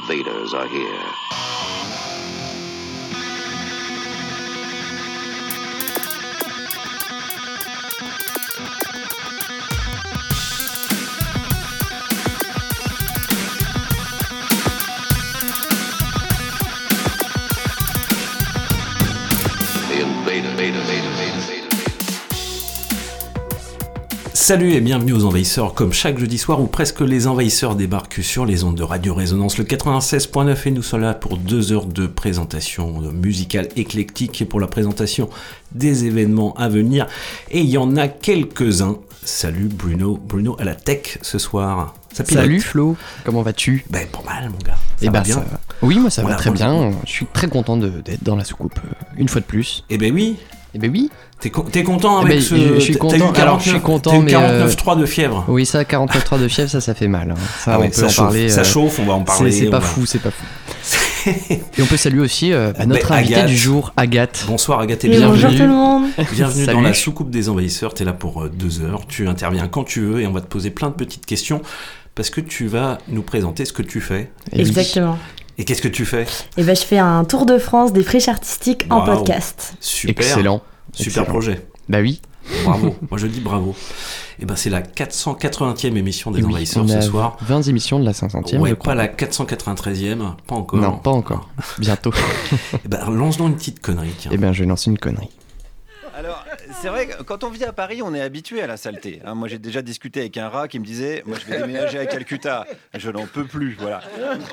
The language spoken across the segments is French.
invaders are here. Salut et bienvenue aux Envahisseurs, comme chaque jeudi soir où presque les envahisseurs débarquent sur les ondes de Radio Résonance, le 96.9 et nous sommes là pour deux heures de présentation musicale éclectique et pour la présentation des événements à venir. Et il y en a quelques-uns. Salut Bruno, Bruno à la tech ce soir. Ça Salut Flo, comment vas-tu? Ben pas mal mon gars. Ça Eh va ben, bien? ça va. Oui, moi ça Voilà, va très bien. Je suis très content d'être dans la soucoupe euh, une fois de plus. Eh ben oui, Eh ben oui. t'es co- t'es content Eh avec ben, ce... je- je suis content. Alors, je suis 49 content, t'as eu mais, euh, 49.3 de fièvre. Oui, ça, 49.3 de fièvre, ça, ça fait mal. hein. Ça, Ah on ouais, peut ça en chauffe, parler. ça euh, chauffe, on va en parler. C'est pas va- fou, c'est pas fou. Et on peut saluer aussi euh, notre Ben, invité Agathe. du jour, Agathe. Bonsoir Agathe et bienvenue. bonjour tout le monde. Bienvenue Salut. dans la soucoupe des envahisseurs. Tu es là pour euh, deux heures. Tu interviens quand tu veux et on va te poser plein de petites questions parce que tu vas nous présenter ce que tu fais. Oui. Exactement. Et qu'est-ce que tu fais Et ben je fais un tour de France des friches artistiques en podcast. Super. Excellent. Super Excellent. projet. Bah oui. Bravo. Moi je dis bravo. Et ben c'est la 480e émission des oui, envahisseurs on ce soir. 20 émissions de la 500e. Ouais, je pas la 493e, pas encore. Non, pas encore. Bientôt. Et ben lance-nous une petite connerie. Tiens. Eh bien, je vais lancer une connerie. Alors, c'est vrai quand on vit à Paris, on est habitué à la saleté. hein. moi, j'ai déjà discuté avec un rat qui me disait Moi, je vais déménager à Calcutta. Je n'en peux plus. Voilà.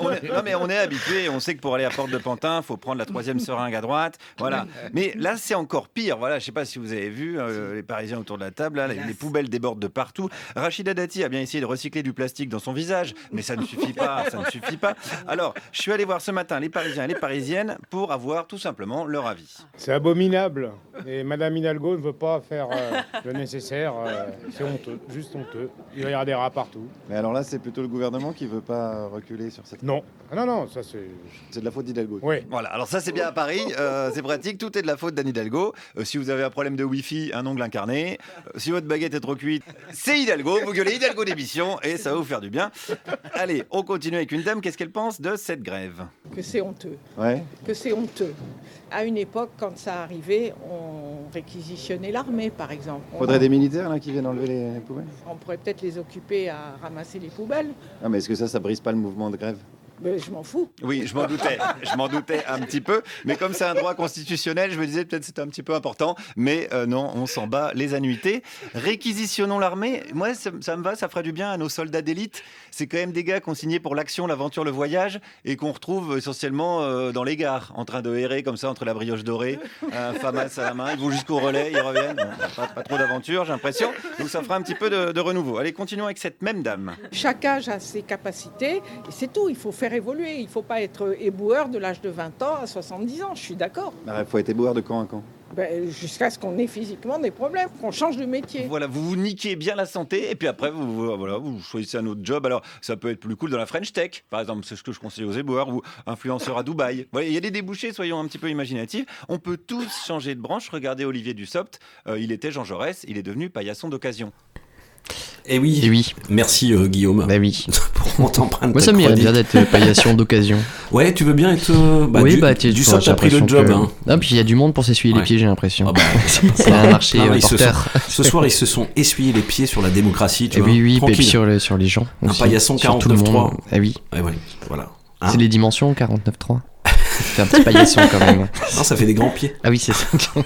Non, mais on est habitué. On sait que pour aller à Porte de Pantin, il faut prendre la troisième seringue à droite. Voilà. Mais là, c'est encore pire. Voilà. Je ne sais pas si vous avez vu euh, les Parisiens autour de la table. Les poubelles débordent de partout. Rachida Dati a bien essayé de recycler du plastique dans son visage, mais ça ne suffit pas. Ça ne suffit pas. Alors, je suis allé voir ce matin les Parisiens et les Parisiennes pour avoir tout simplement leur avis. C'est abominable. Et Madame Hidalgo ne veut pas faire euh, le nécessaire. euh, c'est honteux, juste honteux. Il va y avoir des rats partout. Mais alors là, c'est plutôt le gouvernement qui veut pas reculer sur cette. Non. Ah non, non, ça c'est. C'est de la faute d'Hidalgo. Oui. Voilà, alors ça c'est bien à Paris, euh, c'est pratique, tout est de la faute d'Anne Hidalgo. Euh, si vous avez un problème de Wi-Fi, un ongle incarné, euh, si votre baguette est trop cuite, c'est Hidalgo, vous gueulez Hidalgo d'émission et ça va vous faire du bien. Allez, on continue avec une dame, qu'est-ce qu'elle pense de cette grève? Que c'est honteux, Ouais. que c'est honteux. À une époque, quand ça arrivait, on réquisitionnait l'armée, par exemple. On, Faudrait des militaires là qui viennent enlever les, les poubelles? on pourrait peut-être les occuper à ramasser les poubelles, Ah, mais est-ce que ça, ça brise pas le mouvement de grève? Mais je m'en fous. Oui, je m'en doutais, je m'en doutais un petit peu, mais comme c'est un droit constitutionnel, je me disais peut-être c'était un petit peu important, mais euh, non, on s'en bat les annuités. Réquisitionnons l'armée, moi ça, ça me va, ça fera du bien à nos soldats d'élite. C'est quand même des gars qui ont signé pour l'action, l'aventure, le voyage, et qu'on retrouve essentiellement euh, dans les gares, en train de errer comme ça entre la brioche dorée, un famas à la main, ils vont jusqu'au relais, ils reviennent. Bon, pas, pas trop d'aventure, j'ai l'impression, donc ça fera un petit peu de, de renouveau. Allez, continuons avec cette même dame. Chaque âge a ses capacités, et c'est tout. Il faut faire évoluer. Il ne faut pas être éboueur de l'âge de 20 ans à 70 ans. Je suis d'accord. Il faut être éboueur de camp à camp. Ben, Jusqu'à ce qu'on ait physiquement des problèmes, qu'on change de métier. Voilà, vous vous niquez bien la santé et puis après vous, vous- voilà, vous choisissez un autre job. Alors ça peut être plus cool dans la French Tech, par exemple, c'est ce que je conseille aux éboueurs ou influenceur à Dubaï. Voilà, il y a des débouchés, soyons un petit peu imaginatifs. On peut tous changer de branche. Regardez Olivier Dussopt, euh, il était Jean Jaurès, il est devenu paillasson d'occasion. Et oui. Et oui. Merci euh, Guillaume Bah oui. pour t'emprunter Moi, ça m'irait bien d'être euh, paillation d'occasion. Ouais, tu veux bien être. euh, bah, oui, du, bah, tu du sort, t'as pris le job. que- Hein. Ah, puis il y a du monde pour s'essuyer Ouais. les pieds, j'ai l'impression. Ah bah, C'est un marché Ah. Ce soir, ils se sont essuyés les pieds sur la démocratie, tu Et vois. oui, oui, Tranquille. sur, le- sur les gens. Un paillasson sur tout le 49.3. monde. Ah oui, Ouais, ouais, voilà. Hein c'est les dimensions 49.3. C'est un petit paillasson quand même. Non, ça fait des grands pieds. Ah oui, c'est ça.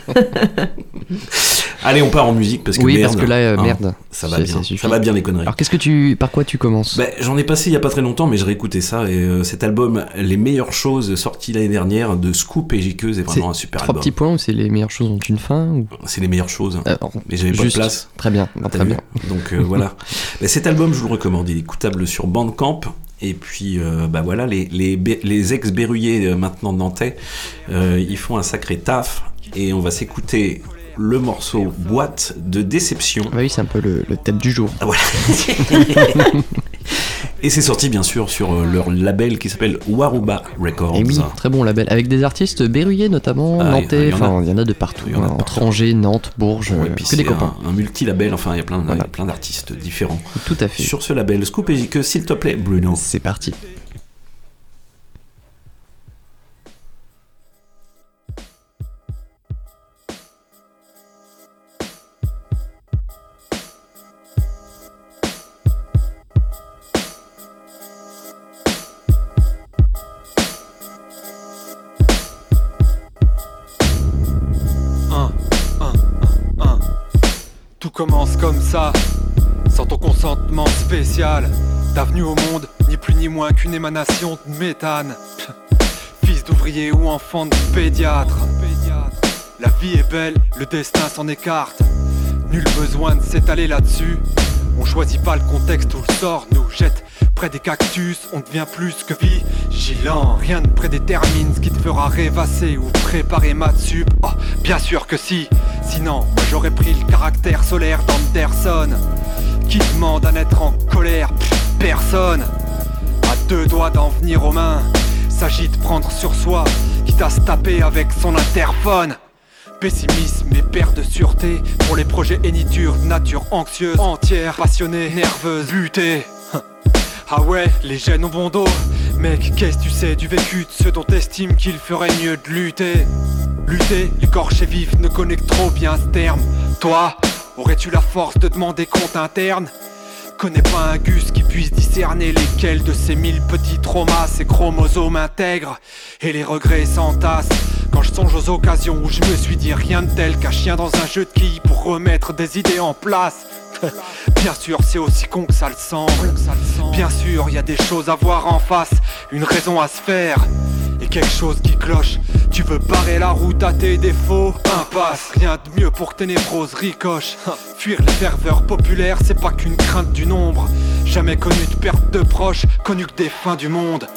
Allez, on part en musique parce que oui, merde. parce que là, euh, hein, merde. Ça va bien. Ça va bien les conneries. Alors qu'est-ce que tu, par quoi tu commences? Ben, J'en ai passé il y a pas très longtemps, mais je réécoutais ça et euh, cet album, les meilleures choses sorties l'année dernière de Scoop et Jiqueuse est vraiment un super Trois album. petits points ou c'est les meilleures choses ont une fin ou... C'est les meilleures choses. Alors, Mais j'avais pas de place. Très bien, non, très bien. Donc euh, voilà. Ben, cet album, je vous le recommande. Il est écoutable sur Bandcamp. Et puis, euh, bah voilà, les, les, les ex-berruyers euh, maintenant nantais, euh, ils font un sacré taf. Et on va s'écouter le morceau Boîte de déception. Bah oui, c'est un peu le, le thème du jour. Ah, voilà. Et c'est sorti bien sûr sur euh, leur label qui s'appelle Waruba Records. Et oui, très bon label. Avec des artistes berruyers notamment, Ah, nantais, il y en a. enfin il y en a de partout. Il y en a de hein, partout. entre Angers, Nantes, Bourges, Ouais, euh, puis que des copains. un, multi-label, enfin il y a plein, Voilà. d'artistes différents. Tout à fait. Sur ce label, Scoop et Jique, s'il te plaît, Bruno. C'est parti. Ni moins qu'une émanation de méthane. Fils d'ouvrier ou enfant de pédiatre. La vie est belle, le destin s'en écarte. Nul besoin de s'étaler là-dessus. On choisit pas le contexte où le sort nous jette près des cactus, on devient plus que vigilant. Rien ne prédétermine ce qui te fera rêvasser ou préparer ma sup. Oh, bien sûr que si, sinon j'aurais pris le caractère solaire d'Anderson. Qui demande à n'être en colère Personne. Deux doigts d'en venir aux mains, s'agit de prendre sur soi, quitte à se taper avec son interphone. Pessimisme et perte de sûreté pour les projets éniture, nature anxieuse, entière, passionnée, nerveuse, butée. Ah ouais, les gènes ont bon dos. Mec, qu'est-ce que tu sais du vécu de ceux dont t'estimes qu'il ferait mieux de lutter? Lutter, l'écorché vif ne connaît que trop bien ce terme. Toi, aurais-tu la force de demander compte interne? Connais pas un gus qui puisse discerner lesquels de ces mille petits traumas ces chromosomes intègrent et les regrets s'entassent. Quand je songe aux occasions où je me suis dit rien de tel qu'un chien dans un jeu de quilles pour remettre des idées en place. Bien sûr, c'est aussi con que ça le semble. Bien sûr, y a des choses à voir en face, une raison à se faire. Quelque chose qui cloche, tu veux barrer la route à tes défauts. Impasse, rien de mieux pour que tes névroses ricochent Fuir les ferveurs populaires, c'est pas qu'une crainte du nombre. Jamais connu de perte de proches, connu que des fins du monde.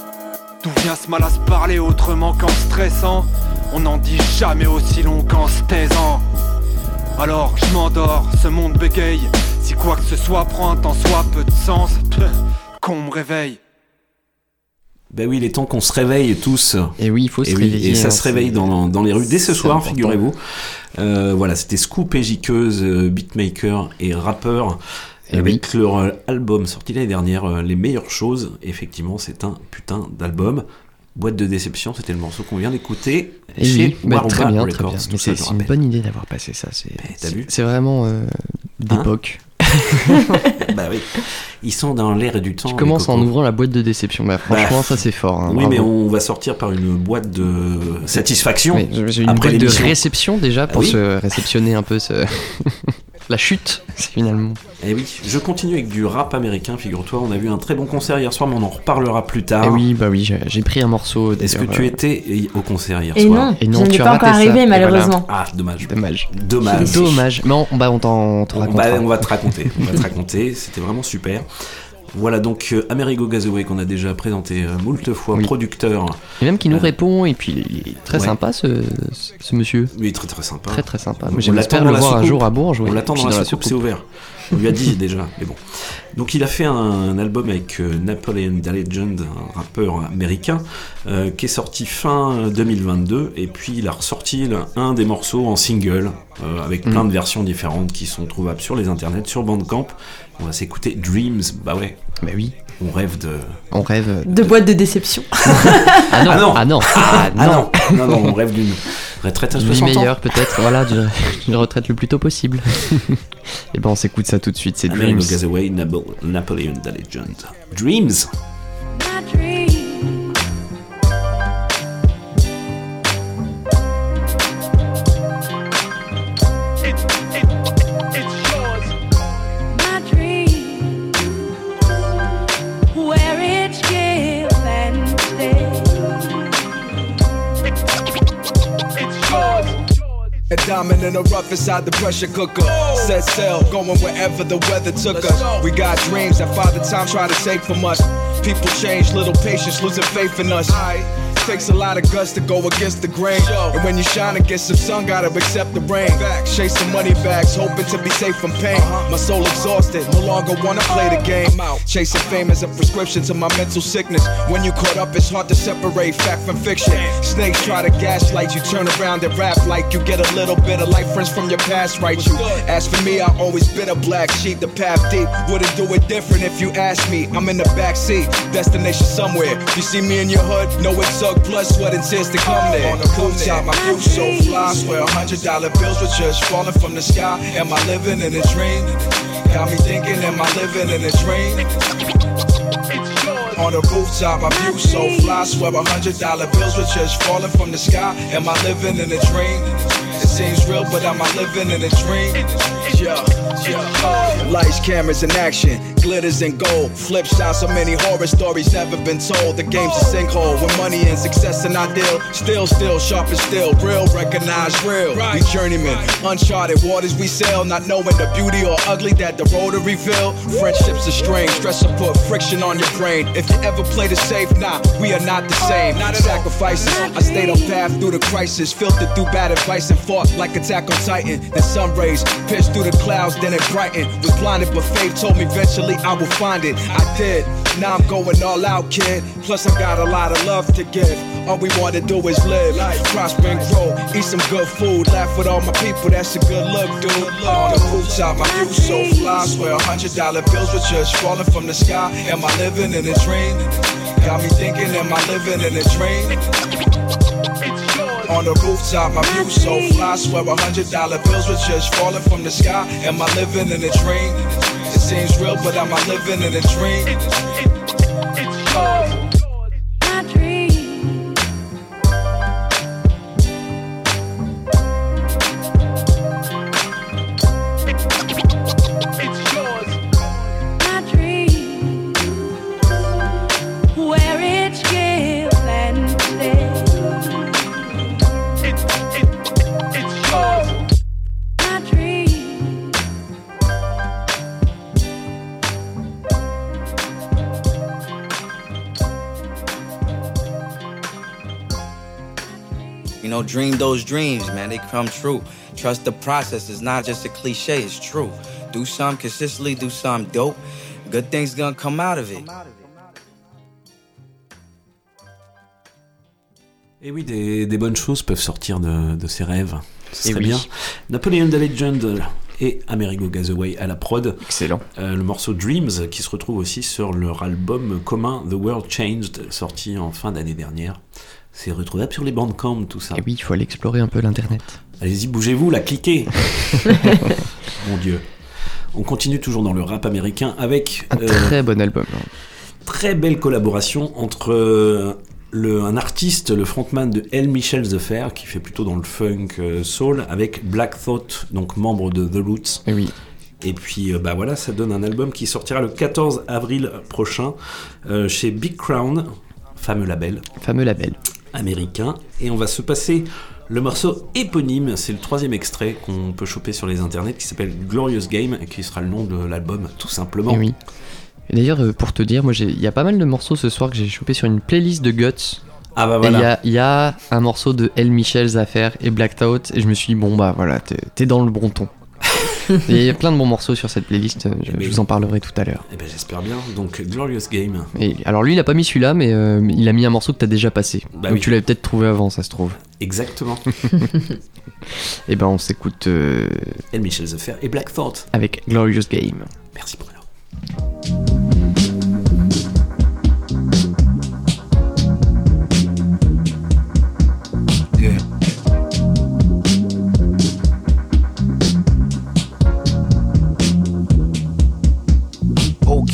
D'où vient ce mal à se parler autrement qu'en stressant? On n'en dit jamais aussi long qu'en se taisant. Alors je m'endors, ce monde bégaye. Si quoi que ce soit prend un temps soit peu de sens, qu'on me réveille. Ben oui, il est temps qu'on se réveille tous. Et oui, il faut se et oui, réveiller. Et ça hein, se réveille dans, dans les rues dès ce soir, figurez-vous. Euh, voilà, c'était Scoop et Jiqueuse, euh, beatmaker et rappeur. Eh avec leur euh, album sorti l'année dernière, Les meilleures choses. Effectivement, c'est un putain d'album. Boîte de déception, c'était le morceau qu'on vient d'écouter. Et chez oui, bah, très bien, très Records, C'est une bonne idée d'avoir passé ça. C'est c'est vraiment euh, Hein d'époque. Bah oui. Ils sont dans l'air du temps. Je les commence en ouvrant la boîte de déception. Bah, franchement, Bah, ça c'est fort. hein, Oui, bravo. mais on va sortir par une boîte de satisfaction. Oui, une après boîte de réception déjà pour oui se réceptionner un peu ce... la chute, c'est finalement. Eh oui, je continue avec du rap américain, figure-toi. On a vu un très bon concert hier soir, mais on en reparlera plus tard. Et oui, bah oui, j'ai pris un morceau. Est-ce que tu euh, étais au concert hier Et soir non, Et non, je n'ai tu as pas encore ça. arrivé Et malheureusement. Ah, dommage. Dommage. Dommage. Dommage. Mais on, bah, on t'en on te On va, racontera. on va te raconter. On va te raconter. C'était vraiment super. Voilà donc euh, Amerigo Gazaway qu'on a déjà présenté euh, moult fois, Oui. producteur. Et même qui nous Euh, répond, et puis il est très ouais. sympa ce, ce monsieur. Oui, très très sympa. Très très sympa. J'espère le voir un soucoupe. jour à Bourges. oui. On l'attend dans la soucoupe, c'est ouvert. On lui a dit déjà, mais bon. Donc il a fait un, album avec euh, Napoleon Da Legend, un rappeur américain, euh, qui est sorti fin 2022, et puis il a ressorti là, un des morceaux en single, euh, avec plein Mm. de versions différentes qui sont trouvables sur les internets, sur Bandcamp. On va s'écouter Dreams, bah ouais, Bah oui, on rêve de... on rêve. De boîte de déception. Ah non, Ah non. ah non, ah Ah non. non, non, non, on rêve d'une retraite à Une vie 60 ans. meilleure peut-être, voilà, d'une retraite le plus tôt possible. Et ben on s'écoute ça tout de suite, c'est Dreams. Gazaway, Napoleon Da Legend. Dreams A diamond in the rough inside the pressure cooker. Set sail, going wherever the weather took us. We got dreams that Father Time tried to take from us. People change, little patience, losing faith in us. Takes a lot of guts to go against the grain. And when you shine against some sun, gotta accept the rain. Chasing money bags, hoping to be safe from pain. My soul exhausted, no longer wanna play the game. Out Chasing fame as a prescription to my mental sickness. When you caught up, it's hard to separate fact from fiction. Snakes try to gaslight you, turn around and rap like you get a little bit of life friends from your past, right? You. As for me, I always been a black sheep, the path deep. Wouldn't do it different if you asked me. I'm in the back seat, destination somewhere. You see me in your hood, know it suck, blood, sweat, and tears to come there. On the rooftop, my view so fly, swear a hundred dollar bills were just falling from the sky. Am I living in a dream? Got me thinking, am I living in a dream? On the rooftop, my view so fly. Swear a hundred dollar bills were just falling from the sky. Am I living in a dream? Seems real, but am I living in a dream? Yeah, yeah. Lights, cameras, in action, glitters and gold. Flip shots, so many horror stories never been told. The game's a sinkhole with money and success and ideal. Still, still, sharp and still, real, recognize real. We journeymen, uncharted waters we sail, not knowing the beauty or ugly that the road to reveal. Friendships are strange, stress will put friction on your brain. If you ever play the safe, nah, we are not the same. Not sacrifices. I stayed on path through the crisis, filtered through bad advice and fought like Attack on Titan. The sun rays pierced through the clouds, then it brightened. Was blinded, but faith told me eventually I will find it. I did. Now I'm going all out, kid. Plus I got a lot of love to give. All we wanna do is live, life, prosper and grow, eat some good food, laugh with all my people. That's a good look, dude. On the rooftop, my view so fly. Swear a hundred dollar bills were just falling from the sky. Am I living in a dream? Got me thinking, am I living in a dream? On the rooftop, my view so fly. Swear a hundred dollar bills were just falling from the sky. Am I living in a dream? It seems real, but am I living in a dream? My dream those dreams, man. They come true. Trust the process. It's not just a cliche, it's true. Do something consistently, do something dope. Good things gonna come out of it. Et oui, des, des bonnes choses peuvent sortir de, de ces rêves. Ce Et serait oui. bien. Napoleon the Legend et Amerigo Gazaway à la prod. Excellent. Euh, le morceau Dreams qui se retrouve aussi sur leur album commun The World Changed, sorti en fin d'année dernière. C'est retrouvable sur les bandcamp, tout ça. Et oui, il faut aller explorer un peu l'internet. Allez-y, bougez-vous, la cliquez Mon dieu. On continue toujours dans le rap américain avec Un euh, très bon album. très belle collaboration entre euh, le, un artiste, le frontman de L. Michel The Fair, qui fait plutôt dans le funk euh, soul, avec Black Thought, donc membre de The Roots. Et oui. Et puis bah voilà, ça donne un album qui sortira le 14 avril prochain chez Big Crown, fameux label Fameux label. Américain. Et on va se passer le morceau éponyme, c'est le troisième extrait qu'on peut choper sur les internets, qui s'appelle Glorious Game, et qui sera le nom de l'album, tout simplement. Et oui. D'ailleurs, euh, pour te dire, moi, j'ai- il y a pas mal de morceaux ce soir que j'ai chopé sur une playlist de Guts. Ah bah Et il y voilà. il y, a un morceau de El Michel Affaire et Blacked Out, et je me suis dit, bon, bah voilà, t'es t'es dans le bon ton. Il y a plein de bons morceaux sur cette playlist, euh, je, je oui. vous en parlerai tout à l'heure. Eh ben j'espère bien. Donc Glorious Game. Et alors lui, il a pas mis celui-là, mais euh, il a mis un morceau que t'as déjà passé. Bah Donc oui. tu l'avais peut-être trouvé avant, ça se trouve. Exactement. Et ben on s'écoute euh, Et Michel The Fair et Black Thought. avec Glorious Game. Merci Bruno.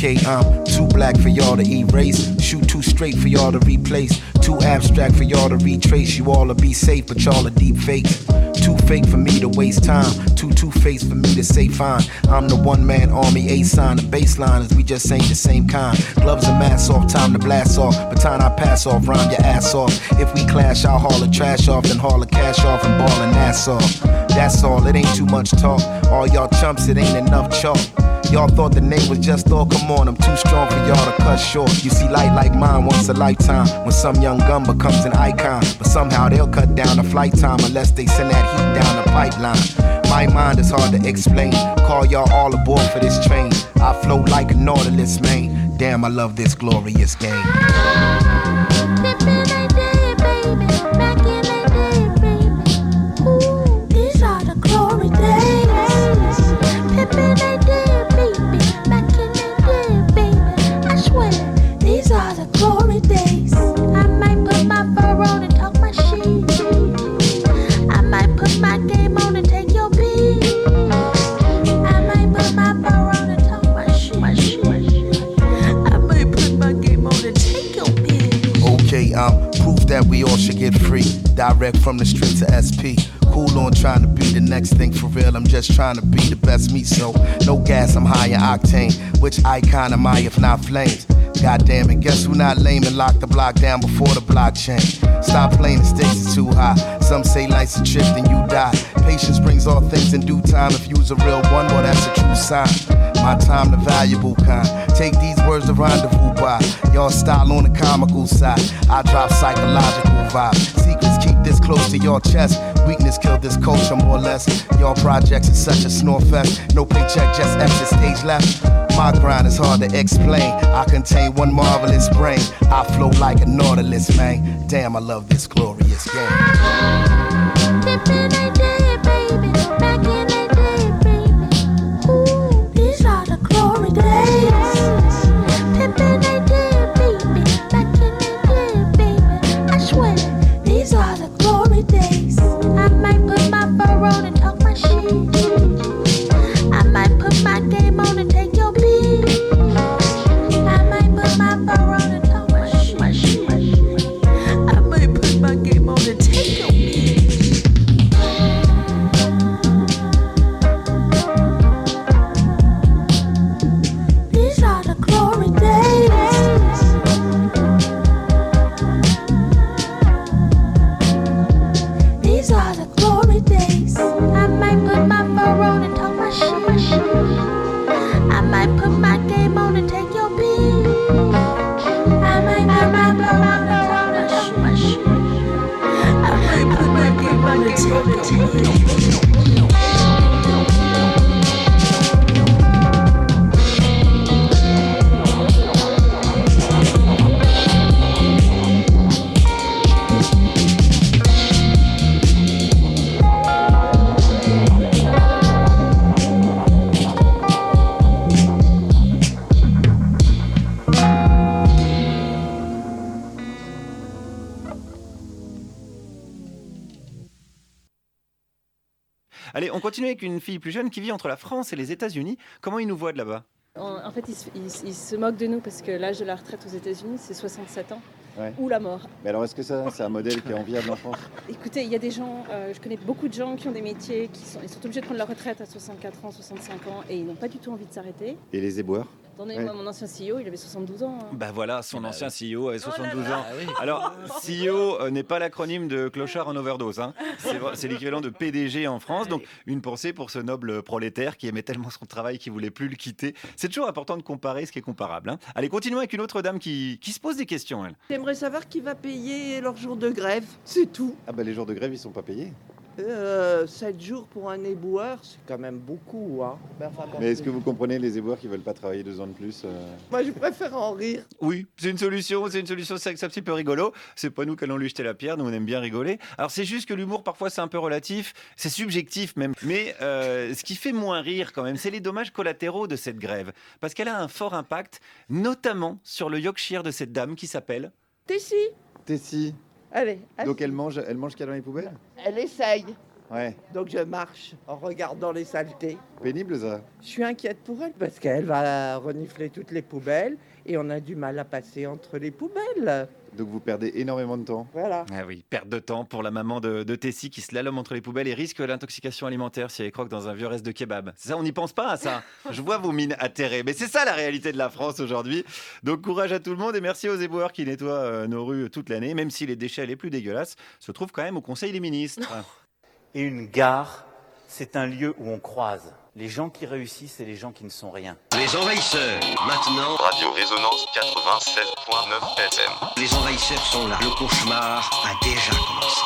I'm too black for y'all to erase. Shoot straight for y'all to replace. Too abstract for y'all to retrace. You all to be safe, but y'all are deep fakes. Too fake for me to waste time. Too two faced for me to say fine. I'm the one man army A sign. The baseline is we just ain't the same kind. Gloves and masks off, time to blast off. Baton I pass off, rhyme your ass off. If we clash, I'll haul the trash off, then haul the cash off and ball ass off. That's all, it ain't too much talk. All y'all chumps, it ain't enough chalk. Y'all thought the name was just all, come on, I'm too strong for y'all to cut short. You see, light like mine once a lifetime when some young gun becomes an icon. But somehow they'll cut down the flight time unless they send that heat down the pipeline. My mind is hard to explain. Call y'all all aboard for this train. I float like a Nautilus, man. Damn, I love this glorious game. Direct from the street to SP. Cool on trying to be the next thing for real. I'm just trying to be the best me. So no gas, I'm high in octane. Which icon am I if not flames? God damn it, guess who not lame and lock the block down before the blockchain? Stop playing, the stakes is too high. Some say life's a trip, then you die. Patience brings all things in due time. If you's a real one, well, that's a true sign. My time, the valuable kind. Take these words to rendezvous by. Y'all style on the comical side. I drop psychological vibes. This close to your chest. Weakness killed this culture more or less. Your projects is such a snore fest. No paycheck, just exit stage left. My grind is hard to explain. I contain one marvelous brain. I flow like a nautilus, man. Damn, I love this glorious game. Allez, on continue avec une fille plus jeune qui vit entre la France et les États-Unis. Comment ils nous voient de là-bas? En, fait, ils, se- ils- ils se moquent de nous parce que l'âge de la retraite aux États-Unis, c'est 67 ans. Ouais. Ou la mort. Mais alors, est-ce que ça, c'est un modèle qui est enviable en France? Écoutez, il y a des gens, euh, je connais beaucoup de gens qui ont des métiers, qui sont, ils sont obligés de prendre leur retraite à 64 ans, 65 ans, et ils n'ont pas du tout envie de s'arrêter. Et les éboueurs? Attendez, Ouais. moi, mon ancien CEO, il avait 72 ans. hein. Bah voilà, son ancien CEO avait 72 là ans. là. Alors, CEO euh, n'est pas l'acronyme de clochard en overdose. hein. C'est l'équivalent de PDG en France. Donc, une pensée pour ce noble prolétaire qui aimait tellement son travail qu'il voulait plus le quitter. C'est toujours important de comparer ce qui est comparable. hein. Allez, continuons avec une autre dame qui, qui se pose des questions, elle. J'aimerais savoir qui va payer leur jour de grève, c'est tout. Ah bah les jours de grève, ils sont pas payés. Euh, 7 jours pour un éboueur, c'est quand même beaucoup. Hein. Enfin, bon, Mais est-ce que vous comprenez les éboueurs qui veulent pas travailler deux ans de plus euh Moi, je préfère en rire. Oui, c'est une solution, c'est une solution, c'est un petit peu rigolo. C'est pas nous qui allons lui jeter la pierre, nous on aime bien rigoler. Alors c'est juste que l'humour parfois c'est un peu relatif, c'est subjectif même. Mais euh, ce qui fait moins rire quand même, c'est les dommages collatéraux de cette grève. Parce qu'elle a un fort impact, notamment sur le Yorkshire de cette dame qui s'appelle... Tessie, Tessie. Allez, Donc elle mange, elle mange qu'elle dans les poubelles elle essaye. Ouais. Donc je marche en regardant les saletés. Pénible ça. Je suis inquiète pour elle parce qu'elle va renifler toutes les poubelles et on a du mal à passer entre les poubelles. Donc vous perdez énormément de temps. Voilà. Ah oui, perte de temps pour la maman de, de Tessie qui se lalome entre les poubelles et risque l'intoxication alimentaire si elle croque dans un vieux reste de kebab. C'est ça, on n'y pense pas à ça. Je vois vos mines atterrées. Mais c'est ça la réalité de la France aujourd'hui. Donc courage à tout le monde et merci aux éboueurs qui nettoient euh, nos rues toute l'année, même si les déchets les plus dégueulasses se trouvent quand même au Conseil des ministres. Et une gare, c'est un lieu où on croise les gens qui réussissent et les gens qui ne sont rien. Les envahisseurs, maintenant. Radio Résonance 96.9 FM. Les envahisseurs sont là. Le cauchemar a déjà commencé.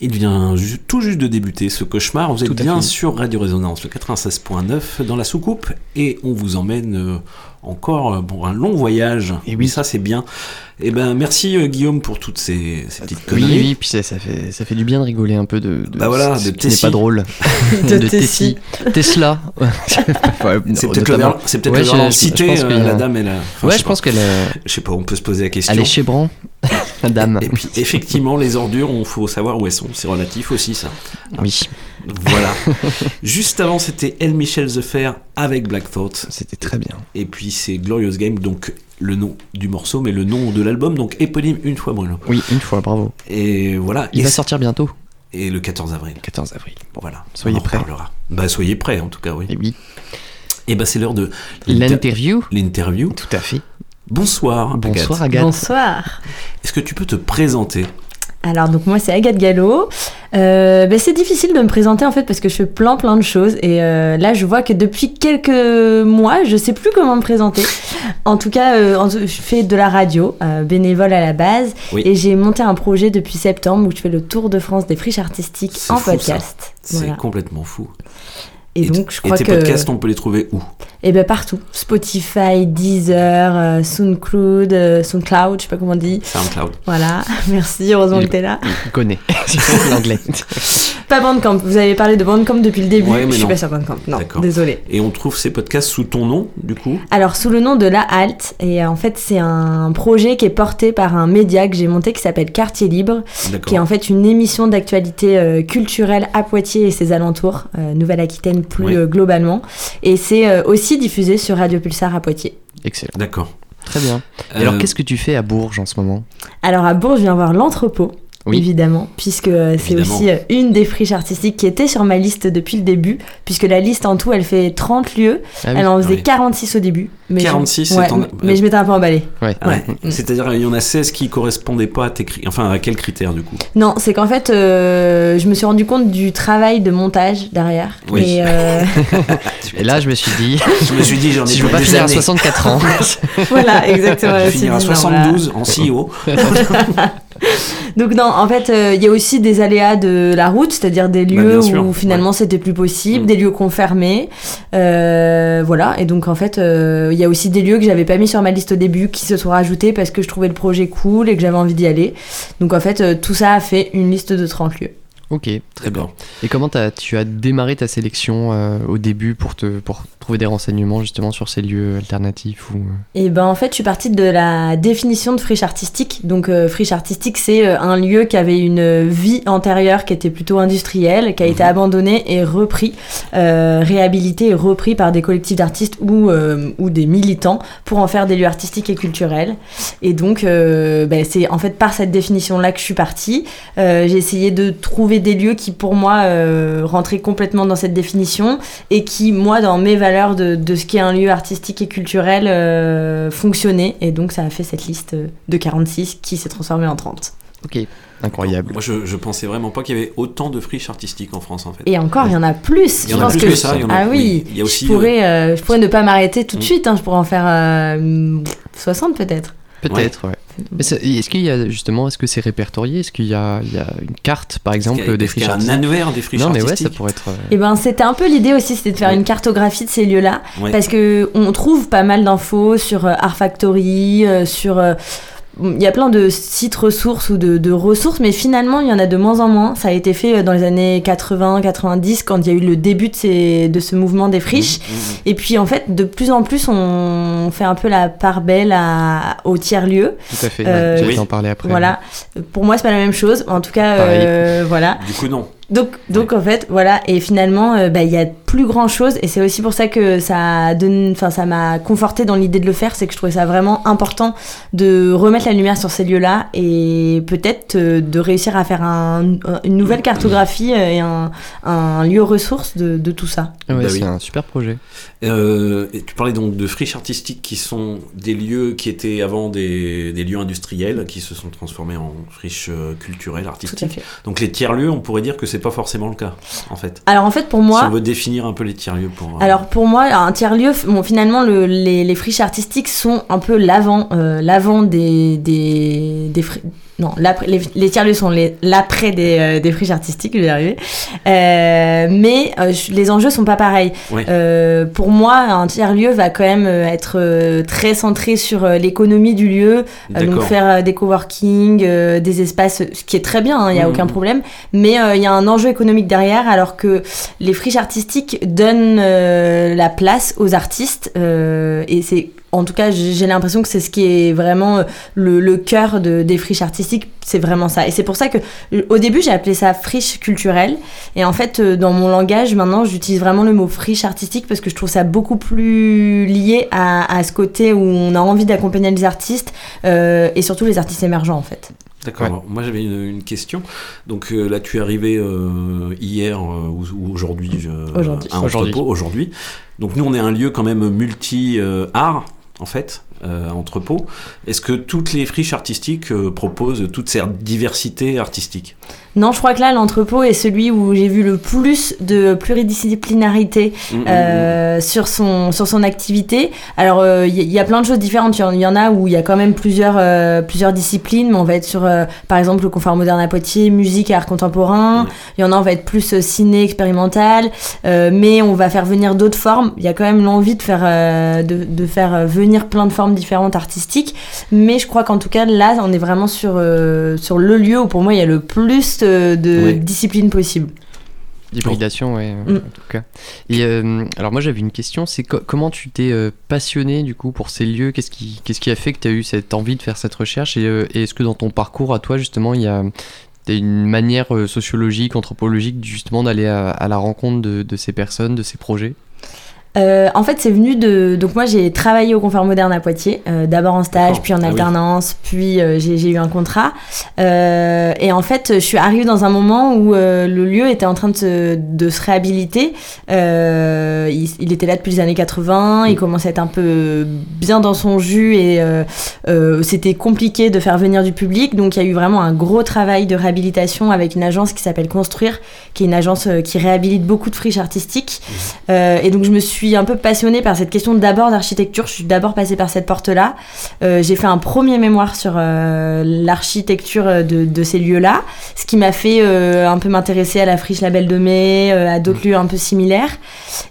Il vient tout juste de débuter ce cauchemar. Vous êtes bien fait. sur Radio Résonance, le 96.9 dans la soucoupe, et on vous emmène euh, encore euh, pour un long voyage. Et oui, ça c'est bien. Et ben merci euh, Guillaume pour toutes ces, ces petites Oui, conneries. oui, puis ça, ça fait, ça fait du bien de rigoler un peu de, de Bah voilà, ce de qui n'est pas drôle. De Tessie. Tesla. C'est peut-être verlan- c'est peut-être euh, la dame, elle a- enfin, ouais, je je pense qu'elle a- Je sais pas, on peut se poser la question. Elle est chez Bran, la dame. Et puis effectivement, les ordures, il faut savoir où elles sont. C'est relatif aussi, ça. Oui. Voilà. Juste avant, c'était El Michel The Fair avec Black Thought. C'était très bien. Et puis c'est Glorious Game, donc le nom du morceau, mais le nom de l'album, donc éponyme Une fois brûlant. Oui, une fois, bravo. Et voilà. Il Et va sortir bientôt. Et le 14 avril. 14 avril. Voilà. Soyez on en prêts. Bah, soyez prêts, en tout cas, oui. Et oui. Et bah, c'est l'heure de L'interview. L'interview. Tout à fait. Bonsoir. Bonsoir, Agathe. Agathe. Bonsoir. Est-ce que tu peux te présenter? Alors donc moi c'est Agathe Gallo. Euh, ben, c'est difficile de me présenter en fait parce que je fais plein plein de choses et euh, là je vois que depuis quelques mois je sais plus comment me présenter. En tout cas euh, je fais de la radio bénévole à la base Oui. et j'ai monté un projet depuis septembre où je fais le tour de France des friches artistiques en fou, podcast. C'est Voilà. complètement fou. Et, donc je crois tes que podcasts, on peut les trouver où? Et ben partout Spotify, Deezer, euh, SoundCloud, euh, SoundCloud, je sais pas comment on dit. SoundCloud. Voilà, merci, heureusement Il- que t'es là. Connaît. C'est l'anglais. Pas Bandcamp, vous avez parlé de Bandcamp depuis le début, Ouais, mais je suis non. pas sur Bandcamp, non, désolé. Et on trouve ces podcasts sous ton nom, du coup? Alors sous le nom de La Halte, et euh, en fait c'est un projet qui est porté par un média que j'ai monté qui s'appelle Quartier Libre, qui est en fait une émission d'actualité culturelle à Poitiers et ses alentours, Nouvelle-Aquitaine plus Oui. globalement, et c'est euh, aussi diffusé sur Radio Pulsar à Poitiers. Excellent. D'accord. Très bien. Et Euh, alors, qu'est-ce que tu fais à Bourges en ce moment? Alors à Bourges, je viens voir l'entrepôt. Oui. Évidemment, puisque euh, c'est aussi euh, une des friches artistiques qui était sur ma liste depuis le début, puisque la liste en tout elle fait 30 lieux, Ah oui. elle en faisait Oui. 46 au début. Mais je- 46, ouais, c'est en- mais- je m'étais un peu emballée. Ouais. Ouais. C'est-à-dire, il y en a 16 qui correspondaient pas à tes critères. Enfin, à quels critères, du coup? Non, c'est qu'en fait, euh, je me suis rendu compte du travail de montage derrière. Oui. Et, euh, Et là, je me suis dit. Je me suis dit, j'en ai si je veux pas des finir à années. 64 ans. voilà, exactement. Je vais je finir à dit, non, 72 voilà. en CEO. Donc non, en fait, euh, il y a aussi des aléas de la route, c'est-à-dire des Bah, lieux sûr, où finalement c'était plus possible, des lieux qu'on fermait, euh, voilà. Et donc en fait, euh, il y a aussi des lieux que j'avais pas mis sur ma liste au début qui se sont rajoutés parce que je trouvais le projet cool et que j'avais envie d'y aller. Donc en fait, euh, tout ça a fait une liste de 30 lieux. Ok, très bien. Et comment tu as démarré ta sélection euh, au début pour, te, pour trouver des renseignements justement sur ces lieux alternatifs ou... euh, Et ben en fait, je suis partie de la définition de friche artistique. Donc euh, friche artistique, c'est un lieu qui avait une vie antérieure qui était plutôt industrielle, qui a été abandonné et repris, euh, réhabilité et repris par des collectifs d'artistes ou, euh, ou des militants pour en faire des lieux artistiques et culturels. Et donc euh, ben, c'est en fait par cette définition-là que je suis partie. Euh, J'ai essayé de trouver des lieux qui pour moi euh, rentraient complètement dans cette définition et qui moi dans mes valeurs de, de ce qu'est un lieu artistique et culturel euh, fonctionnaient. Et donc ça a fait cette liste de 46 qui s'est transformée en 30. Ok, incroyable. Moi, je, je pensais vraiment pas qu'il y avait autant de friches artistiques en France, en fait. Et encore, il y en a plus. Il y en Je a pense plus que que ça, il y en a- ah oui, oui. Il y a aussi, je, pourrais, euh, je pourrais ne pas m'arrêter tout de Mm. suite. hein. Je pourrais en faire euh, 60 peut-être. Peut-être, ouais. Mais est-ce qu'il y a justement, est-ce que c'est répertorié? Est-ce qu'il y a, il y a une carte, par exemple, a- des friches y a un annuaire des friches Non, mais ouais, ça pourrait être. euh, Et ben c'était un peu l'idée aussi, c'était de faire Ouais. une cartographie de ces lieux-là, Ouais. parce que on trouve pas mal d'infos sur euh, Art Factory, euh, sur euh, il y a plein de sites ressources ou de, de ressources, mais finalement il y en a de moins en moins. Ça a été fait euh, dans les années 80-90 quand il y a eu le début de, ces, de ce mouvement des friches. Mmh, Et puis en fait de plus en plus on fait un peu la part belle à, aux tiers lieux. Tout à fait, ouais. J'allais t'en parler après. Voilà. Pour moi c'est pas la même chose. En tout cas euh, voilà. Du coup, non. Donc, donc en fait, voilà, et finalement, euh, bah, il y a plus grand chose, et c'est aussi pour ça que ça donne, enfin, ça m'a conforté dans l'idée de le faire, c'est que je trouvais ça vraiment important de remettre la lumière sur ces lieux-là, et peut-être euh, de réussir à faire un- une nouvelle cartographie euh, et un, un lieu ressource de, de tout ça. Ah ouais, Bah c'est oui. un super projet. Euh, et tu parlais donc de friches artistiques qui sont des lieux qui étaient avant des, des lieux industriels qui se sont transformés en friches euh, culturelles, artistiques. Donc les tiers-lieux, on pourrait dire que c'est pas forcément le cas, en fait. Alors en fait, pour Si moi, on veut définir un peu les tiers-lieux pour. euh, Alors pour moi, un tiers-lieu, bon, finalement, le- les, les friches artistiques sont un peu l'avant euh, l'avant des, des, des fri- Non, les, les tiers-lieux sont l'après des, euh, des friches artistiques, je vais y arriver. Euh, mais euh, les enjeux sont pas pareils. Pour moi, un tiers-lieu va quand même être très centré sur l'économie du lieu, donc faire des coworking, des espaces, ce qui est très bien, il n'y a Mhm. aucun problème, mais il y a un enjeu économique derrière, alors que les friches artistiques donnent la place aux artistes, et c'est en tout cas, j'ai l'impression que c'est ce qui est vraiment euh, le, le cœur de, des friches artistiques, c'est vraiment ça. Et c'est pour ça que, euh, au début, j'ai appelé ça friche culturelle. Et en fait, euh, dans mon langage, maintenant, j'utilise vraiment le mot friche artistique parce que je trouve ça beaucoup plus lié à, à ce côté où on a envie d'accompagner les artistes euh, et surtout les artistes émergents, en fait. D'accord. Moi j'avais une, une question. Donc euh, là tu es arrivé euh, hier euh, ou, ou aujourd'hui Aujourd'hui. Aujourd'hui. Donc nous on est un lieu quand même multi euh, art en fait. Euh, entrepôt. Est-ce que toutes les friches artistiques euh, proposent toute cette diversité artistique? Non, je crois que là, l'entrepôt est celui où j'ai vu le plus de pluridisciplinarité Mhm, euh, sur, son, sur son activité. Alors, euh, il y, y a plein de choses différentes. Il y en- il y, en a où il y a quand même plusieurs, euh, plusieurs disciplines, mais on va être sur, euh, par exemple, le confort moderne à Poitiers, musique et art contemporain. Il y en a, on va être plus euh, ciné expérimental, euh, mais on va faire venir d'autres formes. Il y a quand même l'envie de faire, euh, de, de faire euh, venir plein de formes différentes artistiques. Mais je crois qu'en tout cas, là, on est vraiment sur, euh, sur le lieu où pour moi, il y a le plus de, de disciplines possibles. D'hybridation, ouais, Mm. en tout cas. Et euh, alors moi j'avais une question, c'est co- comment tu t'es euh, passionné du coup pour ces lieux? Qu'est-ce qui, qu'est-ce qui a fait que tu as eu cette envie de faire cette recherche? Et, euh, et est-ce que dans ton parcours à toi justement il y a une manière euh, sociologique, anthropologique justement d'aller à, à la rencontre de, de ces personnes, de ces projets? Euh, en fait, c'est venu de. Donc, moi, j'ai travaillé au Confort Moderne à Poitiers, euh, d'abord en stage, puis en Ah oui. alternance, puis euh, j'ai eu un contrat. Et en fait, je suis arrivée dans un moment où le lieu était en train de se, de se réhabiliter. Il, il était là depuis les années 80, il commençait à être un peu bien dans son jus et c'était compliqué de faire venir du public. Donc, il y a eu vraiment un gros travail de réhabilitation avec une agence qui s'appelle Construire, qui est une agence qui réhabilite beaucoup de friches artistiques. Euh, et donc je me suis un peu passionnée par cette question d'abord d'architecture. Je suis d'abord passée par cette porte-là. Euh, j'ai fait un premier mémoire sur euh, l'architecture de, de ces lieux-là, ce qui m'a fait euh, un peu m'intéresser à la friche Label de Mai, euh, à d'autres lieux un peu similaires.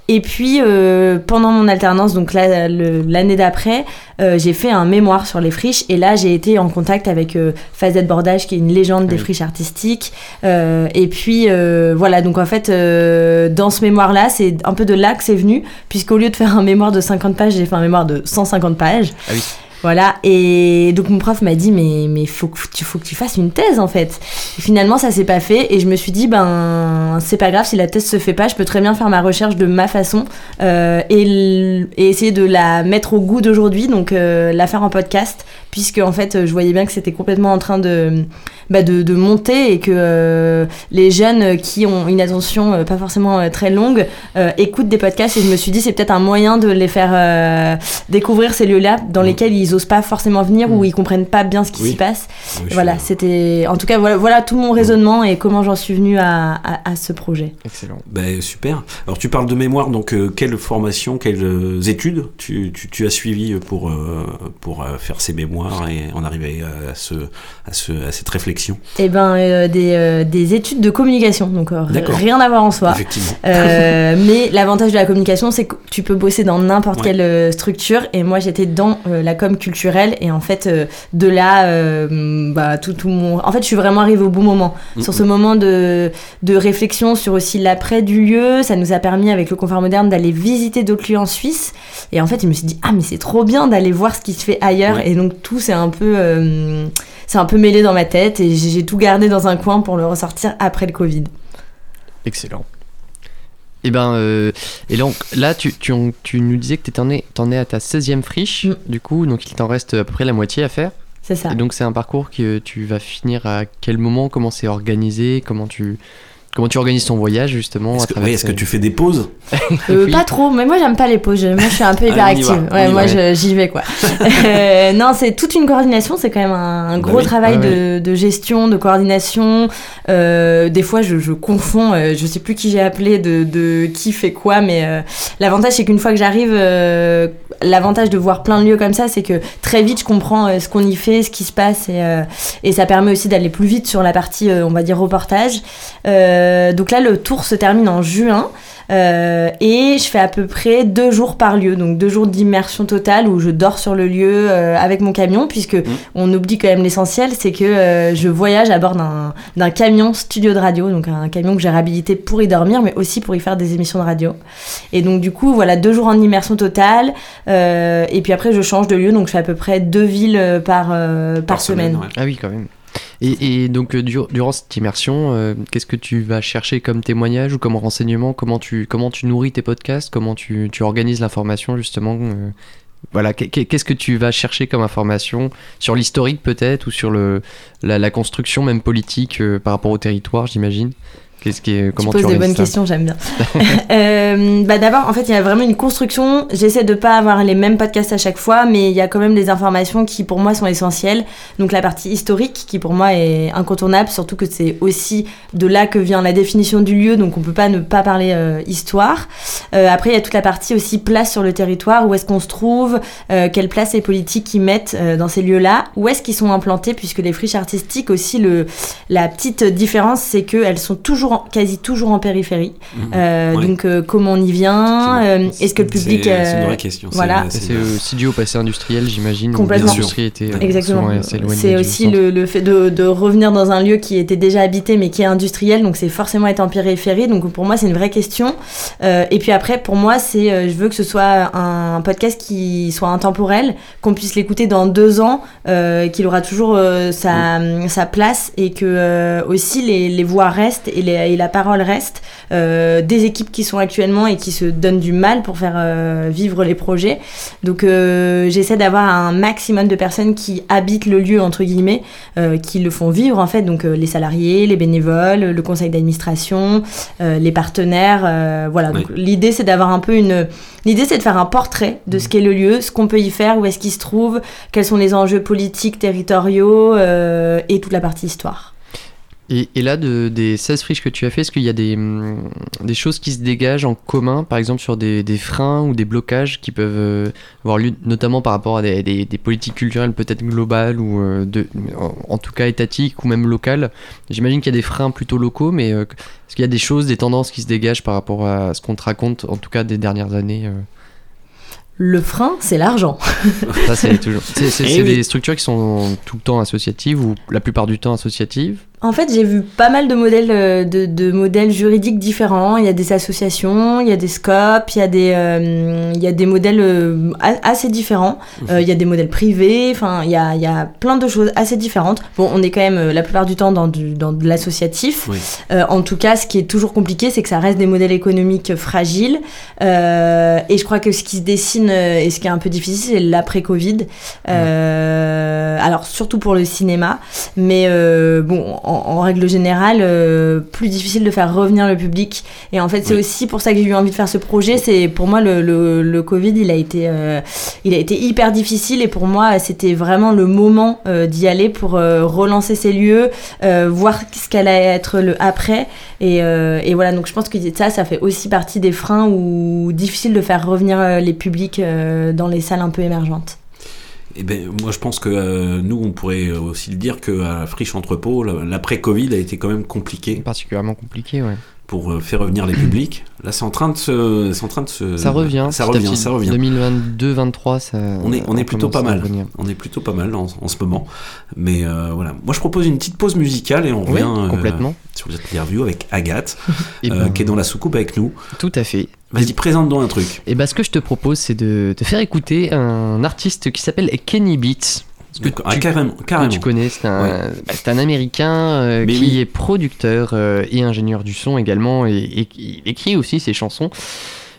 Et puis euh, pendant mon alternance, donc là, l'année d'après, euh, j'ai fait un mémoire sur les friches et là j'ai été en contact avec euh, Fazette Bordage qui est une légende des Oui. friches artistiques Euh, et puis euh, voilà donc en fait euh, dans ce mémoire là c'est un peu de là que c'est venu puisqu'au lieu de faire un mémoire de 50 pages j'ai fait un mémoire de 150 pages Ah oui. voilà, et donc mon prof m'a dit mais mais faut que tu faut que tu fasses une thèse en fait. Et finalement ça s'est pas fait et je me suis dit ben c'est pas grave si la thèse se fait pas, je peux très bien faire ma recherche de ma façon euh, et essayer de la mettre au goût d'aujourd'hui, donc euh, la faire en podcast puisque en fait je voyais bien que c'était complètement en train de bah, de, de monter et que euh, les jeunes qui ont une attention euh, pas forcément euh, très longue écoutent des podcasts et je me suis dit c'est peut-être un moyen de les faire découvrir ces lieux-là dans lesquels ils osent pas forcément venir ou ils comprennent pas bien ce qui Oui. s'y passe. Oui, voilà, c'était en tout cas voilà, voilà tout mon raisonnement et comment j'en suis venue à, à, à ce projet. Excellent. Ben, super. Alors tu parles de mémoire, donc quelle formation, quelles études tu, tu, tu as suivi pour, pour faire ces mémoires? Et en arriver à, ce, à, ce, à cette réflexion Et ben euh, des, euh, des études de communication, donc euh, rien à voir en soi. Effectivement. Euh, mais l'avantage de la communication, c'est que tu peux bosser dans n'importe Ouais. quelle euh, structure. Et moi, j'étais dans euh, la com culturelle. Et en fait, euh, de là, euh, bah, tout, tout mon. En fait, je suis vraiment arrivée au bon moment. Sur ce moment de, de réflexion sur aussi l'après du lieu, ça nous a permis, avec le confort moderne, d'aller visiter d'autres lieux en Suisse. Et en fait, je me suis dit, ah, mais c'est trop bien d'aller voir ce qui se fait ailleurs. Ouais. Et donc, tout, c'est un peu. euh, c'est un peu mêlé dans ma tête et j'ai tout gardé dans un coin pour le ressortir après le Covid. Excellent. Et ben, euh, et donc là, tu, tu, tu nous disais que tu en es, à ta 16e friche, du coup, donc il t'en reste à peu près la moitié à faire. C'est ça. Et donc c'est un parcours que tu vas finir à quel moment Comment c'est organisé Comment tu, comment tu organises ton voyage justement Est-ce que, est-ce tu fais des pauses Euh, Oui. Pas trop, mais moi j'aime pas les pauses. Moi je suis un peu Allez, hyper on y va, active. on Ouais, moi je- j'y vais quoi. Euh, non, c'est toute une coordination. C'est quand même un, un Bah gros oui. travail Ouais, de, de gestion, de coordination. Euh, des fois je, je confonds. euh, je sais plus qui j'ai appelé de, de qui fait quoi, mais euh, l'avantage c'est qu'une fois que j'arrive, euh, l'avantage de voir plein de lieux comme ça, c'est que très vite je comprends euh, ce qu'on y fait, ce qui se passe et, euh, et ça permet aussi d'aller plus vite sur la partie, euh, on va dire reportage. Euh, Euh, donc là, le tour se termine en juin. Euh, et je fais à peu près deux jours par lieu, donc deux jours d'immersion totale où je dors sur le lieu euh, avec mon camion, puisque on oublie quand même l'essentiel, c'est que euh, je voyage à bord d'un camion studio de radio, donc un camion que j'ai réhabilité pour y dormir, mais aussi pour y faire des émissions de radio. Et donc du coup, voilà, deux jours en immersion totale, euh, et puis après je change de lieu, donc je fais à peu près deux villes par, par, semaine. Ah oui, quand même. Et, donc, euh, dur- durant cette immersion, euh, qu'est-ce que tu vas chercher comme témoignage ou comme renseignement? Comment tu, comment tu nourris tes podcasts? Comment tu, organises l'information, justement euh, Voilà, qu'est- qu'est- qu'est-ce que tu vas chercher comme information? Sur l'historique, peut-être Ou sur le, la, construction, même politique, par rapport au territoire, j'imagine? Qu'est-ce qui est, comment tu tu poses des bonnes questions, j'aime bien. Euh, bah D'abord, en fait, il y a vraiment une construction. J'essaie de pas avoir les mêmes podcasts à chaque fois, mais il y a quand même des informations qui, pour moi, sont essentielles. Donc la partie historique, qui pour moi est incontournable, surtout que c'est aussi de là que vient la définition du lieu, donc on peut pas ne pas parler euh, histoire. Euh, après, il y a toute la partie aussi place sur le territoire, où est-ce qu'on se trouve, quelle place les politiques y mettent dans ces lieux-là, où est-ce qu'ils sont implantés, puisque les friches artistiques aussi, le, la petite différence, c'est qu'elles sont toujours, en- quasi toujours en périphérie. Mhm. Euh, Ouais. Donc euh, comment on y vient euh, Est-ce que le public... C'est- une vraie question, c'est- Voilà. C'est aussi dû au passé industriel, j'imagine. Complètement. L'industrie était Exactement. souvent assez éloignée C'est aussi le, le fait de, de revenir dans un lieu qui était déjà habité mais qui est industriel, donc c'est forcément être en périphérie. Donc pour moi c'est une vraie question. Euh, et puis après pour moi c'est, euh, je veux que ce soit un podcast qui soit intemporel, qu'on puisse l'écouter dans deux ans, euh, qu'il aura toujours euh, sa, sa place et que euh, aussi les, les voix restent et, les- et la parole reste. Euh, des équipes qui sont actuellement et qui se donnent du mal pour faire euh, vivre les projets. Donc euh, j'essaie d'avoir un maximum de personnes qui habitent le lieu entre guillemets, qui le font vivre en fait. Donc les salariés, les bénévoles, le conseil d'administration, les partenaires. voilà. Donc l'idée c'est d'avoir un peu une. L'idée c'est de faire un portrait de ce qu'est le lieu, ce qu'on peut y faire, où est-ce qu'il se trouve, quels sont les enjeux politiques, territoriaux euh, et toute la partie histoire. Et, et là, de, des 16 friches que tu as fait, est-ce qu'il y a des, hum, des choses qui se dégagent en commun, par exemple sur des, des freins ou des blocages qui peuvent euh, avoir lieu, notamment par rapport à des, des- des politiques culturelles peut-être globales ou euh, de, en, en tout cas étatiques ou même locales? J'imagine qu'il y a des freins plutôt locaux, mais euh, est-ce qu'il y a des choses, des tendances qui se dégagent par rapport à ce qu'on te raconte, en tout cas des dernières années euh? Le frein, c'est l'argent. Ça, c'est toujours. C'est c'est- Eh c'est oui. des structures qui sont tout le temps associatives ou la plupart du temps associatives. En fait, j'ai vu pas mal de modèles, euh, de, de modèles juridiques différents. Il y a des associations, il y a des scopes, il y a des, euh, il y a des modèles euh, assez différents. Euh, il y a des modèles privés. Enfin, il y a, il y a plein de choses assez différentes. Bon, on est quand même la plupart du temps dans, du, dans de l'associatif. Oui. En tout cas, ce qui est toujours compliqué, c'est que ça reste des modèles économiques fragiles. Euh, et je crois que ce qui se dessine et ce qui est un peu difficile, c'est l'après-Covid. Euh, alors, surtout pour le cinéma. Mais bon, en, en règle générale, euh, plus difficile de faire revenir le public. Et en fait, c'est Oui. aussi pour ça que j'ai eu envie de faire ce projet. C'est pour moi, le, le, le Covid, il a, été, euh, il a été hyper difficile. Et pour moi, c'était vraiment le moment euh, d'y aller pour euh, relancer ces lieux, euh, voir ce qu'allait être le après. Et, euh, et voilà, donc je pense que ça, ça fait aussi partie des freins ou difficile de faire revenir les publics euh, dans les salles un peu émergentes. Eh ben, moi, je pense que euh, nous, on pourrait aussi le dire que à Friche Entrepôt, la- l'après-Covid a été quand même compliqué. Particulièrement compliqué, ouais. Pour euh, faire revenir les publics. Là, c'est en train de se, c'est en train de se. Ça revient. Ça revient, ça revient. 2022-23, ça. On est, on est plutôt pas mal. On est plutôt pas mal en, en ce moment. Mais euh, voilà. Moi, je propose une petite pause musicale et on Oui, revient euh, complètement. sur l'interview avec Agathe, ben, qui est dans la soucoupe avec nous. Tout à fait. Vas-y, présente-nous un truc. Et bah, ce que je te propose, c'est de te faire écouter un artiste qui s'appelle Kenny Beats. Que. Ah, carrément, que carrément. tu connais, c'est un, Ouais. bah, c'est un américain euh, qui oui. est producteur euh, et ingénieur du son également, et, et qui écrit aussi ses chansons.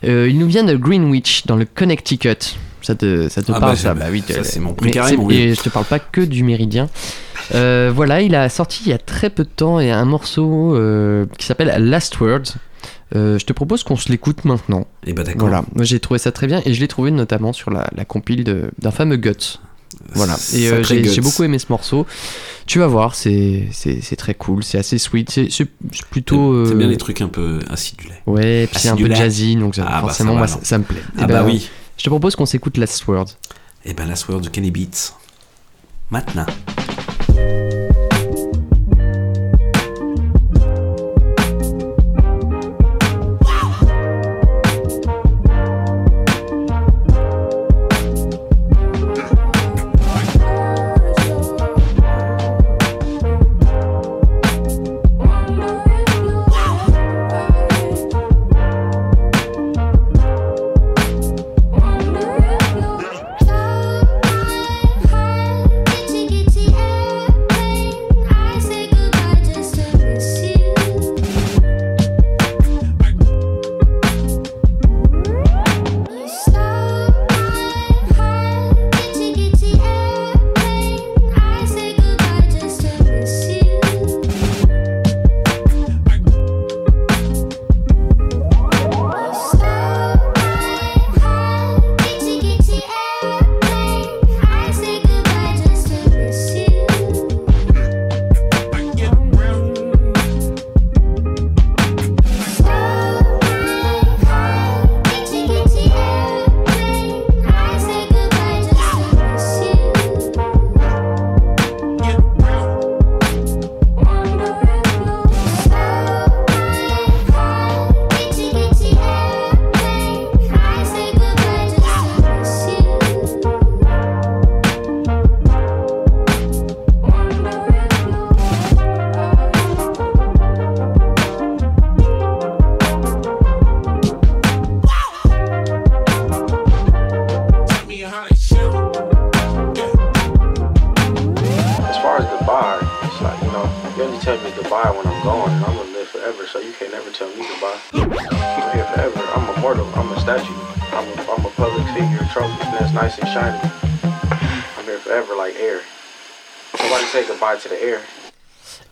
Euh, il nous vient de Greenwich, dans le Connecticut. Ça te, ça te Ah parle, bah, ça Bah oui, ça, c'est mon mon vieux. Et je te parle pas que du Méridien. Voilà, il a sorti il y a très peu de temps et un morceau qui s'appelle Last Words. Euh, je te propose qu'on se l'écoute maintenant. Et bah d'accord. Voilà, moi j'ai trouvé ça très bien et je l'ai trouvé notamment sur la, la compile d'un fameux Guts. Voilà, et euh, j'ai beaucoup aimé ce morceau. Tu vas voir, c'est c'est- c'est très cool, c'est assez sweet, c'est c'est plutôt. T'aimes euh, bien les trucs un peu acidulés. Ouais, puis c'est un peu jazzy, donc ça- Ah, bah, forcément, ça va, moi, ça, ça me plaît. Ah Eh bah ben, oui. Je te propose qu'on s'écoute Last Words. Et ben la soirée de Kenny Beats. Maintenant.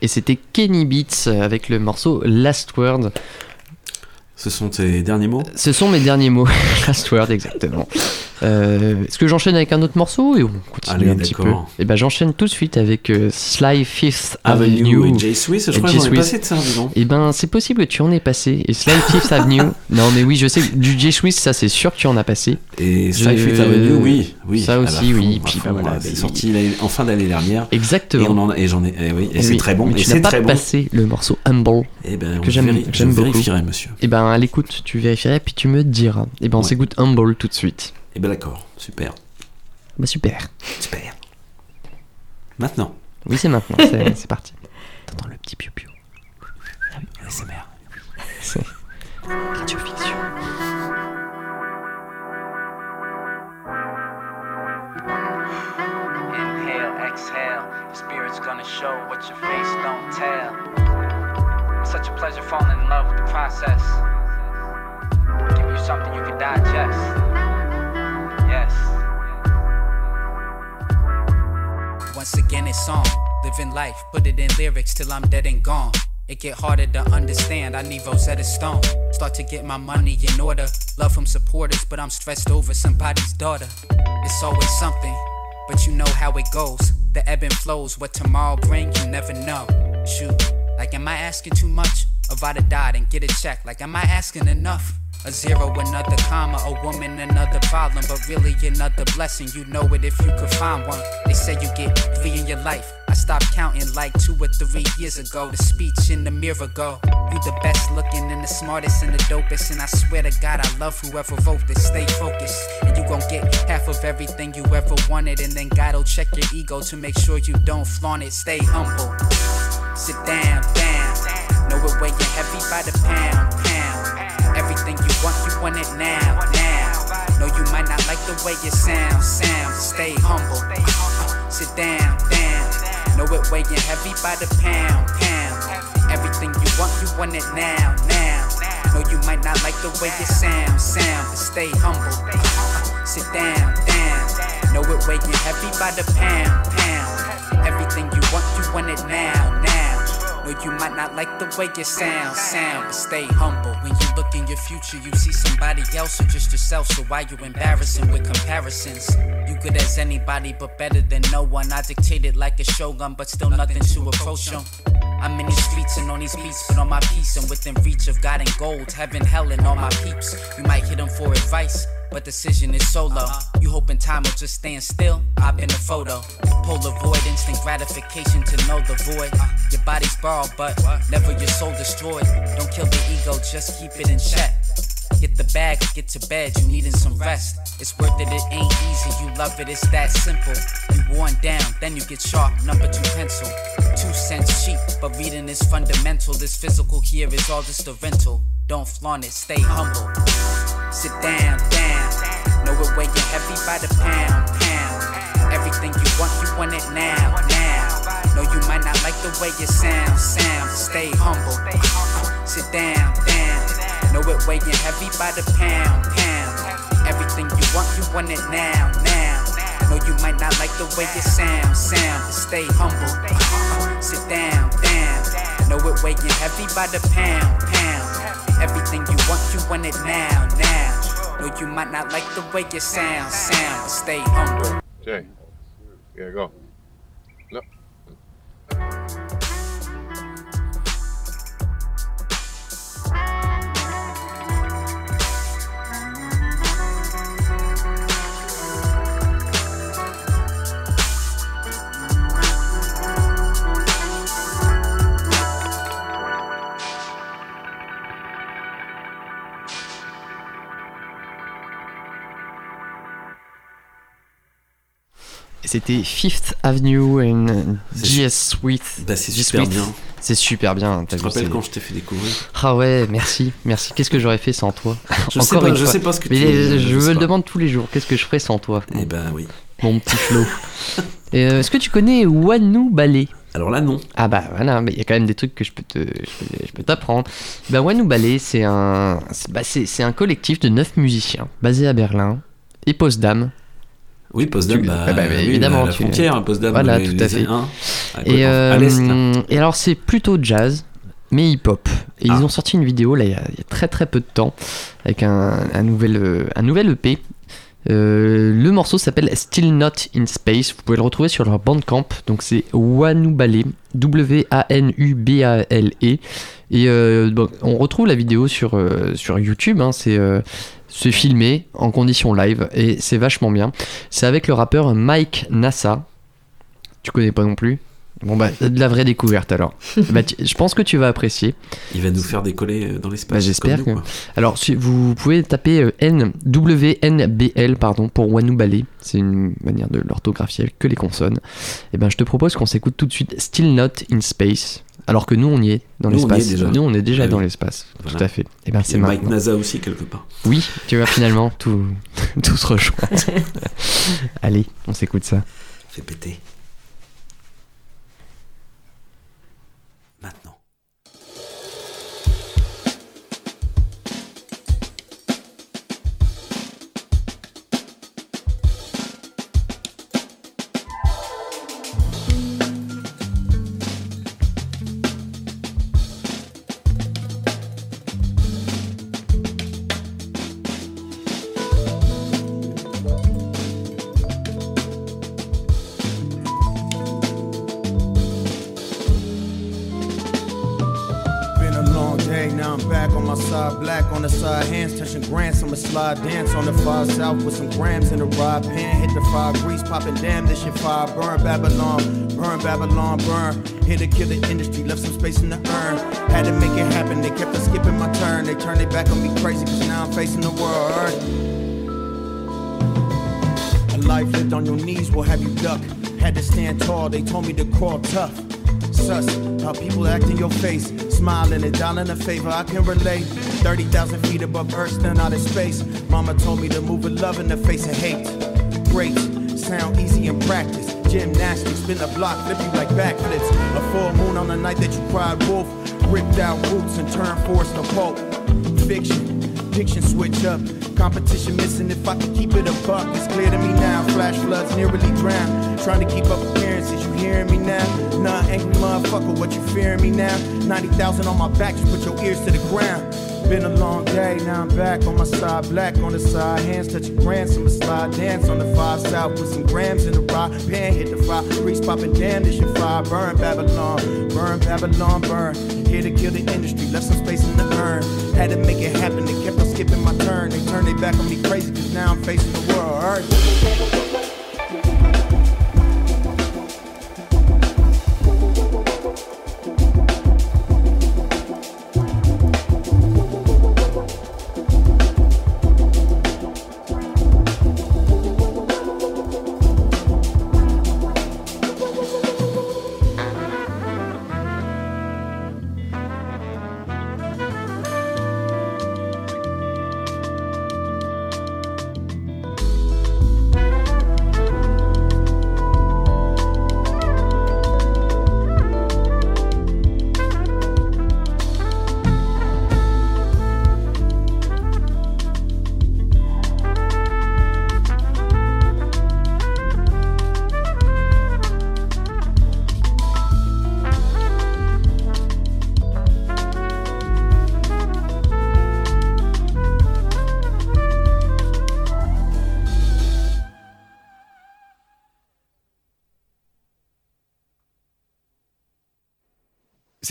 Et c'était Kenny Beats avec le morceau Last Word. Ce sont tes derniers mots? Ce sont mes derniers mots. Last Word, exactement. Euh, Est-ce que j'enchaîne avec un autre morceau et on continue Allez, un petit peu. Et ben j'enchaîne tout de suite avec euh, Sly Fifth Avenue Avenue et Jay Swiss, je crois que j'en ai passé de ça, dis donc. Et ben c'est possible que tu en aies passé. Et Sly Fifth Avenue, non mais oui je sais, du Jay Swiss ça c'est sûr que tu en as passé. Et Je- Sly Fifth Avenue, oui, oui. Ça aussi, fond, oui. Puis bah, voilà, c'est sorti en fin d'année dernière. Exactement. Et, on en a- et j'en ai, et oui, et c'est Oui, très bon. mais Et tu n'as c'est pas très bon. passé le morceau Humble. Eh ben, que j'aime j'aime je beaucoup. vérifierai, monsieur. Et ben à l'écoute, tu vérifierais puis tu me diras. Et ben on s'écoute Humble tout de suite. Eh ben d'accord, super. Bah super. Super. Maintenant. Oui c'est maintenant, c'est c'est parti. T'entends le petit piou piou. ASMR. C'est Radio Fiction. Inhale, exhale. Your spirit's gonna show what your face don't tell. It's such a pleasure falling in love with the process. Give you something you can digest. Yes. Once again, it's on. Living life, put it in lyrics till I'm dead and gone. It get harder to understand. I need Rosetta Stone. Start to get my money in order. Love from supporters, but I'm stressed over somebody's daughter. It's always something, but you know how it goes. The ebb and flows. What tomorrow bring, you never know. Shoot, like am I asking too much? I'd have died and get a check, like am I asking enough? A zero, another comma, a woman, another problem, but really another blessing. You know it if you could find one. They say you get three in your life. I stopped counting like two or three years ago. The speech in the mirror go. You the best looking and the smartest and the dopest. And I swear to God, I love whoever wrote this. Stay focused, and you gon' get half of everything you ever wanted. And then God'll check your ego to make sure you don't flaunt it. Stay humble. Sit down, down. Know it weighing heavy by the pound, pound. Everything you want, you want it now, now. No, you might not like the way it sounds, sound. Stay humble. Uh, sit down, down. Know it weighing heavy by the pound, pound. Everything you want, you want it now, now. No, you might not like the way it sounds, sound. But stay humble. Uh, sit down, down. Know it weighing heavy by the pound, pound. Everything you want, you want it now, You might not like the way it sounds, sound, but stay humble. When you look in your future, you see somebody else or just yourself. So why you embarrassing with comparisons? You good as anybody, but better than no one. I dictated like a shogun, but still nothing to approach them. I'm in these streets and on these beats, but on my peace and within reach of God and gold, heaven, hell, and all my peeps. You might hit them for advice. But decision is solo. Uh-huh. You hoping time will just stand still? I've been a photo. Polaroid, instant gratification to know the void. Uh-huh. Your body's borrowed, but never your soul destroyed. Don't kill the ego, just keep it in check. Get the bag, get to bed, you needing some rest. It's worth it, it ain't easy, you love it, it's that simple. You worn down, then you get sharp, number two pencil. Two cents cheap, but reading is fundamental. This physical here is all just a rental. Don't flaunt it, stay humble. Sit down, down. Know it weighing heavy by the pound, pound. Everything you want, you want it now, now. Know you might not like the way it sounds, sound. Stay humble. Sit down, down. Know it weighing heavy by the pound, pound. Everything you want, you want it now, now. No, you might not like the way it sounds, sound. But stay humble. Sit down, down. Know it weighing heavy by the pound, pound. Everything you want, you want it now, now. No, you might not like the way it sounds, sound. But stay humble. Jay, yeah, go. C'était Fifth Avenue and GS Sweet. Bah, c'est super Sweet. bien. C'est super bien. Tu te rappelles quand je t'ai fait découvrir Ah ouais, merci, merci. Qu'est-ce que j'aurais fait sans toi Je sais pas, je sais pas ce que Mais tu- je me le demande tous les jours. Qu'est-ce que je ferais sans toi Eh ben oui. Mon petit Flo. Euh, Est-ce que tu connais Wanu Ballet? Alors là, non. Ah bah voilà, mais il y a quand même des trucs que je peux te, je peux, t'apprendre. Bah Wanou Ballet, c'est un, c'est- bah, un collectif de neuf musiciens basé à Berlin et Potsdam. Oui, Potsdam, bah, ah bah, oui, évidemment. la tu- frontière, Potsdam, Voilà, les- tout à fait. à et, quoi- à l'est, là. euh, et alors c'est plutôt jazz, mais hip-hop. Et Ah. ils ont sorti une vidéo là il y, a, il y a très très peu de temps avec un, un nouvel un nouvel EP. Euh, le morceau s'appelle Still Not in Space. Vous pouvez le retrouver sur leur bandcamp. Donc c'est Wanubale, W-A-N-U-B-A-L-E. Et euh, bon, on retrouve la vidéo sur, euh, sur YouTube. hein. c'est euh, c'est filmé en condition live et c'est vachement bien. C'est avec le rappeur Mike Nassa. Tu connais pas non plus Bon bah de la vraie découverte alors. Bah, tu- je pense que tu vas apprécier. Il va nous faire décoller dans l'espace. Bah, J'espère. que-. Alors, si vous pouvez taper euh, N WNBL pardon pour Wanubale. C'est une manière de l'orthographier avec que les consonnes. Et ben, je te propose qu'on s'écoute tout de suite Still Not in Space. Alors que nous, on y est dans l'espace. Nous, on est déjà Ah oui. dans l'espace. Voilà. Tout à fait. Et ben, Et c'est Mike. NASA aussi, quelque part. Oui, tu vois, finalement, tout, tout se rejoint. Allez, on s'écoute ça. Fait péter. Some grams in the rod pan. Hit the fire grease, popping damn, this shit fire. Burn Babylon, burn Babylon, burn. Here to kill the industry, left some space in the urn. Had to make it happen, they kept on skipping my turn. They turned their back on me crazy, cause now I'm facing the world. A life lived on your knees will have you duck. Had to stand tall, they told me to crawl tough. Sus, how people act in your face, smiling and dialing a favor, I can relate. 30,000 feet above Earth, stand out in space. Mama told me to move with love in the face of hate. Great, sound easy in practice. Gymnastics, spin the block, flip you like backflips. A full moon on the night that you cried wolf. Ripped out roots and turned forest to pulp. Fiction, fiction switch up. Competition missing if I can keep it a buck. It's clear to me now. Flash floods nearly drown. Trying to keep up appearances. You hearing me now? Nah, angry motherfucker, what you fearing me now? 90,000 on my back, just put your ears to the ground. Been a long day, now I'm back on my side, black on the side, hands touching grants, I'ma slide dance on the five south with some grams in the rock, pan hit the fire, grease popping, damn this shit fire, burn Babylon, burn Babylon, burn. Here to kill the industry, left some space in the urn. Had to make it happen, they kept on skipping my turn. They turned their back on me crazy, cause now I'm facing the world. Earth.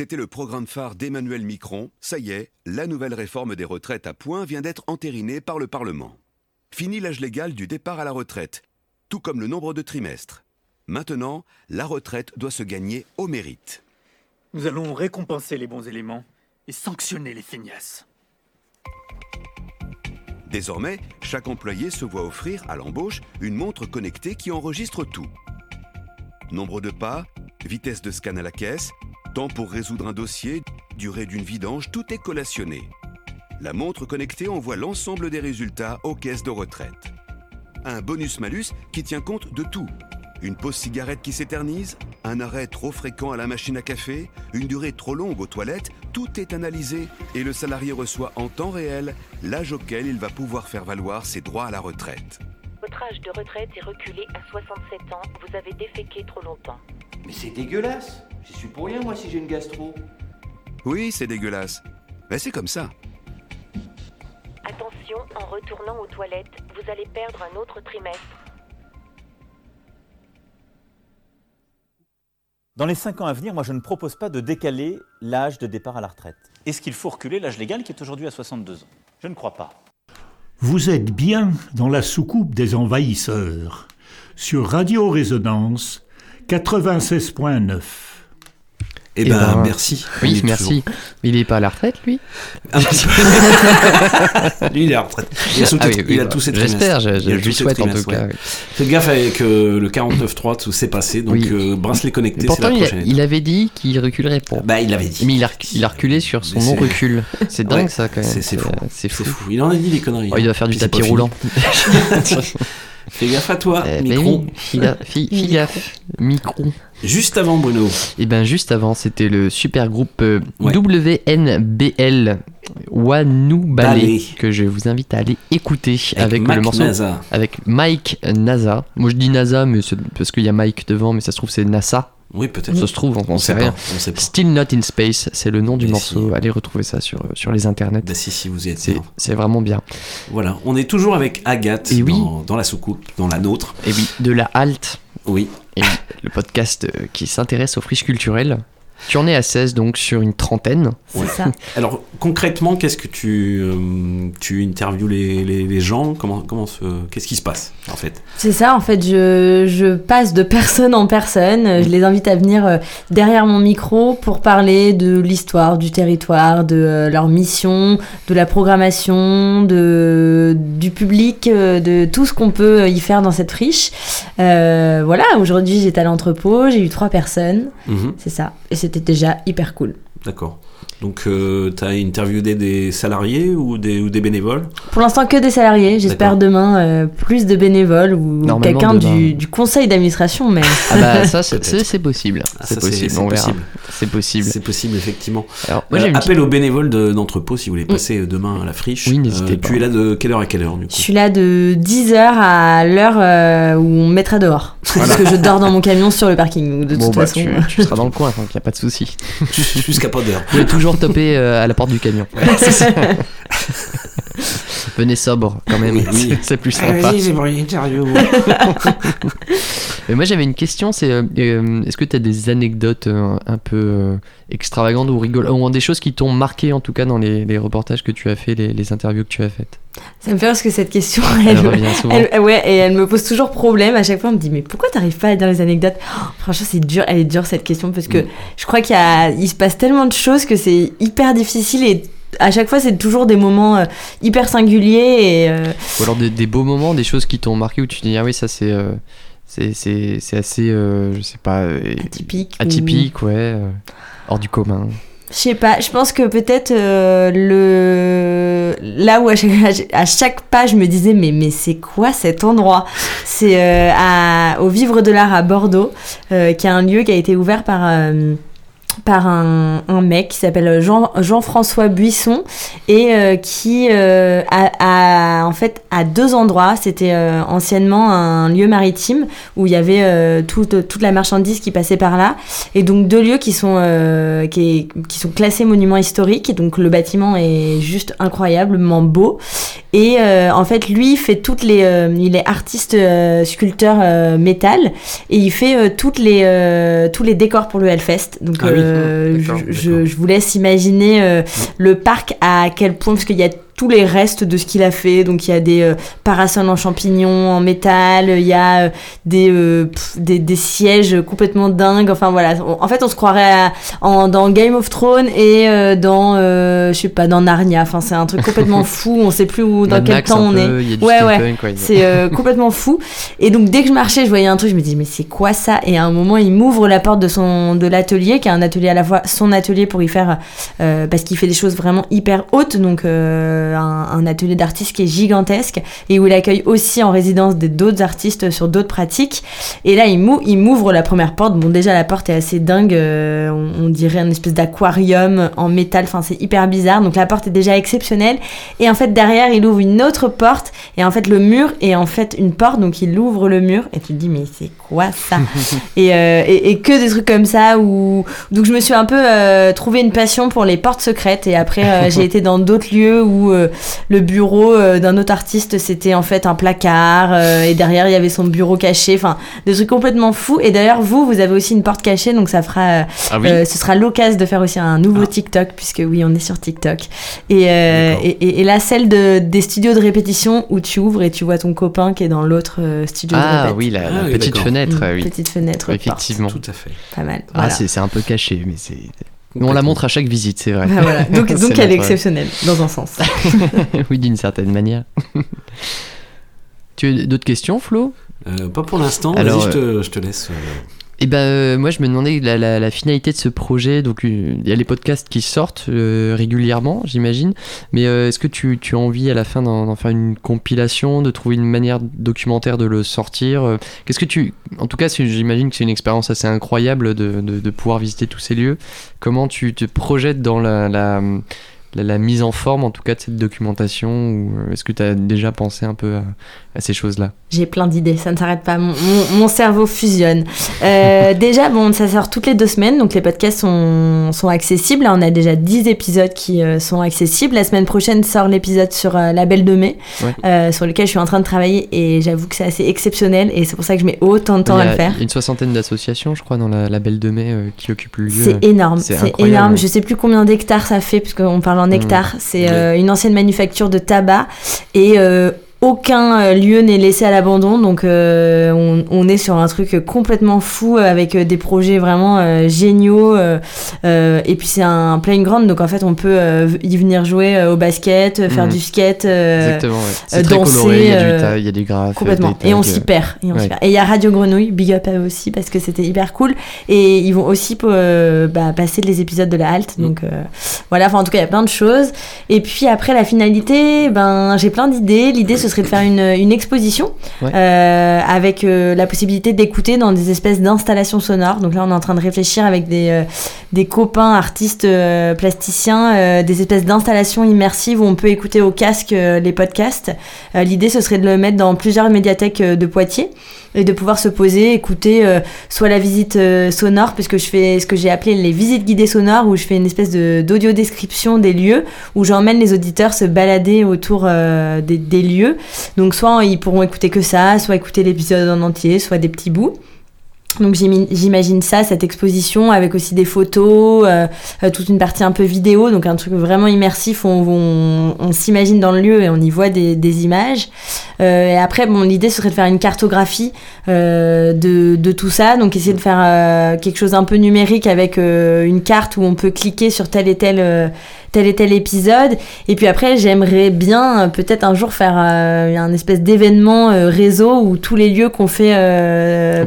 C'était le programme phare d'Emmanuel Micron. Ça y est, la nouvelle réforme des retraites à points vient d'être entérinée par le Parlement. Fini l'âge légal du départ à la retraite, tout comme le nombre de trimestres. Maintenant, la retraite doit se gagner au mérite. Nous allons récompenser les bons éléments et sanctionner les feignasses. Désormais, chaque employé se voit offrir à l'embauche une montre connectée qui enregistre tout. Nombre de pas, vitesse de scan à la caisse, temps pour résoudre un dossier, durée d'une vidange, tout est collationné. La montre connectée envoie l'ensemble des résultats aux caisses de retraite. Un bonus-malus qui tient compte de tout. Une pause cigarette qui s'éternise Un arrêt trop fréquent à la machine à café Une durée trop longue aux toilettes Tout est analysé et le salarié reçoit en temps réel l'âge auquel il va pouvoir faire valoir ses droits à la retraite. Votre âge de retraite est reculé à 67 ans. Vous avez déféqué trop longtemps. Mais c'est dégueulasse. J'y suis pour rien, moi, si j'ai une gastro. Oui, c'est dégueulasse. Mais c'est comme ça. Attention, en retournant aux toilettes, vous allez perdre un autre trimestre. Dans les 5 ans à venir, moi, je ne propose pas de décaler l'âge de départ à la retraite. Est-ce qu'il faut reculer l'âge légal qui est aujourd'hui à 62 ans? Je ne crois pas. Vous êtes bien dans la soucoupe des envahisseurs. Sur Radio Résonance 96.9. Eh ben, merci. On y Oui, merci. Il est pas à la retraite, lui Ah, Lui, il est à la retraite. Il a, Ah oui, oui, il a bah, tous ses j'espère, je- lui souhaite en tout cas, ouais. Faites gaffe avec euh, le 49.3, tout s'est passé, donc Oui. euh, bracelet connecté, c'est la prochaine. il avait dit qu'il reculerait pour. Bah, il avait dit. Mais il a, rec- il a reculé sur son non-recul. C'est dingue, Ouais, ça, quand même. c'est- fou. euh, C'est fou. Il en a dit des conneries. Oh, il doit faire du tapis roulant. Fais gaffe à toi, Eh, mais micro. oui, fais gaffe, fais- fais gaffe. Micro. Juste avant, Bruno. Et ben juste avant, c'était le super groupe euh, Ouais. WNBL Wanu Ballet que je vous invite à aller écouter Avec le morceau avec Mike Naza. Moi je dis Nasa mais parce qu'il y a Mike devant mais ça se trouve c'est NASA. Oui, peut-être. Ça se trouve, on, on sait sait rien. pas, on sait pas. Still Not in Space, c'est le nom du Mais morceau. Allez retrouver ça sur, sur les internets. Bah, si, si, vous y êtes. C'est bien. c'est vraiment bien. Voilà, on est toujours avec Agathe Et oui. dans, dans la soucoupe, dans la nôtre. Et oui, de la halte. Oui. Et le podcast euh, qui s'intéresse aux friches culturelles. Tu en es à 16 donc sur une trentaine. Ouais. Alors concrètement, qu'est-ce que tu euh, tu interviews les, les, les gens? Comment comment se qu'est-ce qui se passe en fait? C'est ça, en fait, je, je passe de personne en personne. euh, Je les invite à venir euh, derrière mon micro pour parler de l'histoire du territoire, de euh, leur mission, de la programmation, de, du public, de tout ce qu'on peut y faire dans cette friche. Euh, voilà, aujourd'hui j'étais à l'entrepôt, j'ai eu trois personnes. Mhm. C'est ça. Et c'était déjà hyper cool. D'accord. Donc euh, tu as interviewé des salariés ou des ou des bénévoles? Pour l'instant, que des salariés. J'espère demain euh, plus de bénévoles ou quelqu'un du, du conseil d'administration. Mais Ah bah ça c'est c'est- c'est possible. Ah, c'est ça, c'est- possible, c'est on verra. possible. C'est possible. C'est possible effectivement. Alors, moi, Euh, appel aux bénévoles de- d'entrepôt si vous voulez passer demain à la friche. Oui, n'hésitez Euh, pas. Tu es là de quelle heure à quelle heure du coup? Je suis là de 10h à l'heure euh, où on me mettra dehors. Voilà. Parce que je dors dans mon camion sur le parking. De Bon, toute bah, façon. tu, tu seras dans le coin, donc il n'y a pas de souci. Jusqu'à pas d'heure. Toujours toper euh, à la porte du camion. Venez sobre quand même, Oui, c'est- plus sympa. Allez-y, c'est pour une interview. Mais moi j'avais une question, c'est euh, euh, est-ce que tu as des anecdotes euh, un peu euh, extravagantes ou rigolantes, ou des choses qui t'ont marqué en tout cas dans les, les reportages que tu as fait, les, les interviews que tu as faites? Ça me fait rire parce que cette question, Elle elle, revient souvent. elle- ouais, et elle me pose toujours problème. À chaque fois, on me dit Mais pourquoi t'arrives pas à dire les anecdotes? Oh, Franchement, c'est dur, elle est dure cette question parce que je crois qu'il y a, il se passe tellement de choses que c'est hyper difficile et à chaque fois, c'est toujours des moments euh, hyper singuliers et. euh, Ou alors des, des beaux moments, des choses qui t'ont marqué où tu te dis ah oui ça c'est euh, c'est assez euh, je sais pas Atypique ou- atypique ouais hors du commun. Je sais pas, je pense que peut-être euh, le là où à chaque, à chaque pas je me disais mais mais c'est quoi cet endroit? C'est euh, au Vivre de l'Art à Bordeaux, euh, qui est un lieu qui a été ouvert par par un, un mec qui s'appelle Jean, Jean-François Buisson et euh, qui euh, a, a- en fait à deux endroits. C'était euh, anciennement un lieu maritime où il y avait euh, toute, toute la marchandise qui passait par là. Et donc deux lieux qui sont euh, qui, est- qui sont classés monuments historiques. Et donc le bâtiment est juste incroyablement beau. Et euh, en fait lui il fait toutes les euh, il est artiste euh, sculpteur euh, métal. Et il fait euh, toutes les euh, tous les décors pour le Hellfest. Donc Ah oui, euh, je, je- je vous laisse imaginer euh, le parc à quel point parce qu'il y a tous les restes de ce qu'il a fait. Donc il y a des euh, parasols en champignons en métal il y a euh, des, euh, pff, des des sièges complètement dingues. Enfin voilà. On- en fait on se croirait à- en, dans Game of Thrones et euh, dans euh, je sais pas dans Narnia. Enfin c'est un truc complètement fou. On sait plus où dans Mad quel Max, temps on peu, est. ouais ouais. c'est euh, complètement fou. Et donc dès que je marchais je voyais un truc je me dis mais c'est quoi ça? Et à un moment il m'ouvre la porte de son de l'atelier qui est un atelier à la fois son atelier pour y faire euh, parce qu'il fait des choses vraiment hyper hautes. Donc euh, un, un atelier d'artistes qui est gigantesque et où il accueille aussi en résidence d'autres artistes sur d'autres pratiques. Et là, il mou- il m'ouvre la première porte. Bon, déjà, la porte est assez dingue. euh, on, on dirait une espèce d'aquarium en métal. Enfin, c'est hyper bizarre. Donc, la porte est déjà exceptionnelle. Et en fait, derrière, il ouvre une autre porte. Et en fait, le mur est en fait une porte. Donc, il ouvre le mur. Et tu te dis, mais c'est quoi ça et, euh, et, et que des trucs comme ça. Où... Donc, je me suis un peu euh, trouvé une passion pour les portes secrètes. Et après, euh, j'ai été dans d'autres lieux où euh, le bureau euh, d'un autre artiste, c'était en fait un placard. euh, et derrière, il y avait son bureau caché. Enfin, des trucs complètement fous. Et d'ailleurs, vous, vous avez aussi une porte cachée. Donc, ça fera. euh, Ah oui. euh, ce sera l'occasion de faire aussi un nouveau TikTok, puisque oui, on est sur TikTok. Et, euh, et, et- et là, celle de, des studios de répétition où tu ouvres et tu vois ton copain qui est dans l'autre euh, studio de Ah répète. oui, la, la Ah oui, petite d'accord. Fenêtre. Une oui. petite fenêtre, Effectivement. Tout à fait. Pas mal. Ah, Voilà. c'est c'est un peu caché, mais c'est. On la montre à chaque visite, c'est vrai. Ah, voilà. Donc, C'est donc elle est exceptionnelle, dans un sens. oui, d'une certaine manière. tu as d'autres questions, Flo? Euh, pas pour l'instant, Alors, vas-y, je te, je te laisse. euh, Et ben euh, moi je me demandais la, la- la finalité de ce projet. Donc euh, il y a les podcasts qui sortent euh, régulièrement, j'imagine. Mais euh, est-ce que tu, tu as envie à la fin d'en faire une compilation, de trouver une manière documentaire de le sortir euh, Qu'est-ce que tu, en tout cas, j'imagine que c'est une expérience assez incroyable de, de- de pouvoir visiter tous ces lieux. Comment tu te projettes dans la, la, la- la mise en forme, en tout cas de cette documentation Ou euh, est-ce que tu as déjà pensé un peu à, à ces choses-là J'ai plein d'idées, ça ne s'arrête pas. Mon, mon- mon cerveau fusionne. Euh, déjà, bon, ça sort toutes les deux semaines, donc les podcasts sont, sont accessibles. Là, on a déjà 10 épisodes qui euh, sont accessibles. La semaine prochaine sort l'épisode sur euh, la Belle de Mai, Ouais. euh, sur lequel je suis en train de travailler et j'avoue que c'est assez exceptionnel et c'est pour ça que je mets autant de temps à a, le faire. il y a une soixantaine d'associations, je crois, dans la, la Belle de Mai qui occupent le lieu. C'est énorme, c'est énorme. Je sais plus combien d'hectares ça fait, puisqu'on parle en hectares. C'est une ancienne manufacture de tabac et aucun euh, lieu n'est laissé à l'abandon. Donc euh, on, on est sur un truc complètement fou avec euh, des projets vraiment euh, géniaux. euh, et puis c'est un playing ground, donc en fait on peut euh, y venir jouer au basket, faire Mhm. du skate, euh, Exactement, ouais. Danser. il y a du il y a des graphes, Complètement. des Et on s'y perd. Et ouais. il y a Radio Grenouille, big up à eux aussi parce que c'était hyper cool. Et ils vont aussi euh, bah, passer les épisodes de la halte. Donc euh, voilà, enfin en tout cas il y a plein de choses. Et puis après la finalité, ben j'ai plein d'idées. L'idée ce serait de faire une, une exposition Ouais. euh, avec euh, la possibilité d'écouter dans des espèces d'installations sonores. Donc là on est en train de réfléchir avec des, euh, des copains artistes plasticiens, des espèces d'installations immersives où on peut écouter au casque les podcasts. L'idée ce serait de le mettre dans plusieurs médiathèques de Poitiers et de pouvoir se poser, écouter euh, soit la visite euh, sonore, puisque je fais ce que j'ai appelé les visites guidées sonores, où je fais une espèce d'audio description des lieux, où j'emmène les auditeurs se balader autour euh, des, des lieux. Donc soit ils pourront écouter que ça, soit écouter l'épisode en entier, soit des petits bouts. Donc j'imagine ça, cette exposition, avec aussi des photos, euh, euh, toute une partie un peu vidéo, donc un truc vraiment immersif, on, on- s'imagine dans le lieu et on y voit des, images. Euh, et après, bon, l'idée serait de faire une cartographie de, de tout ça, donc essayer de faire quelque chose un peu numérique avec une carte où on peut cliquer sur tel et tel, euh, tel et tel épisode. Et puis après, j'aimerais bien euh, peut-être un jour faire euh, un espèce d'événement euh, réseau où tous les lieux qu'on fait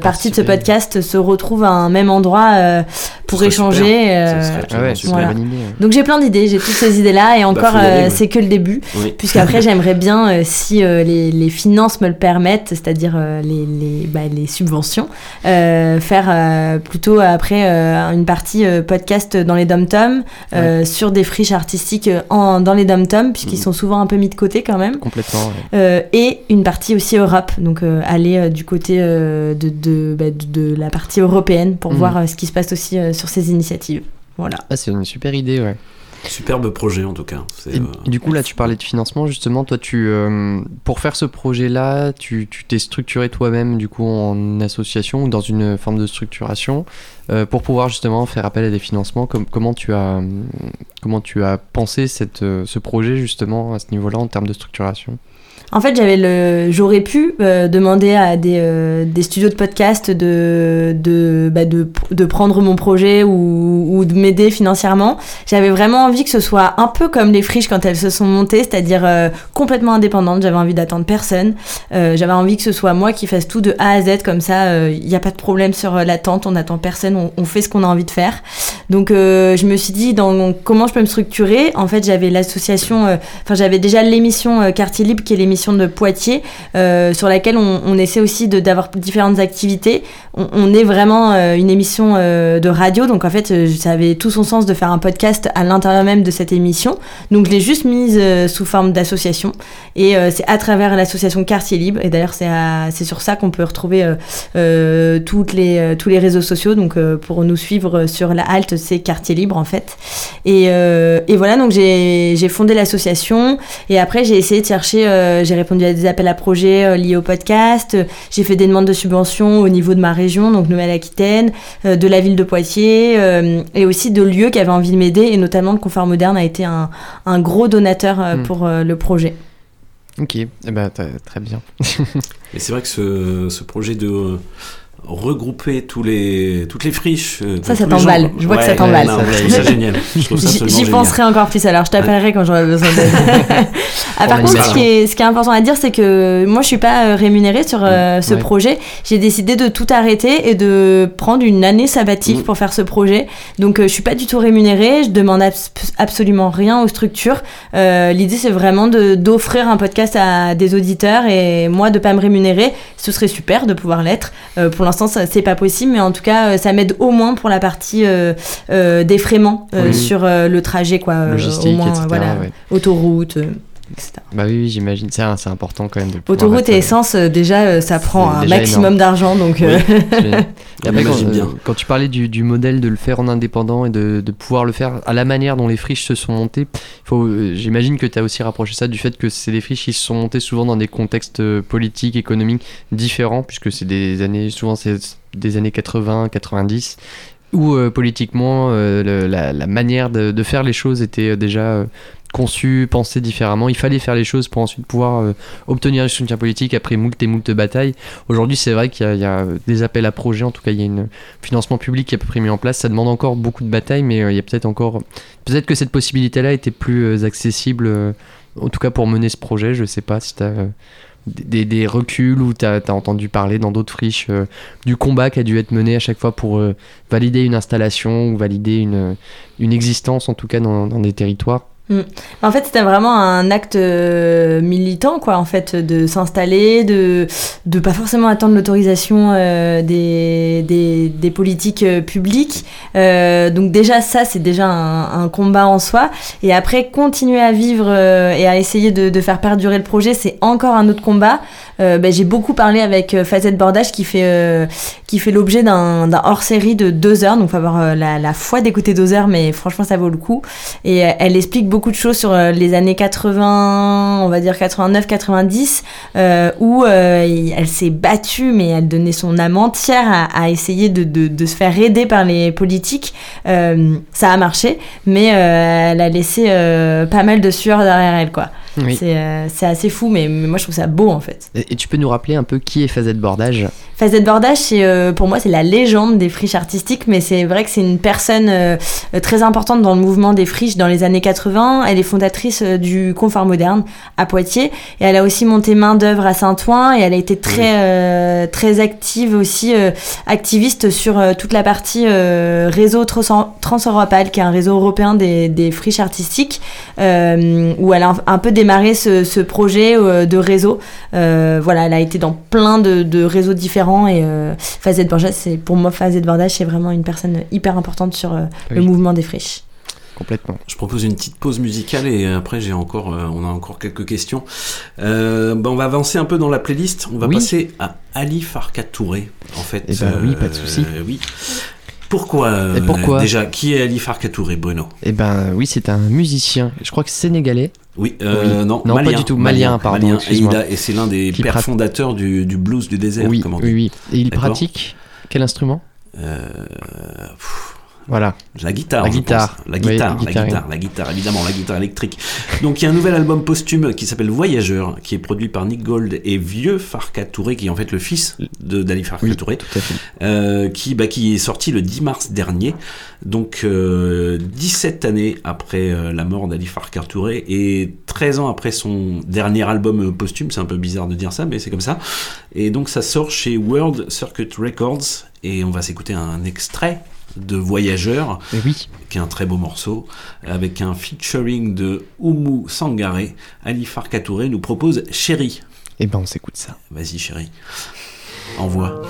partie de ce podcast se retrouvent à un même endroit pour échanger. Ah ouais, voilà. bonne idée. Donc j'ai plein d'idées, j'ai toutes ces idées-là et encore euh, ouais. c'est que le début. Oui. Puisqu'après j'aimerais bien, euh, si euh, les, les finances me le permettent, c'est-à-dire les, les, bah, les subventions, faire plutôt après une partie podcast dans les dom-toms, sur des friches artistiques euh, en, dans les dom-toms, puisqu'ils Mhm. sont souvent un peu mis de côté quand même. Complètement, ouais. Euh, et une partie aussi Europe, donc euh, aller euh, du côté euh, de, de, bah, de, de la partie européenne pour Mhm. voir euh, ce qui se passe aussi euh, sur ces initiatives. Voilà. Ah, c'est une super idée, ouais. Superbe projet en tout cas. Et, euh, du coup, là, tu parlais de financement, justement. Toi, tu, euh, pour faire ce projet-là, tu tu t'es structuré toi-même, du coup, en association ou dans une forme de structuration euh, pour pouvoir justement faire appel à des financements. Com- comment, tu as, comment tu as pensé cette, ce projet, justement, à ce niveau-là, en termes de structuration? En fait, j'avais le, j'aurais pu euh, demander à des, euh, des studios de podcast de de, bah, de prendre mon projet ou, de m'aider financièrement. J'avais vraiment envie que ce soit un peu comme les friches quand elles se sont montées, c'est-à-dire euh, complètement indépendante. J'avais envie d'attendre personne. J'avais envie que ce soit moi qui fasse tout de A à Z comme ça. Il n'y a pas de problème sur l'attente. On n'attend personne. On, fait ce qu'on a envie de faire. Donc je me suis dit comment je peux me structurer. En fait, j'avais l'association. Enfin, j'avais déjà l'émission Quartier Libre qui est l'émission de Poitiers euh, sur laquelle on, essaie aussi d'avoir différentes activités. On, est vraiment euh, une émission euh, de radio, donc en fait, euh, ça avait tout son sens de faire un podcast à l'intérieur même de cette émission. Donc je l'ai juste mise sous forme d'association et c'est à travers l'association Quartier Libre. Et d'ailleurs, c'est sur ça qu'on peut retrouver toutes les, tous les réseaux sociaux. Donc pour nous suivre sur la halte, c'est Quartier Libre en fait. Et, et voilà, donc j'ai fondé l'association et après j'ai essayé de chercher, j'ai répondu à des appels à projets liés au podcast, j'ai fait des demandes de subventions au niveau de ma région, donc Nouvelle-Aquitaine, euh, de la ville de Poitiers euh, et aussi de lieux qui avaient envie de m'aider et notamment le Confort Moderne a été un, un gros donateur euh, Mm. pour euh, le projet. Ok, eh ben, très bien. Et c'est vrai que ce, ce projet de euh, regrouper tous les, toutes les friches. euh, Ça, ça t'emballe. Je vois que ça t'emballe. je trouve ça génial. J'y- penserai encore plus alors, je t'appellerai quand j'aurai besoin d'aide. ah, par contre, ce qui, est, ce qui est important à dire, c'est que moi je suis pas euh, rémunérée sur euh, ce Ouais. projet. J'ai décidé de tout arrêter et de prendre une année sabbatique pour faire ce projet. Donc euh, je suis pas du tout rémunérée, je demande abs- absolument rien aux structures. Euh, L'idée c'est vraiment d'offrir un podcast à des auditeurs et moi de pas me rémunérer, ce serait super de pouvoir l'être. Pour l'instant c'est pas possible, mais en tout cas euh, ça m'aide au moins pour la partie euh, euh, défraiement euh, Oui. sur le trajet quoi. Logistique, au moins, etc., voilà, ouais. autoroute. Bah oui, oui, j'imagine. C'est important quand même de pouvoir Autoroute mettre, et euh, essence, euh, déjà, euh, ça prend un maximum énorme. d'argent, donc. Oui, c'est- et On après, quand, imagine euh, bien. quand tu parlais du, du modèle de le faire en indépendant et de, de pouvoir le faire à la manière dont les friches se sont montées, faut, euh, j'imagine que tu as aussi rapproché ça du fait que c'est des friches qui se sont montées souvent dans des contextes politiques, économiques différents, puisque c'est des années, souvent c'est des années 80, 90, où euh, politiquement euh, le- la, la manière de, de faire les choses était déjà euh, conçue, pensée différemment. Il fallait faire les choses pour ensuite pouvoir euh, obtenir le soutien politique après moult et moult batailles. Aujourd'hui, c'est vrai qu'il y, a- des appels à projets, en tout cas, il y a un financement public qui est à peu près mis en place. Ça demande encore beaucoup de batailles, mais euh, il y a peut-être encore. Peut-être que cette possibilité-là était plus euh, accessible, en tout cas pour mener ce projet. Je sais pas si tu as. des, reculs ou tu as, entendu parler dans d'autres friches du combat qui a dû être mené à chaque fois pour valider une installation ou valider une, existence en tout cas dans des territoires. Mm. En fait, c'était vraiment un acte euh, militant, quoi, en fait, de s'installer, de de pas forcément attendre l'autorisation euh, des, des, politiques euh, publiques. Donc déjà, ça, c'est déjà un, combat en soi. Et après, continuer à vivre et à essayer de, de faire perdurer le projet, c'est encore un autre combat. Ben, j'ai beaucoup parlé avec Fazette Bordage qui fait qui fait l'objet d'un hors-série de deux heures. Donc, faut avoir la, la foi d'écouter deux heures, mais franchement, ça vaut le coup. Et elle explique beaucoup de choses sur euh, les années 80, on va dire 89, 90, euh, où euh, elle s'est battue, mais elle donnait son âme entière à, à essayer de, de, de se faire aider par les politiques. Euh, ça a marché, mais elle a laissé pas mal de sueur derrière elle, quoi. Oui. C'est c'est assez fou, mais, mais moi je trouve ça beau en fait. Et, et tu peux nous rappeler un peu qui est Fazette Bordage? Fazette Bordage, c'est euh, pour moi c'est la légende des friches artistiques, mais c'est vrai que c'est une personne euh, euh, très importante dans le mouvement des friches dans les années 80. Elle est fondatrice euh, du Confort Moderne à Poitiers et elle a aussi monté main d'œuvre à Saint-Ouen et elle a été très très active aussi activiste sur toute la partie réseau Trans- Transeuropal, qui est un réseau européen des, des friches artistiques, où elle a un, peu démarré ce, ce projet de réseau. Voilà, elle a été dans plein de, de réseaux différents et euh, Fazette Bordage, c'est pour moi Fazette Bordage, c'est vraiment une personne hyper importante sur euh, le mouvement des friches. Complètement. Je propose une petite pause musicale et après j'ai encore, euh, on a encore quelques questions. Euh, bah, on va avancer un peu dans la playlist. On va Oui. passer à Ali Farka Touré, en fait. Eh ben oui, pas de souci. oui. Pourquoi, euh, Et pourquoi Déjà, qui est Ali Farka Touré, Bruno Eh ben oui, c'est un musicien, je crois que sénégalais. Oui, euh, Oui. non, Non, pas malien, du tout, malien, pardon, malien. Et, excuse-moi. il a- et c'est l'un des pères prat- fondateurs du, du blues du désert, Oui, comme on dit. oui, oui. Et il pratique quel instrument? Euh, pff, Voilà. La guitare. La guitare. La guitare, la guitare. guitare, la guitare, évidemment, la guitare électrique. Donc il y a un nouvel album posthume qui s'appelle Voyageur, qui est produit par Nick Gold et Vieux Farka Touré, qui est en fait le fils de d'Ali Farka Oui, Touré, euh, qui, bah, qui est sorti le 10 mars dernier, donc euh, 17 années après euh, la mort d'Ali Farka Touré et 13 ans après son dernier album posthume, c'est un peu bizarre de dire ça, mais c'est comme ça. Et donc ça sort chez World Circuit Records et on va s'écouter un extrait de Voyageur, qui est un très beau morceau, avec un featuring de Oumu Sangaré. Ali Farka Touré nous propose Chéri. Eh ben on s'écoute ça. Vas-y chéri. Envoie.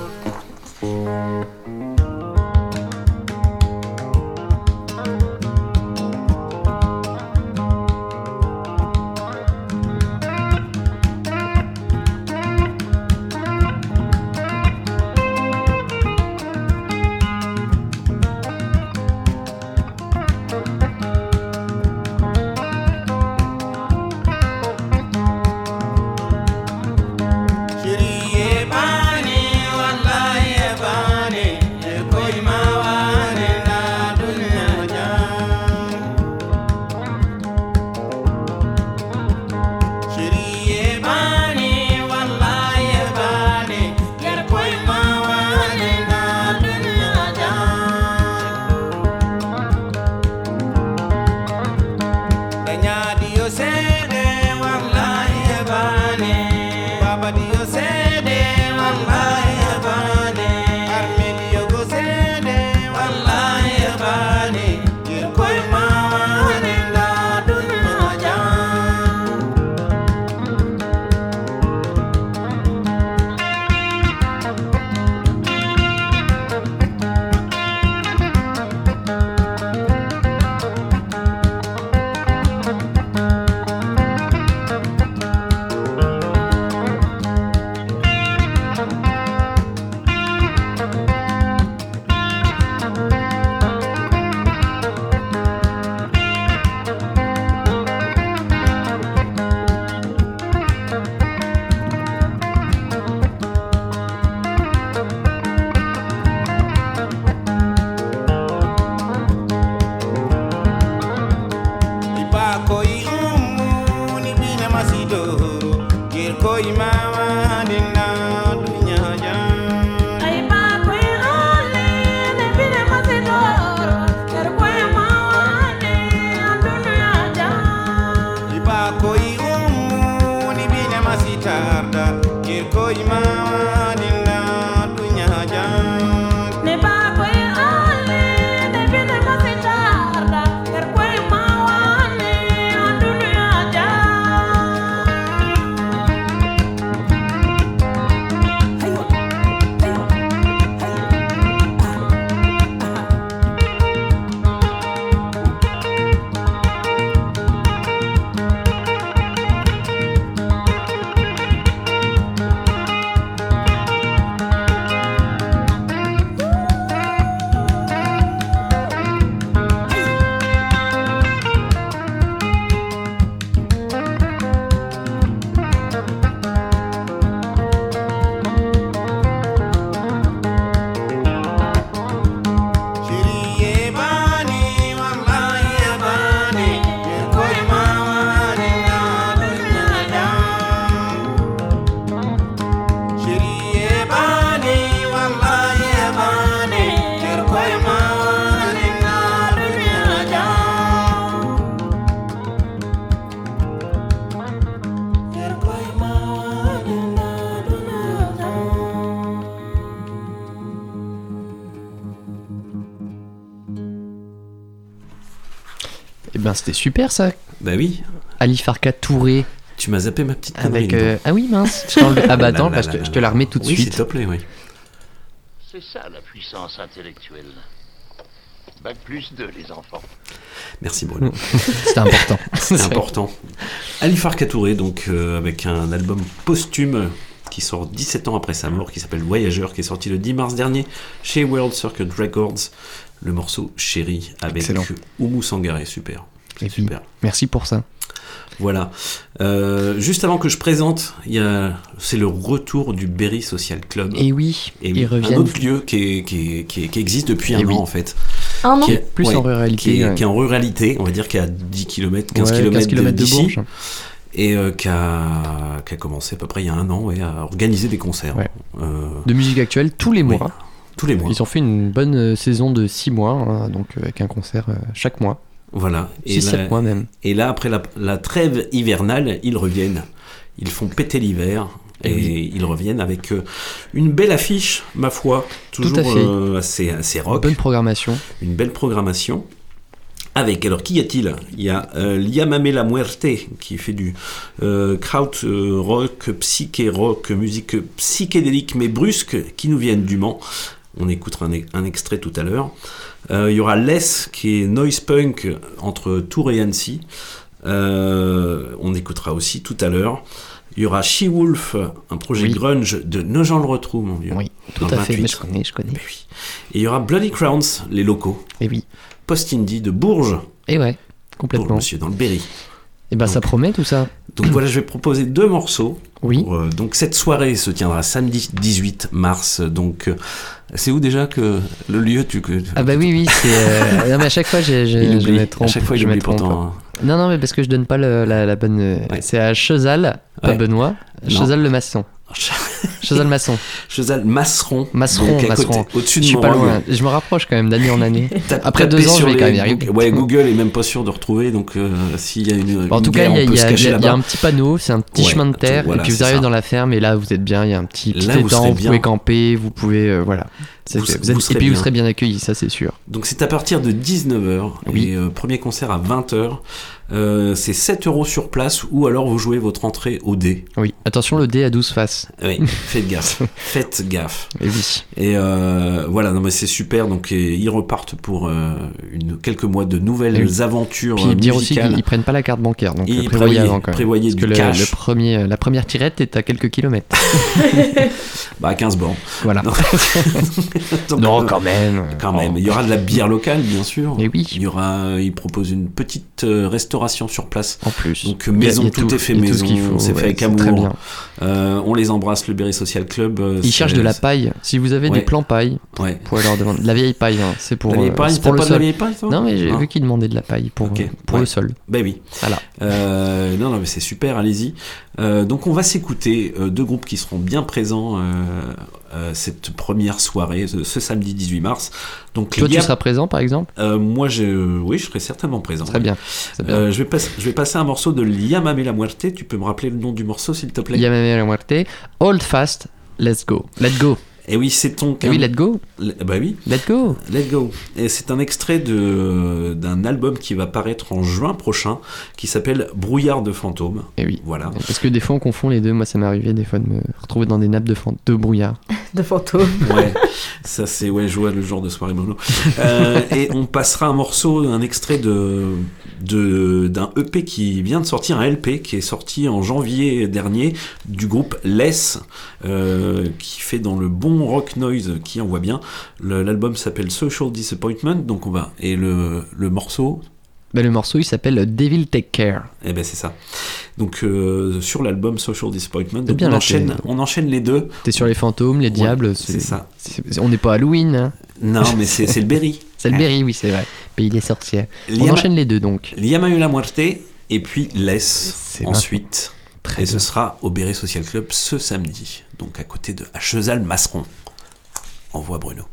Ben c'était super ça. Bah oui. Ali Farka Touré. Tu m'as zappé ma petite connerie, Avec euh, ah oui mince. Je Ah bah Là, attends, là, bah, je te- là, je te la remets tout de oui, suite. s'il te plaît, oui. C'est ça la puissance intellectuelle. Bac plus 2, les enfants. Merci Bruno. C'est important. C'est important. Ali Farka Touré, donc euh, avec un album posthume qui sort 17 ans après sa mort, qui s'appelle Voyageur, qui est sorti le 10 mars dernier chez World Circuit Records. Le morceau Chéri avec Excellent. Oumu Sangaré, super. Et puis, Super. merci pour ça. Voilà. Euh, juste avant que je présente, il y a, c'est le retour du Berry Social Club. Et oui, Et ils Un reviennent. autre lieu qui, est- qui, est- qui est- qui existe depuis Et un oui. an en fait. Un an qui est, Plus en ruralité, Qui est, ouais. qui est en ruralité, on va dire, qui est à 10 km, 15 Ouais, km, 15 kilomètres de. Bourges. Et euh, qui, a, commencé à peu près il y a un an ouais, à organiser des concerts. Ouais. Euh, De musique actuelle tous les mois. tous les mois. Ils ont fait une bonne saison de 6 mois, hein, donc avec un concert euh, chaque mois. Voilà. 6 là- 7 mois même. Et là, après la, la trêve hivernale, ils reviennent. Ils font péter l'hiver. Et Eh ils reviennent avec euh, une belle affiche, ma foi. Toujours à fait. euh, assez, assez rock. Bonne programmation. Une belle programmation. Avec, alors qui y a-t-il? Il y a euh, Liamame La Muerte qui fait du euh, kraut euh, rock, psyché rock, musique psychédélique mais brusque qui nous viennent du Mans. On écoutera un, un extrait tout à l'heure. Euh, il y aura Les qui est noise punk entre Tours et Annecy. Euh, on écoutera aussi tout à l'heure. Il y aura She-Wolf, un projet Oui. grunge de Nogent le Retrou, mon vieux. Oui, tout à fait. 28. Mais je connais, je connais. Et il y aura Bloody Crowns, les locaux. Et oui. Post-indie de Bourges. Et ouais, complètement. Bourges, monsieur, dans le Berry. Et ben ça promet tout ça. Donc voilà, je vais proposer deux morceaux. Oui. Pour, euh, donc cette soirée se tiendra samedi 18 mars. Donc c'est où déjà que le lieu tu que Ah bah oui, oui, c'est... euh, non mais à chaque fois, Il je oublie. me trompe. À chaque fois, il je me trompe. pourtant, hein. Non, non, mais parce que je donne pas le- la, la bonne... euh, C'est à Chezal, pas Ouais. Benoît. Chezal le maçon. Chezal maçon. Chezal Masseron. Masseron, Masseron. au-dessus de Je suis pas loin. Je me rapproche quand même d'année en année. Après deux ans, je vais quand même y arriver. Google- Ouais, Google est même pas sûr de retrouver, donc euh, s'il y a une. Bon, en une tout cas, guerre, il y, a- il y y y un petit panneau, c'est un petit Ouais, chemin de terre, voilà, et puis vous arrivez ça. dans la ferme, et là vous êtes bien, il y a un petit, petit Là, vous étang, vous, bien. pouvez camper, vous pouvez. euh, voilà. Vous- vous serez et puis bien. vous serez bien accueillis, ça c'est sûr. Donc c'est à partir de 19h et euh, premier concert à 20h. Euh, c'est 7 euros sur place ou alors vous jouez votre entrée au dé. Oui, attention, le dé à 12 faces. Oui, faites gaffe. faites gaffe. Et oui. Et euh, voilà, non mais c'est super. Donc et ils repartent pour euh, une, quelques mois de nouvelles Et oui. aventures Puis dire aussi musicales. qu'ils ils prennent pas la carte bancaire, donc Ils prévoyez prévoyaient- avant quand même. prévoyaient Parce du que le, cash. le premier, euh, la première tirette est à quelques kilomètres. Bah 15 bornes. Voilà. Donc, Non, quand même. Quand même. Il y aura de la bière locale, bien sûr. Et oui. Il y aura, il propose une petite euh, restauration sur place. En plus. Donc maison, tout, tout- est fait maison. C'est ouais, fait avec amour. très bien. Euh, on les embrasse, le Berry Social Club. euh, Ils cherchent de la paille. Si vous avez Ouais. des plans paille, Ouais. vous pouvez leur demander. De la vieille paille, hein, c'est pour, La vieille euh, paille, c'est pour le pas de la sol. vieille paille, toi? Non, mais j'ai Ah. vu qu'ils demandaient de la paille pour, Ok. euh, pour le sol. Ben oui. Voilà. Euh, non, non, mais c'est super, allez-y. Euh, donc on va s'écouter euh, deux groupes qui seront bien présents euh, euh, cette première soirée, ce, ce samedi 18 mars. Donc Toi, tu a- seras présent, par exemple? Euh, moi, je, oui, je serai certainement présent. Très bien. Euh, je, vais pas- je vais passer un morceau de Liamame la Muerte. Tu peux me rappeler le nom du morceau, s'il te plaît? Yamame la muerte. Hold fast, let's go. Let's go. Et oui, c'est ton. Eh oui, let's go. Le- Bah oui. Let's go. Let's go. Et c'est un extrait de d'un album qui va paraître en juin prochain, qui s'appelle Brouillard de fantômes. Et oui. Voilà. Parce que des fois, on confond les deux. Moi, ça m'est arrivé des fois de me retrouver dans des nappes de, fan- de brouillard. De fantômes. Ouais, ça c'est ouais, je vois le genre de soirée Bruno. Euh, et on passera un morceau, un extrait de de- d'un EP qui vient de sortir, un LP qui est sorti en janvier dernier du groupe Less, euh, qui fait dans le bon rock noise qui envoie bien. L'album s'appelle Social Disappointment, donc on va et le, le morceau? Bah, le morceau, il s'appelle Devil Take Care. Eh ben c'est ça. Donc euh, sur l'album Social Disappointment, donc bien, on là, enchaîne, on enchaîne les deux. T'es sur les fantômes, les diables. c'est ça. On n'est pas Halloween. hein. Non, mais c'est le Berry. C'est le Berry, oui, c'est vrai. Pays des sorcières. On Liam- enchaîne les deux donc. Liamayu la Muerte et puis Laisse C'est ensuite. Et ce sera au Béret Social Club ce samedi, donc à côté de à Chezal-Masseron. Envoie Bruno.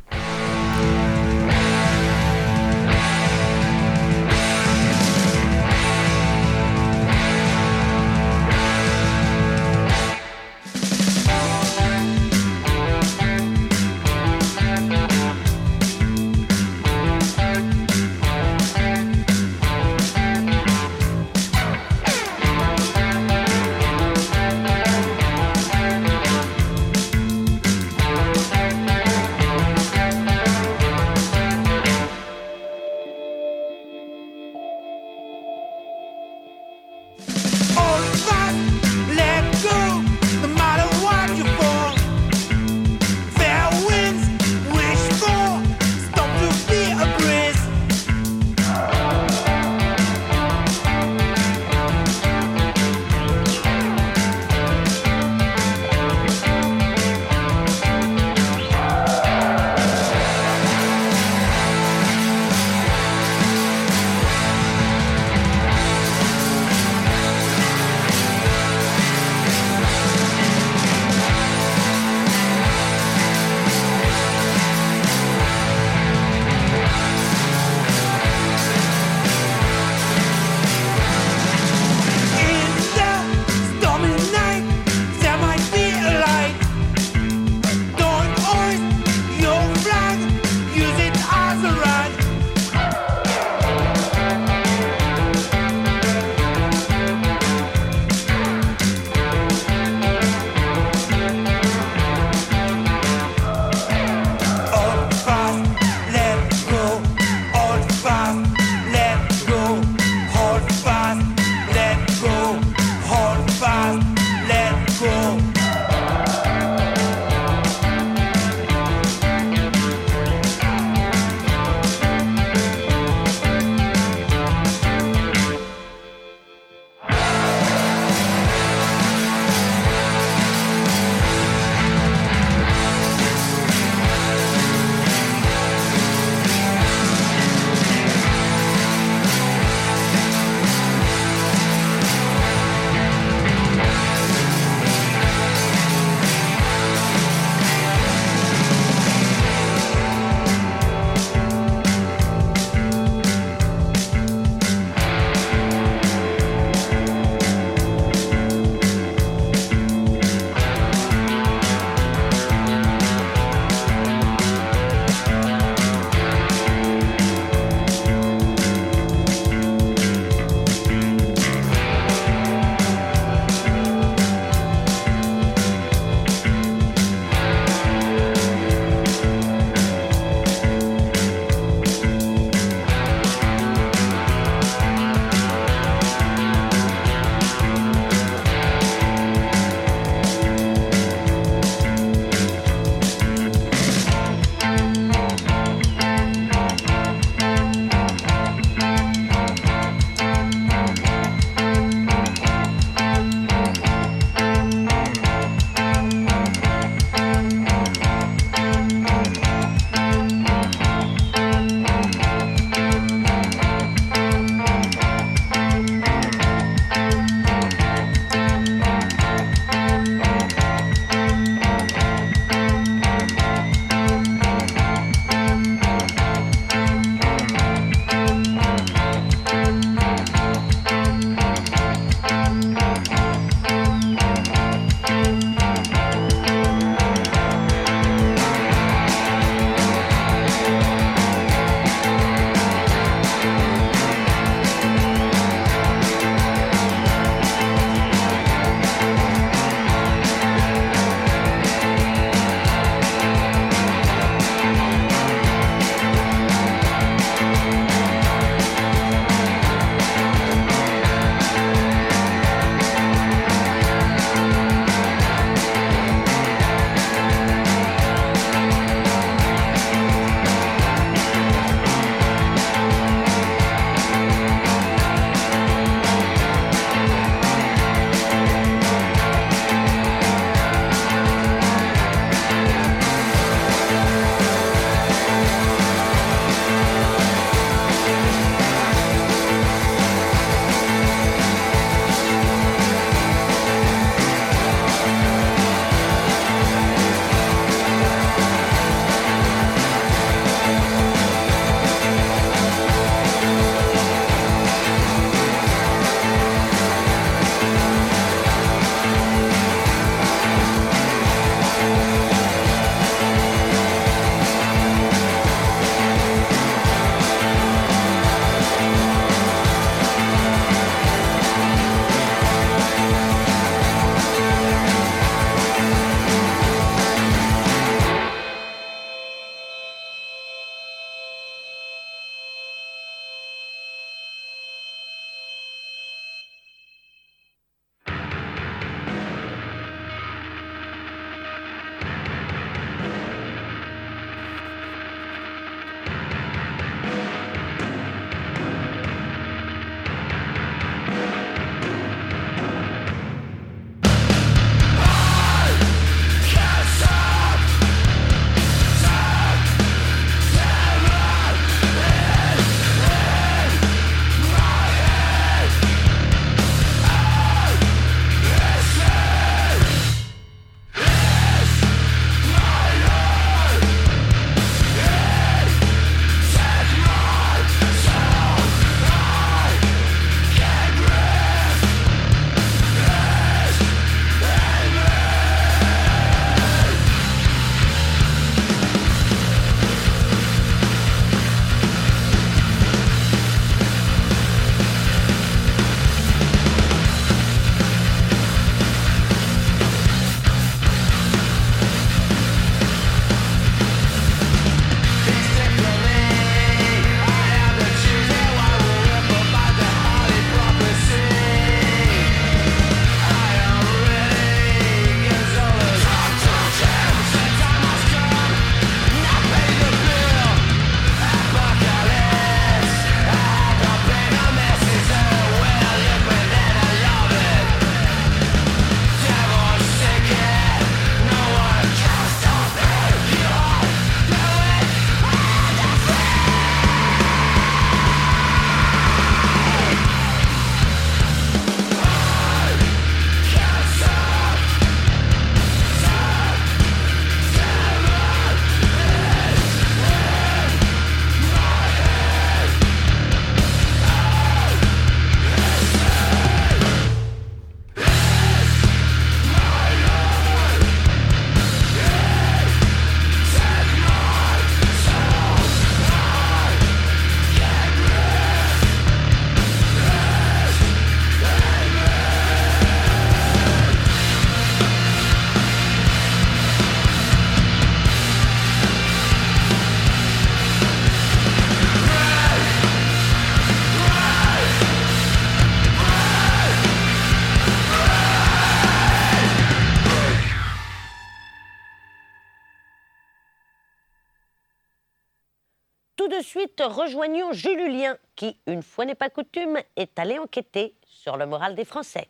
Suite, rejoignons Julien, qui, une fois n'est pas coutume, est allé enquêter sur le moral des Français.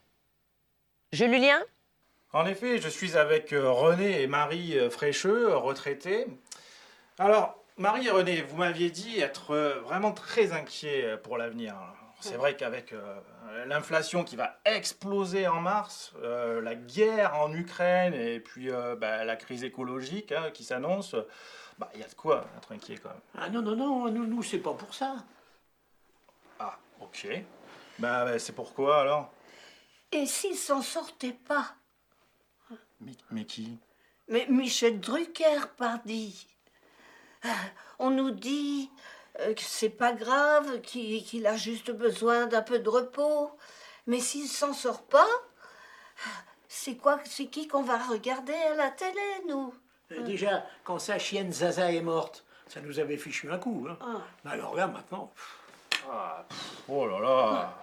Julien En effet, je suis avec euh, René et Marie euh, Frécheux, retraités. Alors, Marie et René, vous m'aviez dit être euh, vraiment très inquiet pour l'avenir. C'est vrai qu'avec l'inflation qui va exploser en mars, la guerre en Ukraine et puis bah, la crise écologique hein, qui s'annonce, bah, il y a de quoi être inquiet quand même. Ah non, non, non, nous, nous c'est pas pour ça. Ah, ok. Bah, bah, c'est pourquoi alors? Et s'il s'en sortait pas? Mais, mais qui? Mais Michel Drucker, pardi. Ah, On nous dit euh, que c'est pas grave, qu'il qu'il a juste besoin d'un peu de repos. Mais s'il s'en sort pas, c'est quoi, c'est qui qu'on va regarder à la télé, nous? Euh, Déjà, quand sa chienne Zaza est morte, ça nous avait fichu un coup. Hein. Ah. Mais alors là, maintenant, Ah, pff, oh là là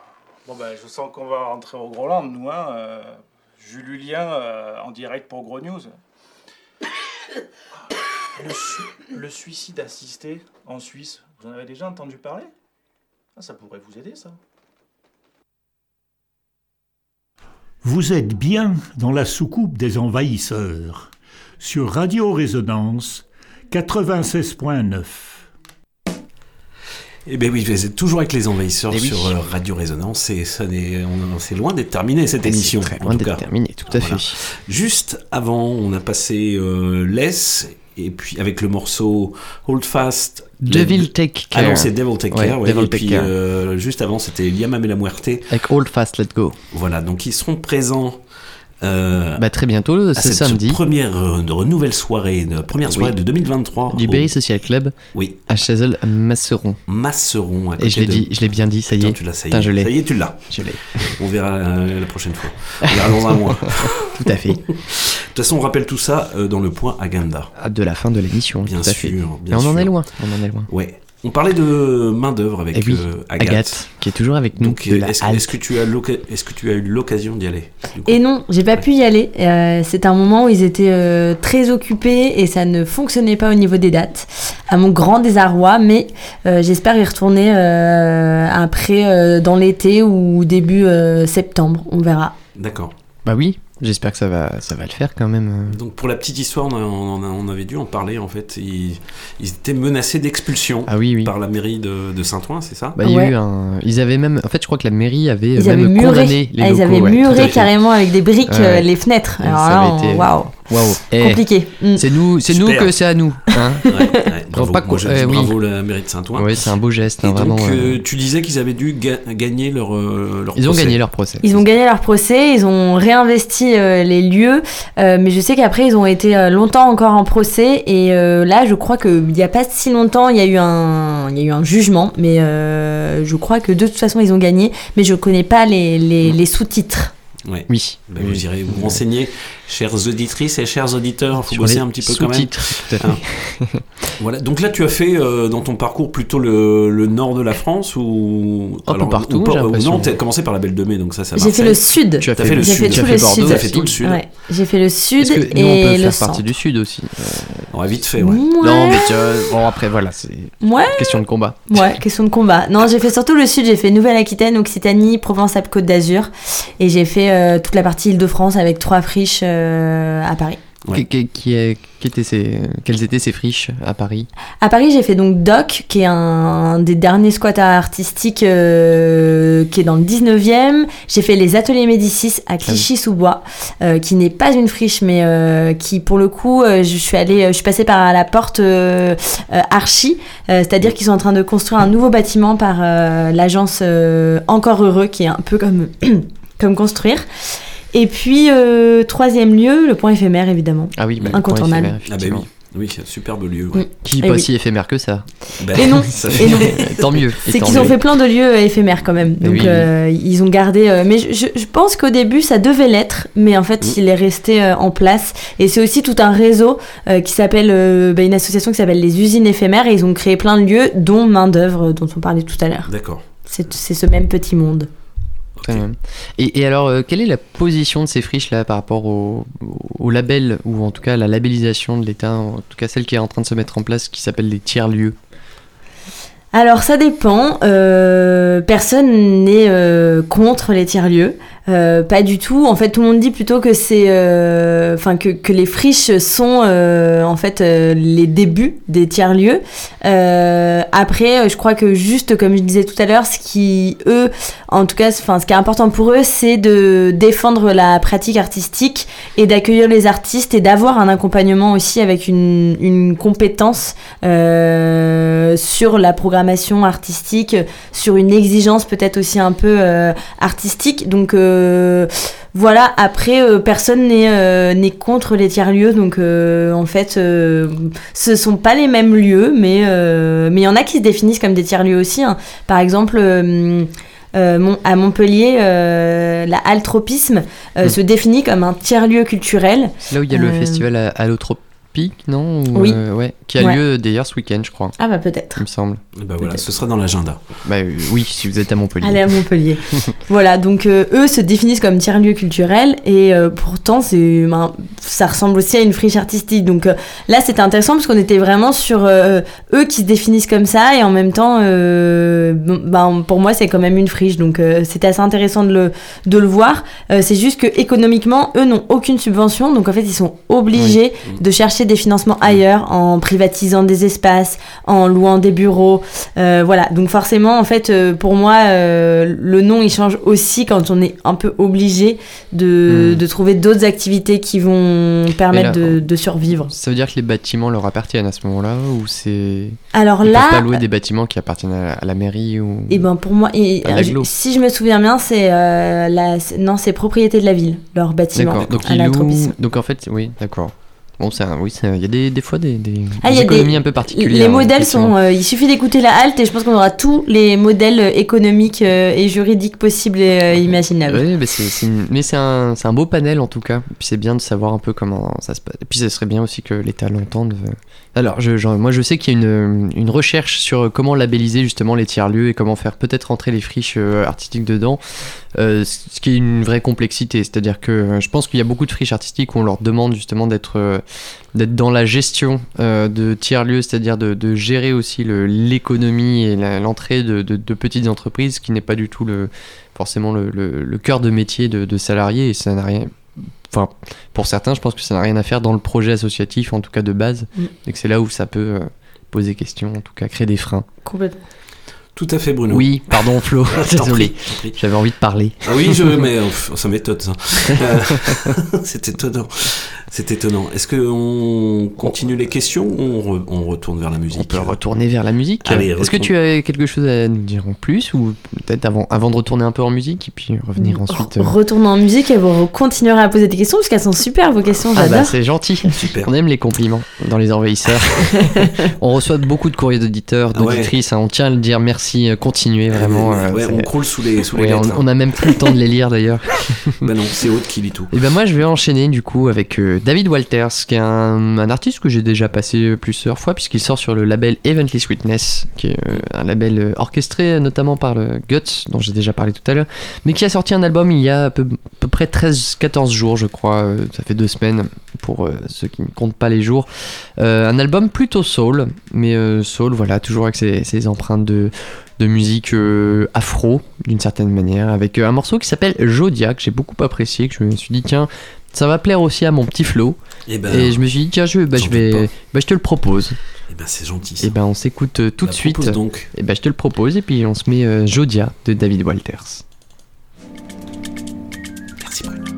Bon ben, je sens qu'on va rentrer au Groland, nous, hein. euh, Julien euh, en direct pour Gros News. Le, su- le suicide assisté en Suisse, vous en avez déjà entendu parler? Ah, Ça pourrait vous aider, ça. Vous êtes bien dans la soucoupe des envahisseurs sur Radio Résonance 96.9. Eh bien oui, vous êtes toujours avec les envahisseurs Eh oui. sur euh, Radio Résonance et ça c'est loin d'être terminé cette Et c'est émission. très loin d'être terminé, tout à Voilà. fait. Juste avant, on a passé euh, Less et puis avec le morceau Hold Fast. Devil Take Ah non, Care. c'est Devil Take Ouais, Care. ouais. Devil et Take puis Care. euh, juste avant, c'était Liam et la Muerte. Avec Hold Fast, Let Go. Voilà, donc ils seront présents. Euh, Bah, très bientôt, à ce cette samedi. Première euh, nouvelle soirée, de première soirée Oui. de 2023. Du Berry Social Club Oui. à Chazelle Masseron. Masseron. à Et je côté l'ai de- dit, je l'ai bien dit, ça y est. Putain, tu l'as, ça y est. je l'ai. Ça y est, tu l'as. Je l'ai. On verra euh, la prochaine fois. On verra dans un mois. Tout à fait. De toute façon, on rappelle tout ça euh, dans le point Agenda. De la fin de l'émission, Bien tout à sûr, fait. bien Mais on en est loin, on en est loin. Ouais. On parlait de main d'œuvre avec oui, euh, Agathe. Agathe. qui est toujours avec nous. Est-ce, que tu as l'oca- est-ce que tu as eu l'occasion d'y aller Et non, j'ai pas pu y aller. Euh, c'est un moment où ils étaient euh, très occupés et ça ne fonctionnait pas au niveau des dates, à mon grand désarroi. Mais euh, j'espère y retourner euh, après euh, dans l'été ou début euh, septembre. On verra. D'accord. Bah oui, j'espère que ça va, ça va le faire quand même. Donc pour la petite histoire, on, avait dû en parler en fait. Ils, ils étaient menacés d'expulsion Ah oui, oui. par la mairie de, de Saint-Ouen, c'est ça? Bah, il y a eu un... Ils avaient même... En fait, je crois que la mairie avait Ils même avaient muré, condamné les Ah, ils locaux. avaient ouais, tout à muré carrément avec des briques Ouais, euh, les fenêtres. Alors ça là, avait on- été- waouh. Waouh. Eh, Compliqué. Mm. C'est nous, c'est nous que c'est à nous. Hein Ouais, ouais, bravo. pas oui. la mairie de Saint-Ouen. Ouais, c'est un beau geste, Et hein, donc, vraiment. euh, euh, tu disais qu'ils avaient dû ga- gagner leur, euh, leur Ils ont procès. gagné leur procès. Ils ont gagné leur procès, ils ont réinvesti euh, les lieux, euh, mais je sais qu'après ils ont été euh, longtemps encore en procès et euh, là je crois qu'il n'y a pas si longtemps il y a eu un, il y a eu un jugement, mais euh, je crois que de toute façon ils ont gagné, mais je connais pas les, les, les sous-titres. Ouais. Oui. Ben, vous irez vous renseigner, chères auditrices et chers auditeurs. Il faut Sur bosser un petit peu quand même. sous-titres, tout à fait. Hein. voilà. Donc là, tu as fait euh, dans ton parcours plutôt le, le nord de la France ou Un peu partout, ou j'ai ou non, tu as commencé par la Belle de Mai, donc ça, ça. J'ai fait le sud. Tu as fait le J'ai sud. fait Tu as tout fait le Bordeaux sud. T'as fait tout le sud. Ouais. J'ai fait le sud Est-ce que et nous, on peut le faire centre. partie du sud aussi euh, On va vite fait, ouais. Ouais. Non, mais tu vois, bon, après, voilà, c'est Ouais. question de combat. Ouais, question de combat. Non, j'ai fait surtout le sud, j'ai fait Nouvelle-Aquitaine, Occitanie, Provence-Alpes-Côte d'Azur. Et j'ai fait euh, toute la partie Île-de-France avec trois friches à Paris. Ouais. Qui, qui est- qui étaient ces, quelles étaient ces friches à Paris? À Paris, j'ai fait donc Doc, qui est un des derniers squats artistiques euh, qui est dans le 19e. J'ai fait les Ateliers Médicis à Clichy-sous-Bois, euh, qui n'est pas une friche, mais euh, qui, pour le coup, euh, je suis allée, je suis passée par la porte euh, euh, Archie, euh, c'est-à-dire qu'ils sont en train de construire un nouveau bâtiment par euh, l'agence euh, Encore Heureux, qui est un peu comme, comme construire. Et puis, euh, troisième lieu, le point éphémère, évidemment. Ah oui, bah, le point incontournable. éphémère, Ah ben effectivement. oui. Oui, c'est un superbe lieu. ouais. Qui n'est Et pas oui. si éphémère que ça. Ben, Et non, ça et non. tant mieux. C'est qu'ils ont fait plein de lieux euh, éphémères quand même. Mais Donc oui, euh, ils ont gardé. euh, mais je, pense qu'au début ça devait l'être, mais en fait Mm. il est resté euh, en place. Et c'est aussi tout un réseau euh, qui s'appelle euh, bah, une association qui s'appelle les usines éphémères et ils ont créé plein de lieux, dont main d'œuvre dont on parlait tout à l'heure. D'accord. C'est ce même petit monde. Très bien. Et, et alors, euh, quelle est la position de ces friches-là par rapport au, au label, ou en tout cas la labellisation de l'État, en tout cas celle qui est en train de se mettre en place, qui s'appelle les tiers-lieux? Alors ça dépend. Euh, personne n'est euh, contre les tiers-lieux. Euh, pas du tout. En fait, tout le monde dit plutôt que c'est, euh, enfin que, que les friches sont euh, en fait euh, les débuts des tiers-lieux. Euh, après, je crois que juste comme je disais tout à l'heure, ce qui eux, en tout cas, enfin ce qui est important pour eux, c'est de défendre la pratique artistique et d'accueillir les artistes et d'avoir un accompagnement aussi avec une, une compétence sur la programmation artistique, sur une exigence peut-être aussi un peu artistique. Donc euh, voilà, après, euh, personne n'est euh, contre les tiers-lieux, donc euh, en fait, euh, ce sont pas les mêmes lieux, mais euh, mais il y en a qui se définissent comme des tiers-lieux aussi. hein. Par exemple, euh, euh, Mon- à Montpellier, euh, la halle Tropisme euh, Mm. se définit comme un tiers-lieu culturel. Là où il y a le Euh, festival à- Non Ou, Oui. euh, ouais, qui a Ouais. lieu d'ailleurs ce week-end, je crois. Ah bah peut-être. Il me semble. Bah voilà, ce sera dans l'agenda. Bah euh, oui, si vous êtes à Montpellier. Allez à Montpellier. voilà, donc euh, eux se définissent comme tiers-lieu culturel et euh, pourtant c'est, ben, ça ressemble aussi à une friche artistique. Donc euh, là c'était intéressant parce qu'on était vraiment sur euh, eux qui se définissent comme ça et en même temps, euh, ben, pour moi c'est quand même une friche. Donc euh, c'était assez intéressant de le, de le voir. Euh, c'est juste que économiquement eux n'ont aucune subvention donc en fait ils sont obligés de chercher des financements ailleurs en privatisant des espaces, en louant des bureaux. Euh, voilà, donc forcément, en fait, euh, pour moi, euh, le nom il change aussi quand on est un peu obligé de, Hmm. de trouver d'autres activités qui vont permettre là, de, de survivre. Ça veut dire que les bâtiments leur appartiennent à ce moment-là ou c'est Alors Ils là, peuvent pas louer des bâtiments qui appartiennent à, à la mairie ou Et ben pour moi, et- je- si je me souviens bien, c'est euh, non, c'est propriété de la ville, leur bâtiment. D'accord. Donc ils louent. Donc en fait, oui, d'accord. Bon, un- oui, il y a des, des fois des, des, Ah, des économies des- un peu particulières. Les hein, modèles sont. euh, il suffit d'écouter la halte et je pense qu'on aura tous les modèles euh, économiques euh, et juridiques possibles et euh, imaginables. Ouais, mais c'est, un, un beau panel en tout cas. Puis c'est bien de savoir un peu comment ça se passe. Et puis ce serait bien aussi que l'État l'entende. Alors, je, genre, moi je sais qu'il y a une, une recherche sur comment labelliser justement les tiers-lieux et comment faire peut-être rentrer les friches artistiques dedans. Ce qui est une vraie complexité. C'est-à-dire que je pense qu'il y a beaucoup de friches artistiques où on leur demande justement d'être, d'être dans la gestion euh, de tiers-lieux, c'est-à-dire de, de gérer aussi l'économie et l'entrée de, de- de petites entreprises, qui n'est pas du tout le, forcément le, le- le cœur de métier de, de salariés et ça n'a rien. Enfin, pour certains, je pense que ça n'a rien à faire dans le projet associatif, en tout cas de base, Mm. et que c'est là où ça peut euh, poser question, en tout cas créer des freins. Complètement. Tout à fait, Bruno. Oui, pardon Flo, désolé, j'avais envie de parler. Ah oui, je, mais euh, pff, ça m'étonne ça. Euh, C'est étonnant. C'est étonnant. Est-ce qu'on continue les questions ou on, re- on retourne vers la musique? On peut retourner vers la musique. Est-ce que tu as quelque chose à nous dire en plus ou peut-être avant, avant de retourner un peu en musique et puis revenir ensuite euh, Retournons en musique et vous continuerez à poser des questions parce qu'elles sont super vos questions, Ah j'adore. bah c'est gentil. On aime les compliments dans les envahisseurs. on reçoit beaucoup de courriers d'auditeurs, Ah ouais. d'auditrices. hein. On tient à le dire. Merci, euh, continuez vraiment. Ouais, euh, ouais, on croule sous les, sous les on, lettres. on a même plus le temps de les lire d'ailleurs. Bah non, c'est Aude qui lit tout. Et ben moi je vais enchaîner du coup avec euh, David Walters, qui est un, artiste que j'ai déjà passé plusieurs fois puisqu'il sort sur le label Evently Sweetness, qui est euh, un label euh, orchestré euh, notamment par le Guts, dont j'ai déjà parlé tout à l'heure, mais qui a sorti un album il y a à peu, près 13-14 jours je crois, euh, ça fait deux semaines pour euh, ceux qui ne comptent pas les jours. Euh, un album plutôt soul, mais euh, soul voilà, toujours avec ses, empreintes de musique euh, afro d'une certaine manière avec euh, un morceau qui s'appelle Jodia que j'ai beaucoup apprécié que je me suis dit tiens ça va plaire aussi à mon petit Flo Eh ben, et je me suis dit tiens je, bah, je vais bah, je te le propose Eh ben c'est gentil. ça. et ben on s'écoute euh, tout Bah, de suite donc. et ben je te le propose et puis on se met euh, Jodia de David Walters Merci Bruno.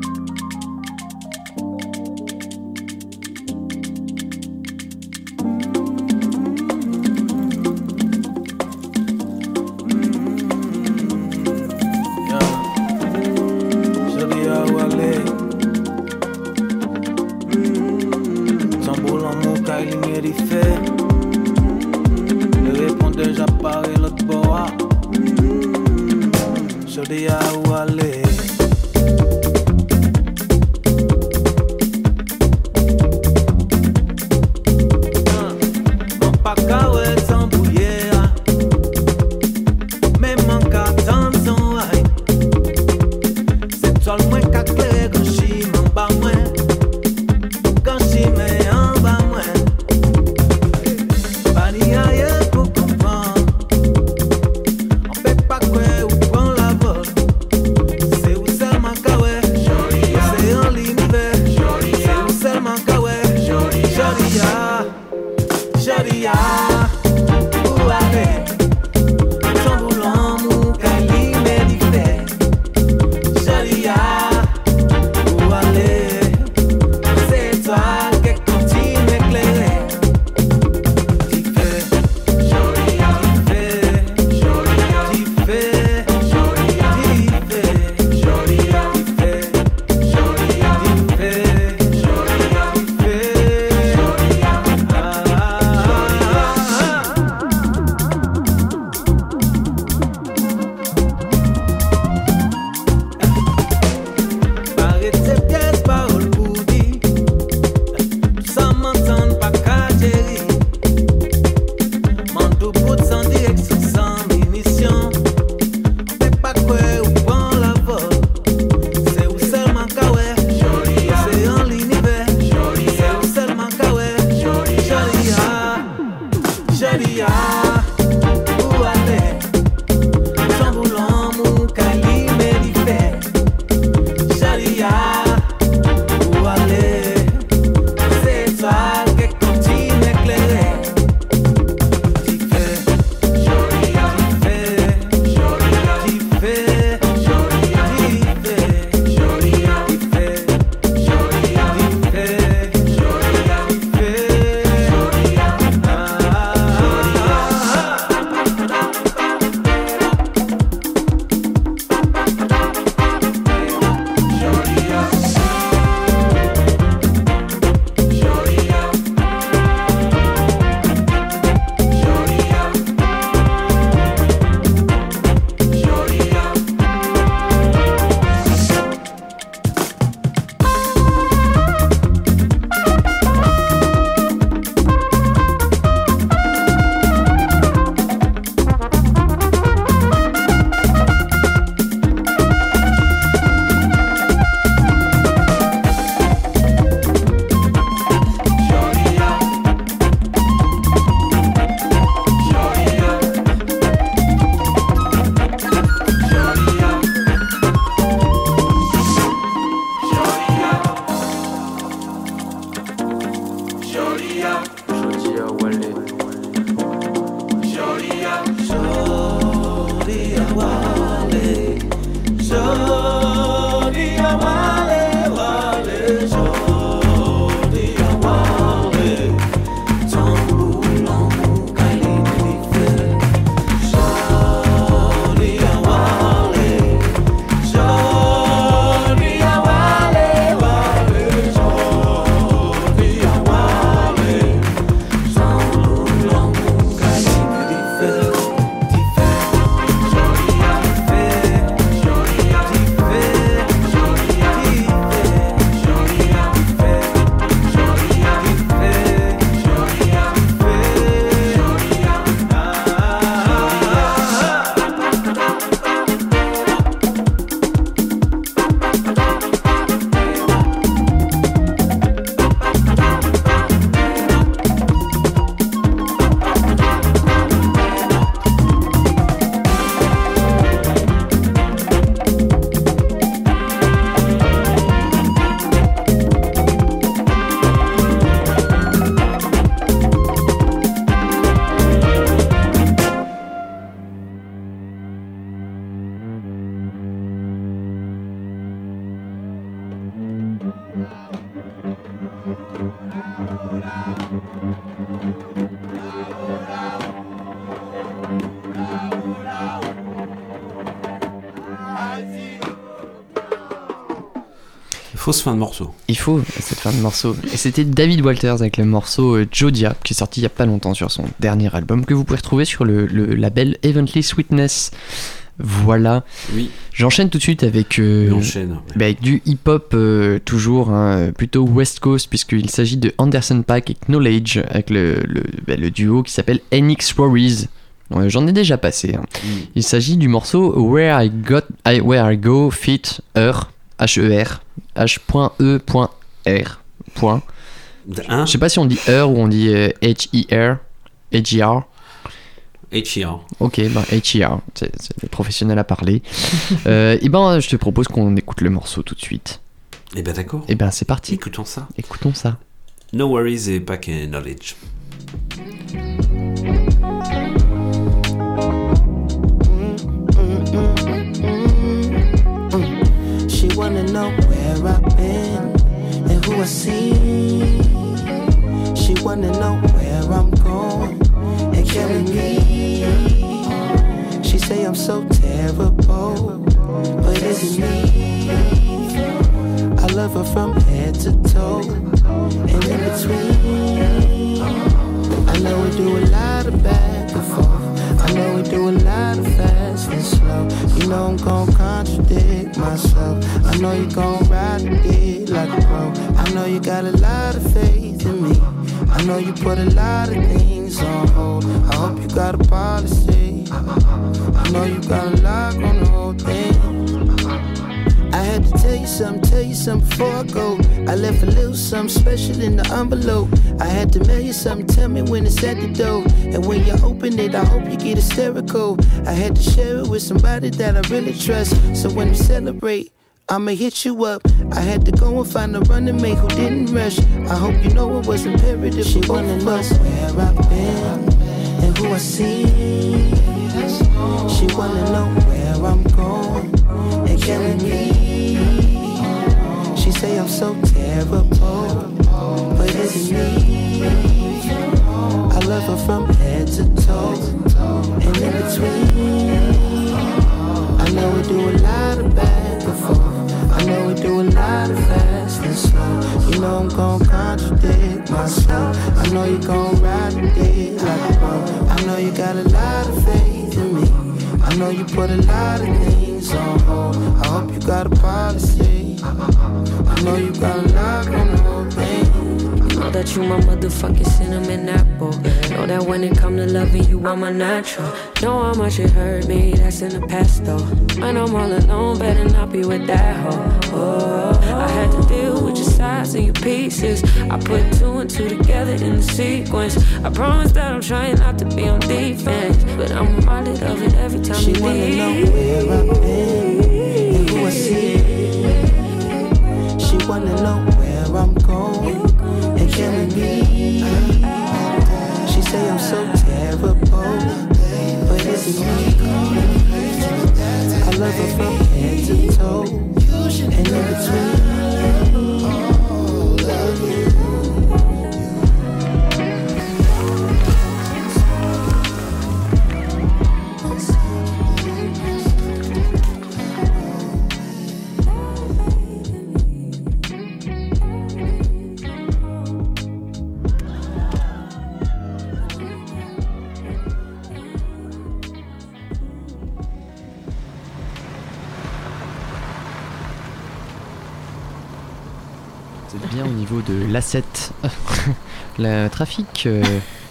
Fausse fin de morceau. Il faut cette fin de morceau. Et c'était David Walters avec le morceau euh, Jodia, qui est sorti il n'y a pas longtemps sur son dernier album, que vous pouvez retrouver sur le, le label Evently Sweetness. Voilà. Oui. J'enchaîne tout de suite avec, euh, bah, avec du hip-hop euh, toujours, hein, plutôt West Coast, puisqu'il s'agit de Anderson Paak et Knowledge, avec le, le, bah, le duo qui s'appelle NX Worries. Ouais, J'en ai déjà passé. hein. Il s'agit du morceau Where I, got, I- Where I Go Fit Her, H-E-R, H.E.R. Point. Je sais pas si on dit Her ou on dit euh, H-I-R, H-I-R. H.E.R. Ok, ben H.E.R. C'est c'est les professionnels à parler. euh, et ben, je te propose qu'on écoute le morceau tout de suite. Et ben d'accord. Et ben, c'est parti. Écoutons ça. Écoutons ça. No worries et pack and knowledge. So terrible, but is it me? I love her from head to toe and in between. I know we do a lot of back and forth. I know we do a lot of fast and slow. You know I'm gon' contradict myself. I know you gon' ride dick like a pro. I know you got a lot of faith in me. I know you put a lot of things on hold. I hope you got a policy. I know you got a lock on the whole thing. I had to tell you something, tell you something before I go. I left a little something special in the envelope. I had to mail you something, tell me when it's at the door. And when you open it, I hope you get hysterical. I had to share it with somebody that I really trust. So when we celebrate, I'ma hit you up. I had to go and find a running mate who didn't rush. I hope you know it was imperative. She wanna know where I've been and who I see. She wanna know where I'm going and carry me. She say I'm so terrible, but is it me? I love her from head to toe and in between. I know we do a lot of bad forth. I know we do a lot of fast and slow. You know I'm gon' contradict myself. I know you gon' ride the dick like a pro. I know you got a lot of faith in me. I know you put a lot of things on hold. I hope you got a policy. I know you got a lock on. Know that you my motherfucking cinnamon apple. Know that when it come to loving you, I'm a natural. Know how much it hurt me, that's in the past though. When I'm all alone, better not be with that hoe. Oh, I had to deal with your sides and your pieces. I put two and two together in the sequence. I promise that I'm trying not to be on defense, but I'm reminded of it every time She you wanna leave. know where I've been and who I see. She wanna know where I'm going me. She say I'm so terrible, but is it me? I love her from head to toe. And in between. l'A7. Le trafic euh,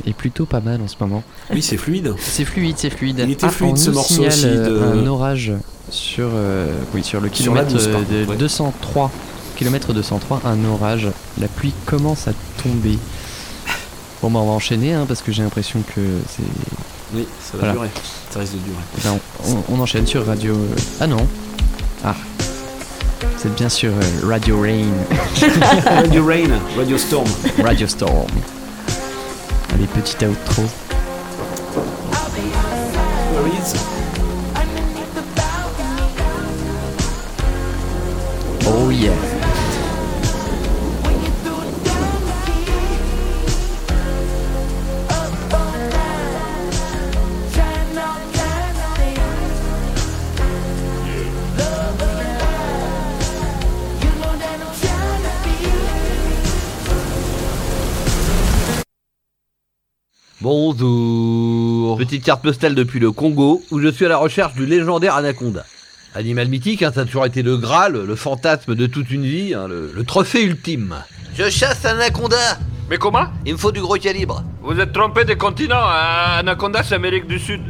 est plutôt pas mal en ce moment. Oui, c'est fluide. C'est fluide, c'est fluide. Il était Ah, fluide, on ce nous morceau signale, aussi euh, de- Un orage sur, euh, oui, sur le Sur kilomètre 12, euh, pardon, de ouais. 203. Kilomètre 203, un orage. La pluie commence à tomber. Bon, bah, on va enchaîner hein, parce que j'ai l'impression que c'est. Oui, ça va durer. Ça risque de durer. Eh ben, on, on enchaîne sur Radio. Ah non. Ah. C'est bien sûr euh, Radio Rain. Radio Rain, Radio Storm. Radio Storm. Allez, petit outro. Oh yeah. Bonjour. Petite carte postale depuis le Congo, où je suis à la recherche du légendaire anaconda. Animal mythique, hein, ça a toujours été le Graal, le fantasme de toute une vie, hein, le, le trophée ultime. Je chasse un anaconda Mais comment? Il me faut du gros calibre. Vous êtes trompé de continent, hein. Anaconda c'est Amérique du Sud.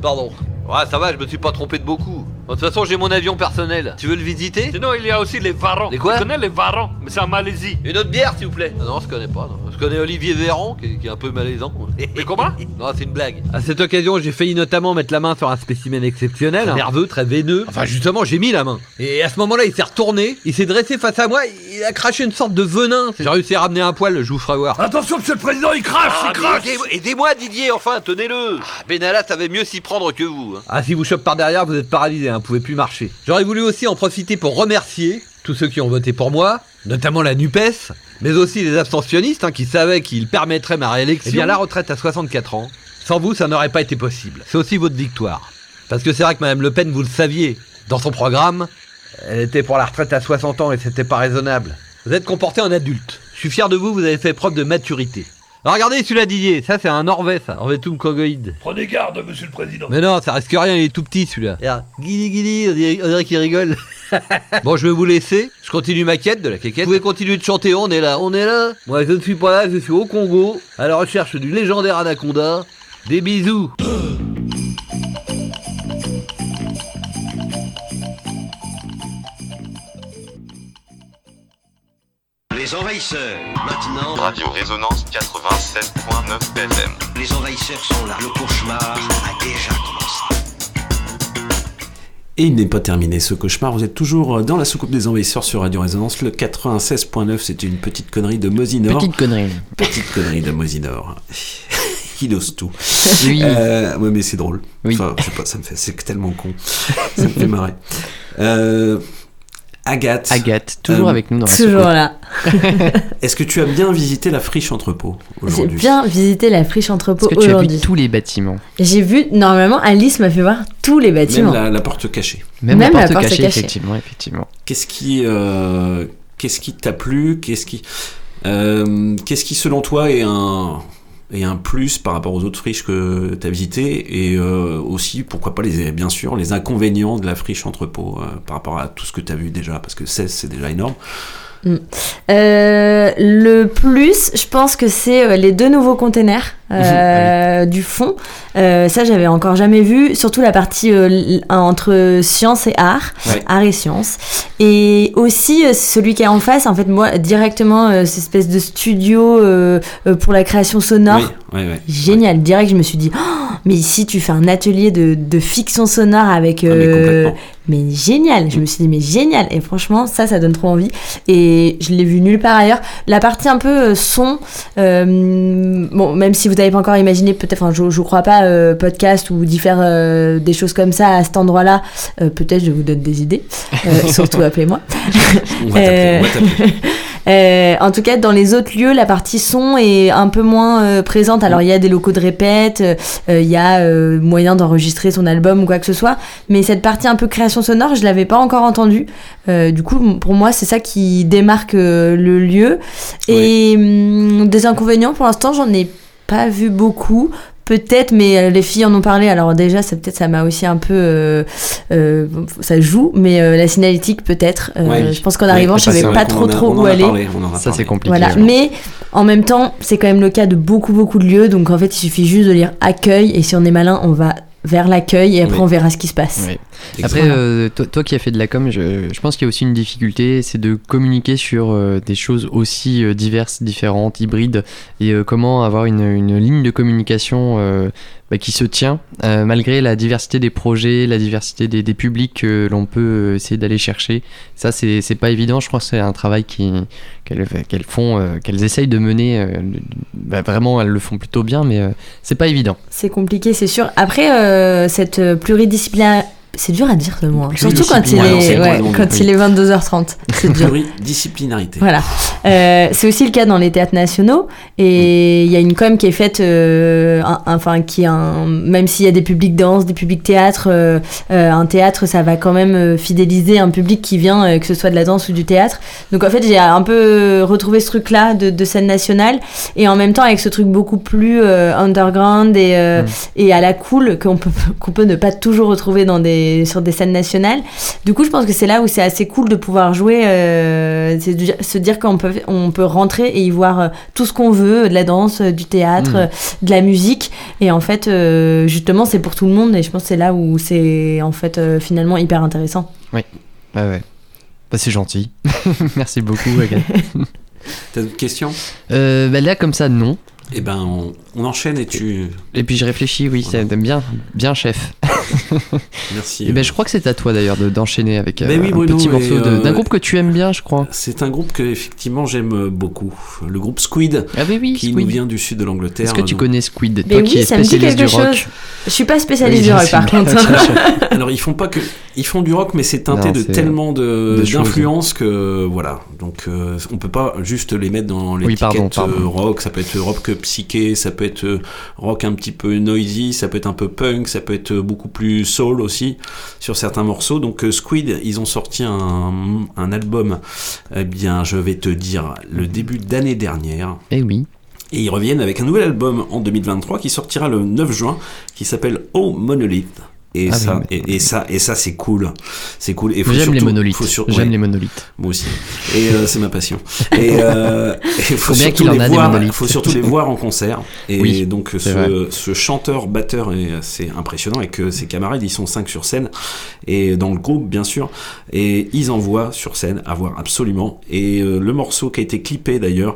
Pardon. Ouais, ça va, je me suis pas trompé de beaucoup. De toute façon, j'ai mon avion personnel. Tu veux le visiter? Sinon, il y a aussi les varans. Les quoi? Tu connais les varans? Mais c'est en Malaisie. Une autre bière, s'il vous plaît? Ah Non, je connais pas. Non. Je connais Olivier Véran, qui est, qui est un peu malaisant. Mais comment? Non, c'est une blague. À cette occasion, j'ai failli notamment mettre la main sur un spécimen exceptionnel, nerveux, très veineux. Enfin, justement, j'ai mis la main. Et à ce moment-là, il s'est retourné, il s'est dressé face à moi, il a craché une sorte de venin. J'ai réussi à ramener un poil, je vous ferai voir. Attention, monsieur le président, il crache, Ah, il crache Aidez-moi, Didier, enfin, tenez-le ah, Benalla savait mieux s'y prendre que vous. hein. Ah, si vous chope par derrière, vous êtes paralysé, hein, pouvez plus marcher. J'aurais voulu aussi en profiter pour remercier tous ceux qui ont voté pour moi, notamment la NUPES, mais aussi les abstentionnistes hein, qui savaient qu'il permettrait ma réélection. Eh bien, la retraite à 64 ans, sans vous, ça n'aurait pas été possible. C'est aussi votre victoire. Parce que c'est vrai que Madame Le Pen, vous le saviez, dans son programme, elle était pour la retraite à 60 ans et c'était pas raisonnable. Vous êtes comporté en adulte. Je suis fier de vous, vous avez fait preuve de maturité. Alors regardez celui-là Didier, ça c'est un Norvais ça, Norvetum Kogoïde. Prenez garde, monsieur le président. Mais non, ça risque rien, il est tout petit celui-là. Regarde, guili guili, on dirait, on dirait qu'il rigole. bon, je vais vous laisser, je continue ma quête de la quéquette. Vous pouvez continuer de chanter, on est là, on est là. Moi je ne suis pas là, je suis au Congo, à la recherche du légendaire anaconda. Des bisous. Les envahisseurs. Maintenant. Radio Résonance 87.9 FM. Les envahisseurs sont là. Le cauchemar a déjà commencé. Et il n'est pas terminé ce cauchemar, vous êtes toujours dans la soucoupe des envahisseurs sur Radio Résonance, le 96.9, c'était une petite connerie de Mosinor. Petite connerie. Petite connerie de Mosinor. Il ose tout. Oui. Euh, ouais, mais c'est drôle. Enfin, je sais pas, ça me fait, c'est tellement con. ça me fait marrer. Euh, Agathe. Agathe, toujours avec nous dans la Toujours là. Est-ce que tu as bien visité la friche entrepôt J'ai aujourd'hui bien visité la friche entrepôt Est-ce que tu as vu aujourd'hui. tous les bâtiments J'ai vu, normalement, Alice m'a fait voir tous les bâtiments. Même la, la porte cachée. Même, Même la la porte, porte cachée, cachée. effectivement, effectivement. Qu'est-ce qui, euh, qu'est-ce qui t'a plu? Qu'est-ce qui, euh, qu'est-ce qui, selon toi, est un, est un plus par rapport aux autres friches que tu as visitées Et euh, aussi, pourquoi pas, les, bien sûr, les inconvénients de la friche entrepôt euh, par rapport à tout ce que tu as vu déjà Parce que 16, c'est déjà énorme. Mm. Euh, le plus, je pense que c'est les deux nouveaux containers euh, du fond. Euh, ça, j'avais encore jamais vu. Surtout la partie euh, entre science et art, Ouais. art et science. Et aussi euh, celui qui est en face. En fait, moi, directement, cette espèce de studio pour la création sonore. Oui, ouais, ouais. Génial. Direct, je me suis dit, Oh, mais ici tu fais un atelier de, de fiction sonore avec Ah, mais mais génial je me suis dit mais génial et franchement ça ça donne trop envie et je l'ai vu nulle part ailleurs la partie un peu son bon même si vous n'avez pas encore imaginé peut-être enfin je, je crois pas euh, podcast ou d'y faire euh, des choses comme ça à cet endroit là peut-être je vous donne des idées Euh, surtout appelez-moi. Euh, en tout cas, dans les autres lieux, la partie son est un peu moins euh, présente. Alors, il y a des locaux de répète, euh, il y a euh, moyen d'enregistrer son album ou quoi que ce soit. Mais cette partie un peu création sonore, je l'avais pas encore entendue. Euh, du coup, pour moi, c'est ça qui démarque euh, le lieu. Et hum, des inconvénients, pour l'instant, j'en ai pas vu beaucoup. Peut-être, mais euh, les filles en ont parlé. Alors déjà, ça peut-être ça m'a aussi un peu, euh, euh, ça joue, mais euh, la signalétique peut-être. Euh, Ouais. Je pense qu'en Ouais, arrivant, je savais pas trop a- trop où aller. parlé, Ça, c'est compliqué. Voilà, mais en même temps, c'est quand même le cas de beaucoup beaucoup de lieux. Donc en fait, il suffit juste de lire accueil et si on est malin, on va vers l'accueil et après Oui. on verra ce qui se passe. Après, euh, toi, toi qui as fait de la com, je, je pense qu'il y a aussi une difficulté, c'est de communiquer sur euh, des choses aussi euh, diverses, différentes, hybrides, et euh, comment avoir une, une ligne de communication euh, bah, qui se tient, euh, malgré la diversité des projets, la diversité des, des publics que l'on peut essayer d'aller chercher. Ça, c'est pas évident, je crois que c'est un travail qu'elles font, euh, qu'elles essayent de mener. euh, bah, vraiment, elles le font plutôt bien, mais euh, c'est pas évident. C'est compliqué, c'est sûr. Après, euh, cette pluridisciplinaire. C'est dur à dire ce mot, hein. surtout quand il est, ouais, quand il est 22h30. C'est dur. Pluridisciplinarité. Voilà. Euh, c'est aussi le cas dans les théâtres nationaux et il y a une com qui est faite, euh, un- enfin qui est un, même s'il y a des publics danse, des publics théâtre, euh, un théâtre ça va quand même fidéliser un public qui vient, que ce soit de la danse ou du théâtre. Donc en fait j'ai un peu retrouvé ce truc-là de, de scène nationale et en même temps avec ce truc beaucoup plus underground et, euh, et à la cool qu'on peut qu'on peut ne pas toujours retrouver dans des sur des scènes nationales. Du coup, je pense que c'est là où c'est assez cool de pouvoir jouer, euh, c'est de se dire qu'on peut on peut rentrer et y voir euh, tout ce qu'on veut, de la danse, euh, du théâtre, euh, de la musique et en fait euh, justement c'est pour tout le monde et je pense que c'est là où c'est en fait euh, finalement hyper intéressant. Oui, ouais, ouais. Bah, c'est gentil. Merci beaucoup, Agathe. T'as d'autres questions? Euh, bah là, comme ça, non. Eh ben, on, on enchaîne et tu. Et puis je réfléchis, oui, ça t'aime bien, bien chef. Merci. Et ben je crois que c'est à toi d'ailleurs de- d'enchaîner avec euh, Ben oui, un petit et, morceau euh, d'un groupe que tu aimes bien, je crois. C'est un groupe que effectivement j'aime beaucoup. Le groupe Squid, Ah oui, qui Squid. nous vient du sud de l'Angleterre. Est-ce que tu connais Squid Mais Toi qui oui, es ça me dit spécialiste quelque du rock. chose. Je suis pas spécialiste Oui, du rock par contre. Alors ils font pas que ils font du rock mais c'est teinté Non, de tellement d'influences que voilà donc euh, on peut pas juste les mettre dans Oui, l'étiquette euh, rock ça peut être rock psyché ça peut être euh, rock un petit peu noisy ça peut être un peu punk ça peut être beaucoup plus soul aussi sur certains morceaux donc euh, Squid ils ont sorti un, un album eh bien je vais te dire le début d'année dernière Eh oui. et ils reviennent avec un nouvel album en 2023 qui sortira le 9 juin, qui s'appelle Oh Monolith. Et Ah oui, ça, mais- et, et ça, et ça, c'est cool. C'est cool. Et faut J'aime les monolithes. sur- J'aime ouais. les monolithes. Moi aussi. Et euh, c'est ma passion. Et euh, il faut, surtout qu'il en les a des voir. monolithes faut surtout les voir en concert. Et Oui, donc ce chanteur batteur est assez impressionnant et que ses camarades ils sont cinq sur scène et dans le groupe bien sûr et ils envoient sur scène à voir absolument. Et euh, le morceau qui a été clippé d'ailleurs.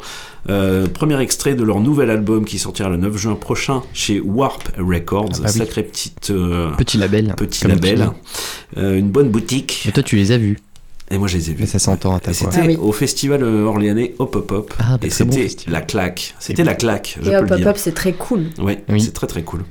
Euh, premier extrait de leur nouvel album qui sortira le 9 juin prochain chez Warp Records, Ah bah oui. sacré petite euh, Petit label. petit label. Euh, une bonne boutique. Et toi, tu les as vus. Et moi je les ai vus. Mais ça s'entend à ta c'était Ah oui. au festival euh, orléanais Hop Hop Hop. Ah, bah, et bon c'était la claque. C'était la claque, je Et peux hop le hop dire. hop, c'est très cool. Ouais, Oui. c'est très très cool.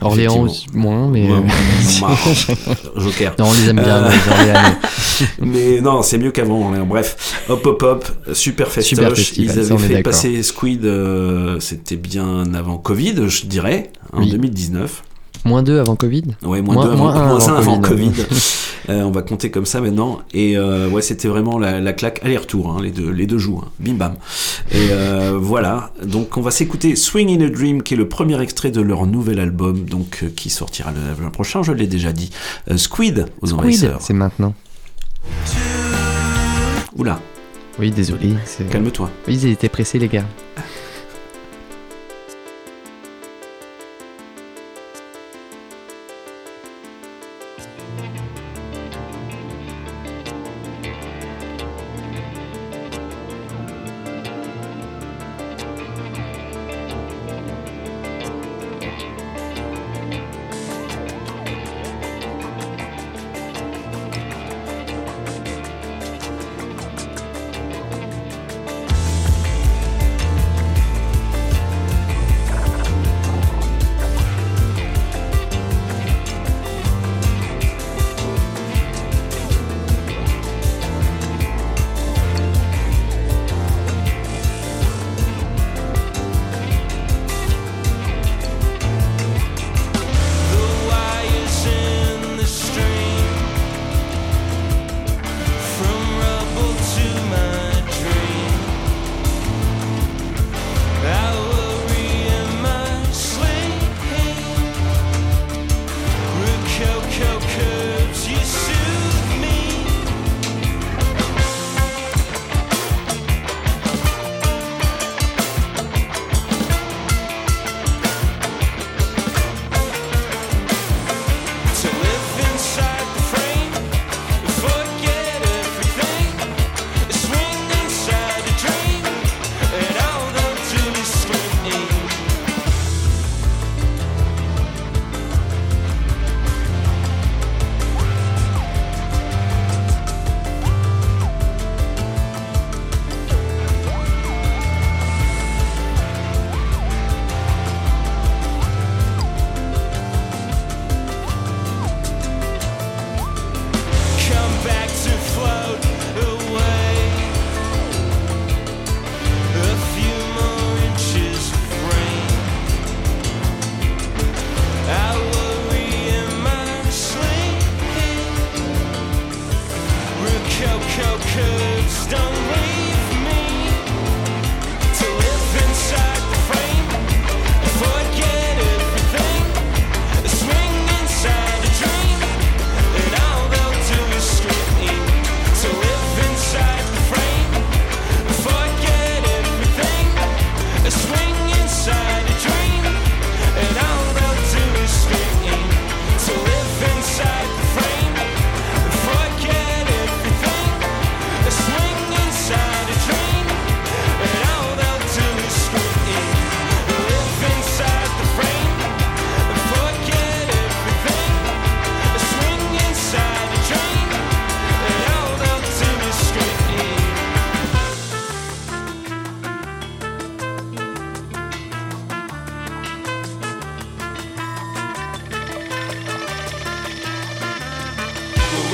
Orléans moins, mais. Ouais, euh, Joker. non, on les aime bien, Euh, les Orléanais. Mais non, c'est mieux qu'avant. Orléans. Bref, Hop Hop Hop, super festoche. Super festival, Ils avaient fait passer Squid, euh, c'était bien avant Covid, je dirais, en Oui. 2019. Moins 2 avant Covid Ouais, moins, Moins- deux avant, moins un moins un avant avant Covid. Euh, on va compter comme ça maintenant. Et euh, ouais, c'était vraiment la, la claque aller-retour, hein, les, deux, les deux jours. hein. Bim bam. Et euh, voilà. Donc on va s'écouter Swing in a Dream, qui est le premier extrait de leur nouvel album, donc qui sortira le, le prochain, je l'ai déjà dit. Squid aux Squid, envahisseurs. c'est maintenant. Oula, Oui, désolé. calme-toi. Oui, ils étaient pressés, les gars.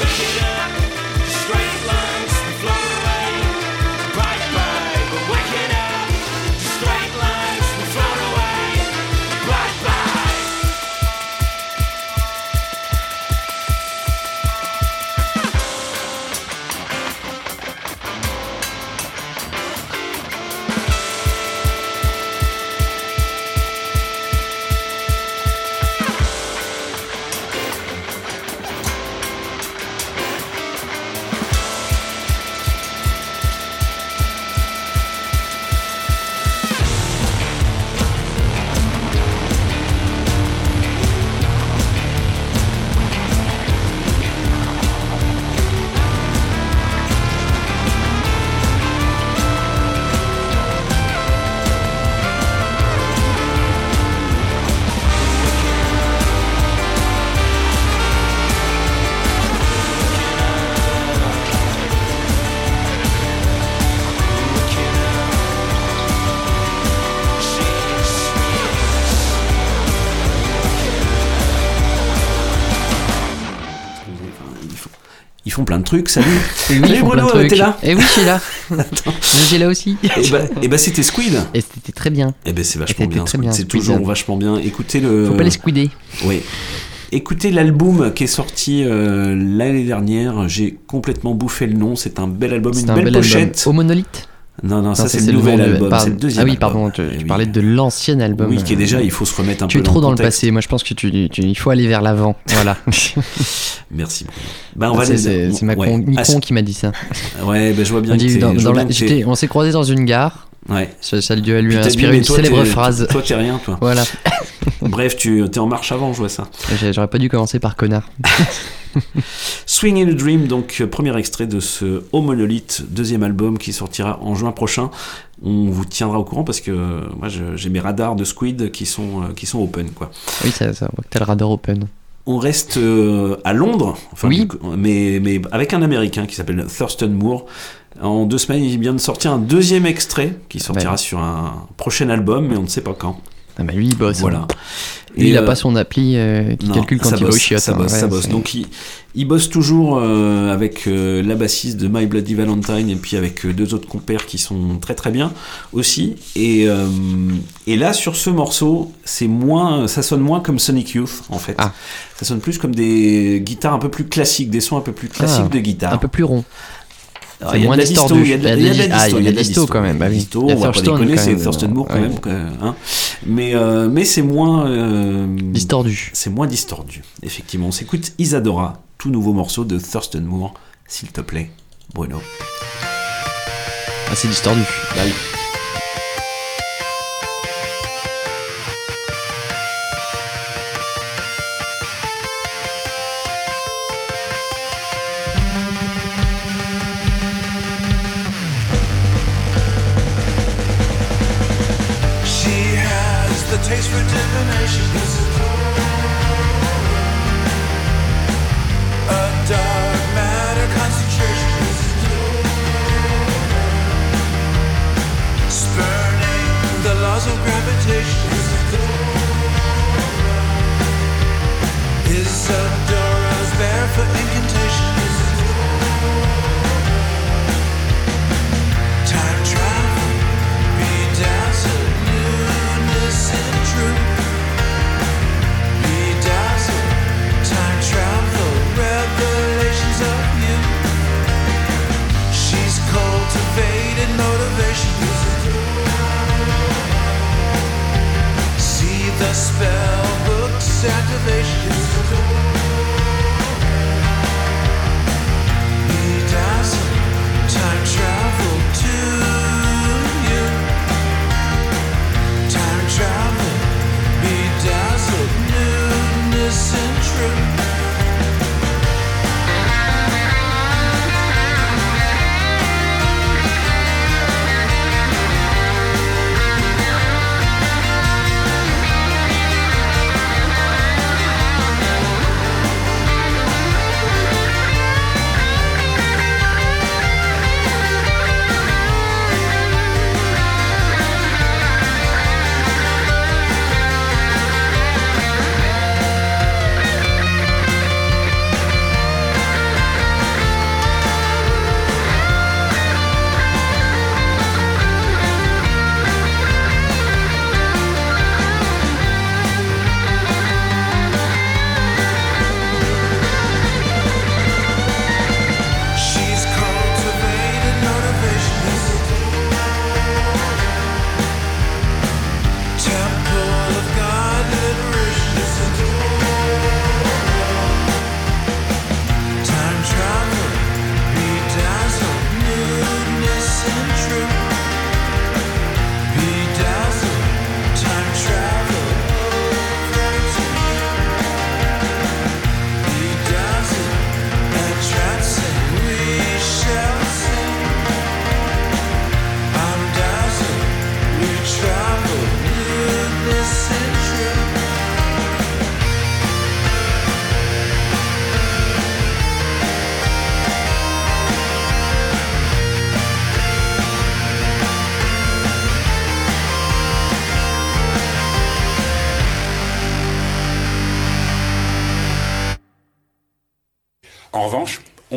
Wicked up, font plein de trucs, salut Et oui, Salut Bruno, t'es là Et oui, je suis là. J'étais là aussi. Et bah, et bah, c'était Squid Et c'était très bien. Et ben c'est vachement bien, très Squid, bien, c'est toujours vachement bien. Écoutez le... Faut pas les squider. Oui. Écoutez l'album qui est sorti euh, l'année dernière, j'ai complètement bouffé le nom, c'est un bel album, une un belle bel pochette. album. Au monolithe Non, non, ça, c'est le nouvel album, c'est le deuxième Ah oui, album. pardon, tu, tu parlais de l'ancien album. Oui, qui est déjà, il faut se remettre un tu peu es trop dans dans le passé. Moi, je pense que tu, tu- il faut aller vers l'avant. Voilà. Merci. Bah, on va c'est, ma ouais. con, Ah, qui m'a dit ça. Ouais, bah, je vois bien On que dit dans- la- on s'est croisés dans une gare. Ouais. Ça, ça lui a lui Puis inspiré une toi, célèbre t'es- phrase. Toi, t'es rien, toi. Voilà. Bref, tu es en marche avant, je vois ça. J'aurais pas dû commencer par connard. Swing in a Dream, donc euh, premier extrait de ce Au Monolith, deuxième album qui sortira en juin prochain. On vous tiendra au courant parce que euh, moi j'ai mes radars de Squid qui sont, euh, qui sont open quoi. Oui, ça, ça t'as le radar open. On reste à Londres, enfin, Oui. mais, mais avec un Américain qui s'appelle Thurston Moore. En deux semaines, il vient de sortir un deuxième extrait qui sortira Ouais. sur un prochain album, mais on ne sait pas quand. Ah bah lui, il bosse. Voilà. hein. Lui, il a euh, pas son appli euh, qui non, calcule quand ça il va bosse. Ça hein. bosse, Ouais, ça bosse. Donc il, il bosse toujours euh, avec euh, la bassiste de My Bloody Valentine et puis avec deux autres compères qui sont très très bien aussi. Et, et là sur ce morceau, c'est moins, ça sonne moins comme Sonic Youth en fait. Ah. Ça sonne plus comme des guitares un peu plus classiques, des sons un peu plus classiques Ah, de guitare. Un peu plus rond. Alors, il y a moins de la disto, il y a de- il y a de la disto, quand même, bah oui. disto, Il y a on va pas déconner, c'est Thurston Moore quand même. euh, hein. Mais, euh, mais c'est moins. euh, Distordu. C'est moins distordu, effectivement. On s'écoute Isadora, tout nouveau morceau de Thurston Moore, s'il te plaît, Bruno. Ah, c'est distordu. Bah oui.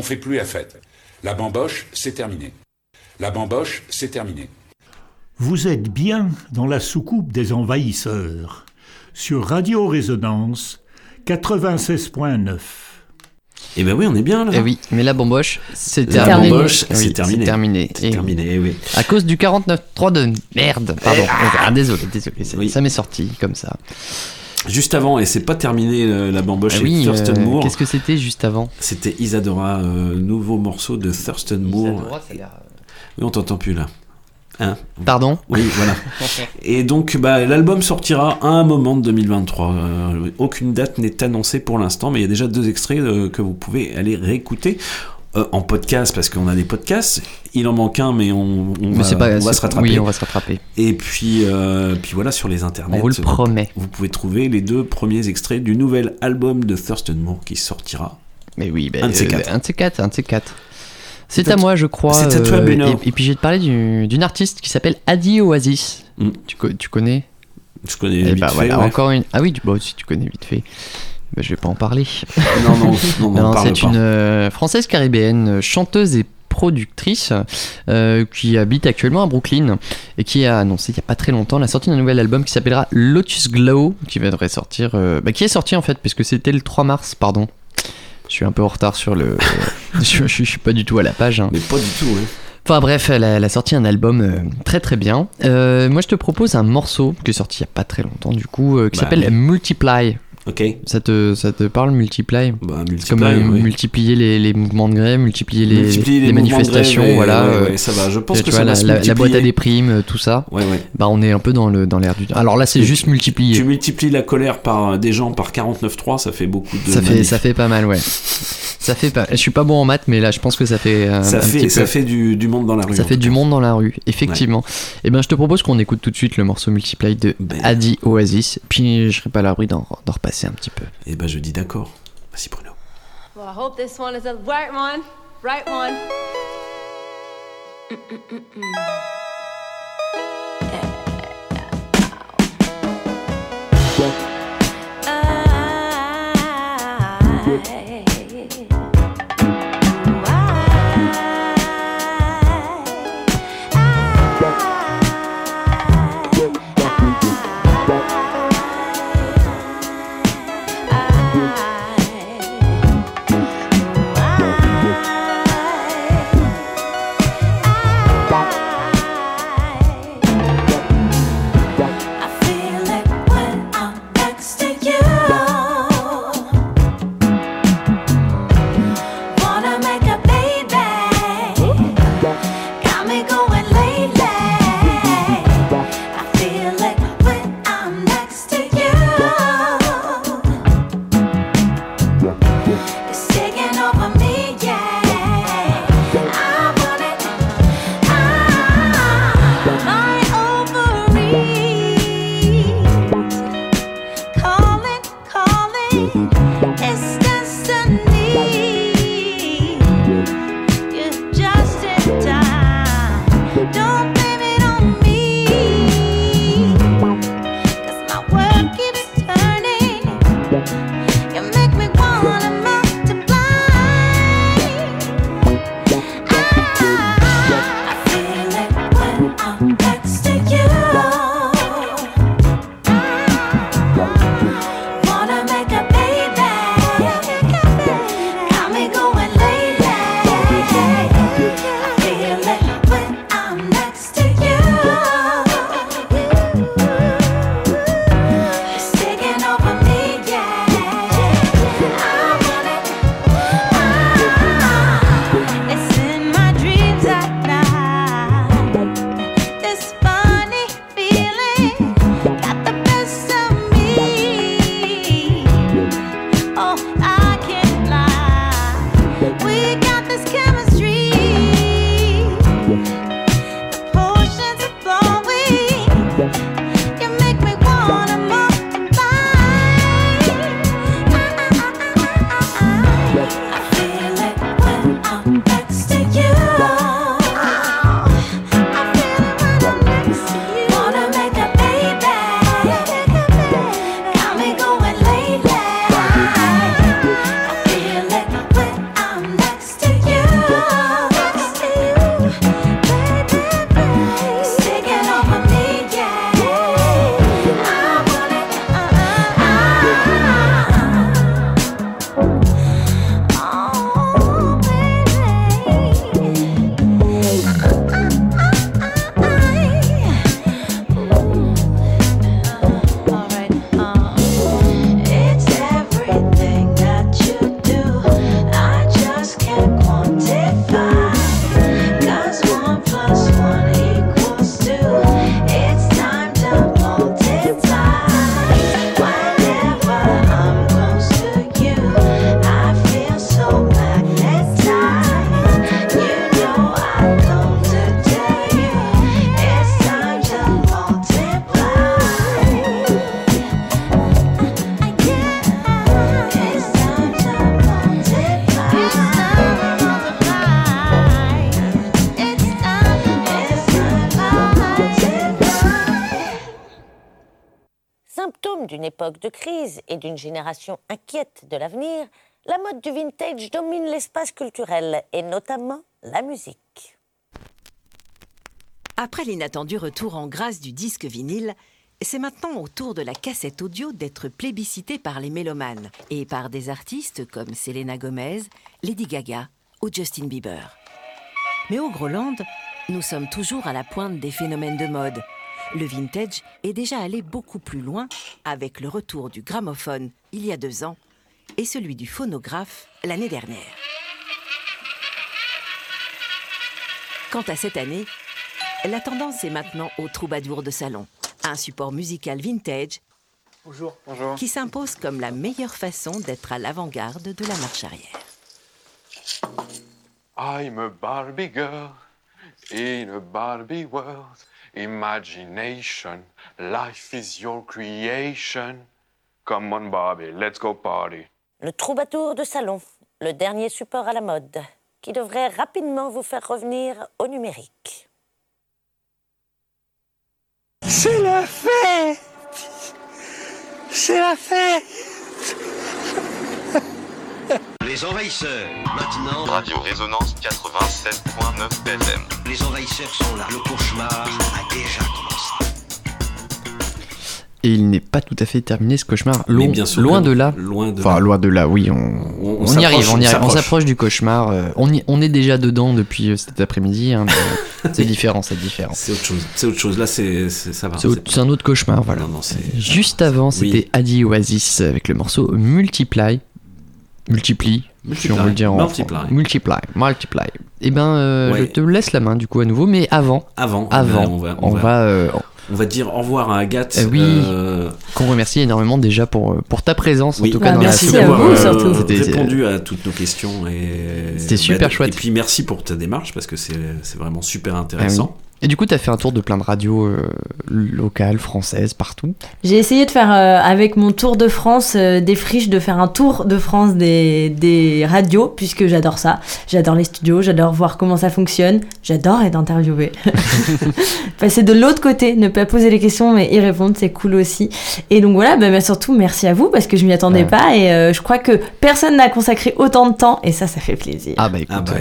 Fait plus la fête. La bamboche, c'est terminé. La bamboche, c'est terminé. Vous êtes bien dans la soucoupe des envahisseurs sur Radio Résonance 96.9. Eh ben oui, on est bien là. Eh oui, mais la bamboche, c'est La terminé. bamboche, Oui, c'est terminé. C'est terminé. C'est Et terminé, oui. À cause du 49.3 de merde. Pardon. Eh, Ah, désolé, désolé. Ça, ça m'est sorti comme ça. Juste avant, et c'est pas terminé euh, la bamboche, Ah oui, Thurston euh, Moore. Qu'est-ce que c'était juste avant C'était Isadora, euh, nouveau morceau de Thurston Moore. Isadora, ça a l'air, Oui, on t'entend plus là. Hein Pardon Oui, voilà. Et donc, bah, l'album sortira à un moment de 2023. Euh, aucune date n'est annoncée pour l'instant, mais il y a déjà deux extraits euh, que vous pouvez aller réécouter. Euh, en podcast, parce qu'on a des podcasts. Il en manque un, mais on, on Mais va, c'est pas- on va c'est- se rattraper. oui, on va se rattraper. Et puis, euh, puis voilà, sur les internets. On vous le promet. Vous pouvez trouver les deux premiers extraits du nouvel album de Thurston Moore qui sortira. Mais oui, ben, un de ces euh, quatre. Un de ces quatre, un de ces quatre. C'est à moi, je crois. c'est à toi, euh, Bruno. et, et puis je vais te parler du- d'une artiste qui s'appelle Adi Oasis. Tu, co- tu connais? Je connais Eh vite bah, fait, voilà, ouais. encore une. Ah oui, tu, bah, si tu connais vite fait. Bah, je vais pas en parler. Non, non, non, parle c'est une euh, française caribéenne, euh, chanteuse et productrice euh, qui habite actuellement à Brooklyn et qui a annoncé il y a pas très longtemps la sortie d'un nouvel album qui s'appellera Lotus Glow qui devrait sortir euh, bah, qui est sorti en fait puisque c'était le 3 mars pardon je suis un peu en retard sur le je, je- je suis pas du tout à la page hein. Mais pas du tout, hein. Enfin bref, elle a, elle a sorti un album euh, très très bien. Euh, moi je te propose un morceau qui est sorti il y a pas très longtemps du coup, euh, qui Bah, s'appelle. Multiply. Ok. Ça te, ça te parle Multiply? Bah, C'est comme euh, oui. multiplier les, les mouvements de grève, multiplier les, Multiplier les les mouvements de manifestations, grève voilà. ouais, euh, ouais, ça va. Je pense que vois, ça va la, se la- la boîte à des primes, euh, tout ça. Ouais, ouais. Bah on est un peu dans le dans l'air du temps. Alors là c'est juste multiplier. Tu multiplies la colère par des gens par 49.3, ça fait beaucoup de. Ça fait, ça fait pas mal, ouais. Ça fait pas. Je suis pas bon en maths, mais là, je pense que ça fait. euh, Ça un fait, petit ça peu. fait du, du monde dans la rue. Ça fait du monde dans la rue, effectivement. Et ben, je te propose qu'on écoute tout de suite le morceau Multiply de Ben. Adi Oasis. Puis je serai pas à l'abri d'en d'en repasser un petit peu. Et ben je dis d'accord. Vas-y Bruno. Well, I hope this one is the right one. Right one. Feel it when de crise et d'une génération inquiète de l'avenir, la mode du vintage domine l'espace culturel et notamment la musique. Après l'inattendu retour en grâce du disque vinyle, c'est maintenant au tour de la cassette audio d'être plébiscitée par les mélomanes et par des artistes comme Selena Gomez, Lady Gaga ou Justin Bieber. Mais au Groland, nous sommes toujours à la pointe des phénomènes de mode. Le vintage est déjà allé beaucoup plus loin avec le retour du gramophone il y a deux ans et celui du phonographe l'année dernière. Quant à cette année, la tendance est maintenant au troubadour de salon, un support musical vintage Bonjour. Bonjour. qui s'impose comme la meilleure façon d'être à l'avant-garde de la marche arrière. I'm a Barbie girl in a Barbie world. Imagination, life is your creation. Come on, Barbie, let's go party. Le troubadour de salon, le dernier support à la mode, qui devrait rapidement vous faire revenir au numérique. C'est la fête C'est la fête Les envahisseurs, maintenant. Radio Résonance 87.9 FM. Les envahisseurs sont là. Le cauchemar a déjà commencé. Et il n'est pas tout à fait terminé ce cauchemar. Loin, bien sûr loin que de là. Loin de enfin, là. loin de là, oui. On, On- on on y arrive, on y arrive. On s'approche. du cauchemar. euh, on, y- on est déjà dedans depuis euh, cet après-midi. hein, c'est différent, c'est différent. C'est autre chose. C'est autre chose. Là, c'est c'est- ça va. C'est un autre cauchemar, voilà. Non, non, c'est. Juste avant, c'était Adi Oasis avec le morceau Multiply. Multiplie, si Multiply. on veut le dire en Multiply. français. Multiply. Multiply. Eh ben, euh, Ouais. je te laisse la main du coup à nouveau, mais avant. Avant. Avant. eh ben, on va. On, va. euh, on va dire au revoir à Agathe. euh, oui. euh, Qu'on remercie énormément déjà pour, pour ta présence, Oui. en tout cas dans merci la d'avoir soucoupe. euh, C'était- répondu à toutes nos questions et C'était super bah, chouette. Et puis merci pour ta démarche parce que c'est c'est vraiment super intéressant. Ah oui. Et du coup, tu as fait un tour de plein de radios euh, locales, françaises, partout. J'ai essayé de faire, euh, avec mon tour de France euh, des friches, de faire un tour de France des, des radios, puisque j'adore ça. J'adore les studios, j'adore voir comment ça fonctionne, j'adore être interviewé. Passer de l'autre côté, ne pas poser les questions, mais y répondre, c'est cool aussi. Et donc voilà, bah, bah, surtout merci à vous, parce que je m'y attendais Ouais. pas, et euh, je crois que personne n'a consacré autant de temps, et ça, ça fait plaisir. Ah bah écoute, Ah bah,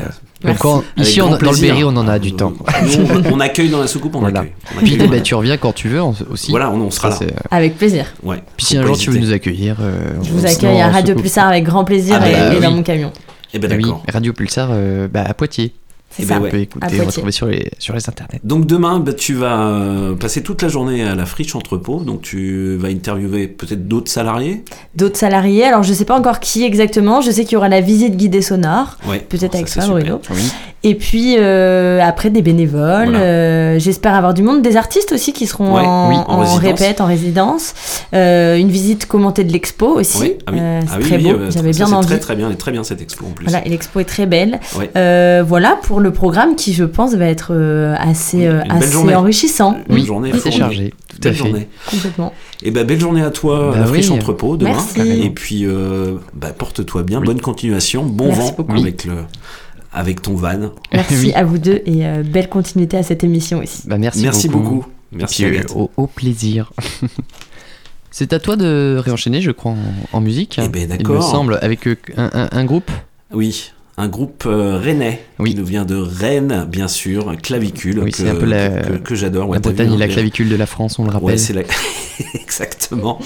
euh, ici on dans le. Berry, on en a du temps. Nous, on, on accueille dans la soucoupe, on Voilà. accueille. On Puis accueille. ben, tu reviens quand tu veux aussi. Voilà, on, on sera Ça, là. c'est- Avec plaisir. Ouais. Puis si un jour tu veux nous accueillir, euh, Je vous accueille à Radio soucoupe. Pulsar avec grand plaisir Ah et, bah et dans mon camion. Eh ben oui, d'accord. Radio Pulsar euh, bah, à Poitiers. C'est Eh ça, ben ouais. peut écouter, retrouver sur les, sur les internets. Donc demain, bah, tu vas euh, passer toute la journée à la friche entrepôt. Donc tu vas interviewer peut-être d'autres salariés. D'autres salariés, alors je sais pas encore qui exactement, je sais qu'il y aura la visite guidée sonore, Ouais. peut-être Ça, avec toi. Bruno. Oui. Et puis euh, après des bénévoles, Voilà. euh, j'espère avoir du monde, des artistes aussi qui seront Ouais, en, oui, en répète, en résidence, Euh, une visite commentée de l'expo aussi, Oui. Ah oui. Euh, Ah c'est oui, très oui, beau, j'avais bien envie. Très très bien, et très bien cette expo en plus. Voilà, et l'expo est très belle. Ouais. Euh, voilà pour le programme qui, je pense, va être euh, assez, euh, assez journée. enrichissant. Une Oui, journée assez fournie. chargé, tout à Belle fait. journée. Complètement. Et ben belle journée à toi, Bah la friche oui. entrepôt demain. Merci. Et puis euh, bah, porte-toi bien, Oui. bonne continuation, bon Merci vent beaucoup. avec le avec ton van. Merci Oui. à vous deux et euh, belle continuité à cette émission aussi. Bah, merci, Merci beaucoup. beaucoup. Merci puis, euh, au, au plaisir. C'est à toi de réenchaîner, je crois, en, en musique. Eh ben, Il me d'accord. semble, avec euh, un, un- un groupe. Oui, un groupe euh, rennais Oui. qui nous vient de Rennes, bien sûr, Clavicule, Oui, que, c'est un peu la- que, que j'adore. Ouais, la vu, Bretagne hein, et la clavicule de la France, on le rappelle. Ouais, c'est la... exactement.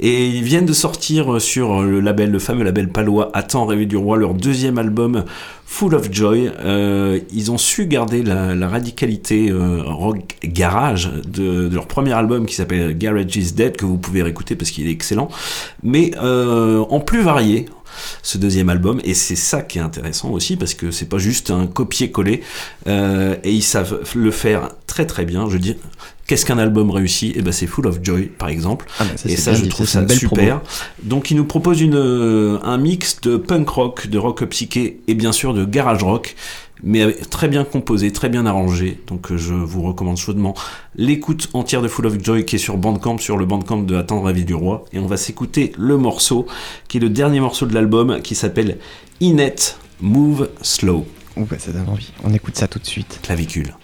Et ils viennent de sortir sur le label, le fameux label palois Attends rêver du roi, leur deuxième album Full of Joy. Euh, ils ont su garder la, la radicalité euh, rock garage de, de leur premier album qui s'appelle Garage is Dead, que vous pouvez réécouter parce qu'il est excellent, mais euh, en plus varié ce deuxième album. Et c'est ça qui est intéressant aussi parce que c'est pas juste un copier-coller. Euh, et ils savent le faire très très bien. Je dis qu'est-ce qu'un album réussi? Et ben c'est Full of Joy par exemple. Ah ça, et ça je dit, trouve ça super promo. donc il nous propose une, euh, un mix de punk rock de rock psyché et bien sûr de garage rock mais très bien composé, très bien arrangé. Donc euh, je vous recommande chaudement l'écoute entière de Full of Joy qui est sur Bandcamp, sur le Bandcamp de Attendre la vie du roi. Et on va s'écouter le morceau qui est le dernier morceau de l'album qui s'appelle Inet Move Slow. Ouh, bah, ça donne envie. On écoute ça tout de suite. Clavicule.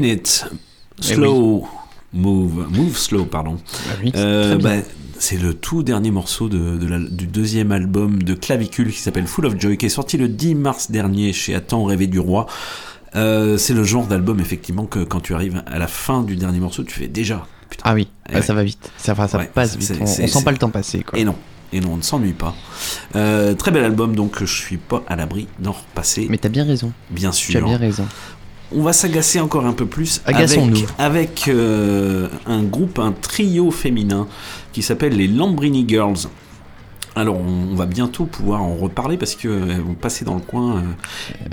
Minute. Slow. Move. Move slow, pardon. Euh, bah, c'est le tout dernier morceau de, de la- du deuxième album de Clavicule qui s'appelle Full of Joy, qui est sorti le 10 mars dernier chez Attends rêver du roi. Euh, c'est le genre d'album, effectivement, que quand tu arrives à la fin du dernier morceau, tu fais déjà. Putain. Ah oui, Eh bah, ouais. ça va vite. Ça, enfin, ça Ouais, passe vite. On, sent pas le temps passer. Quoi. Et non. Et non, on ne s'ennuie pas. Euh, très bel album, donc je suis pas à l'abri d'en repasser. Mais t'as bien raison. Bien sûr. Tu as bien raison. On va s'agacer encore un peu plus avec, avec euh, un groupe, un trio féminin qui s'appelle les Lambrini Girls. Alors on, va bientôt pouvoir en reparler parce qu'elles vont passer dans le coin euh,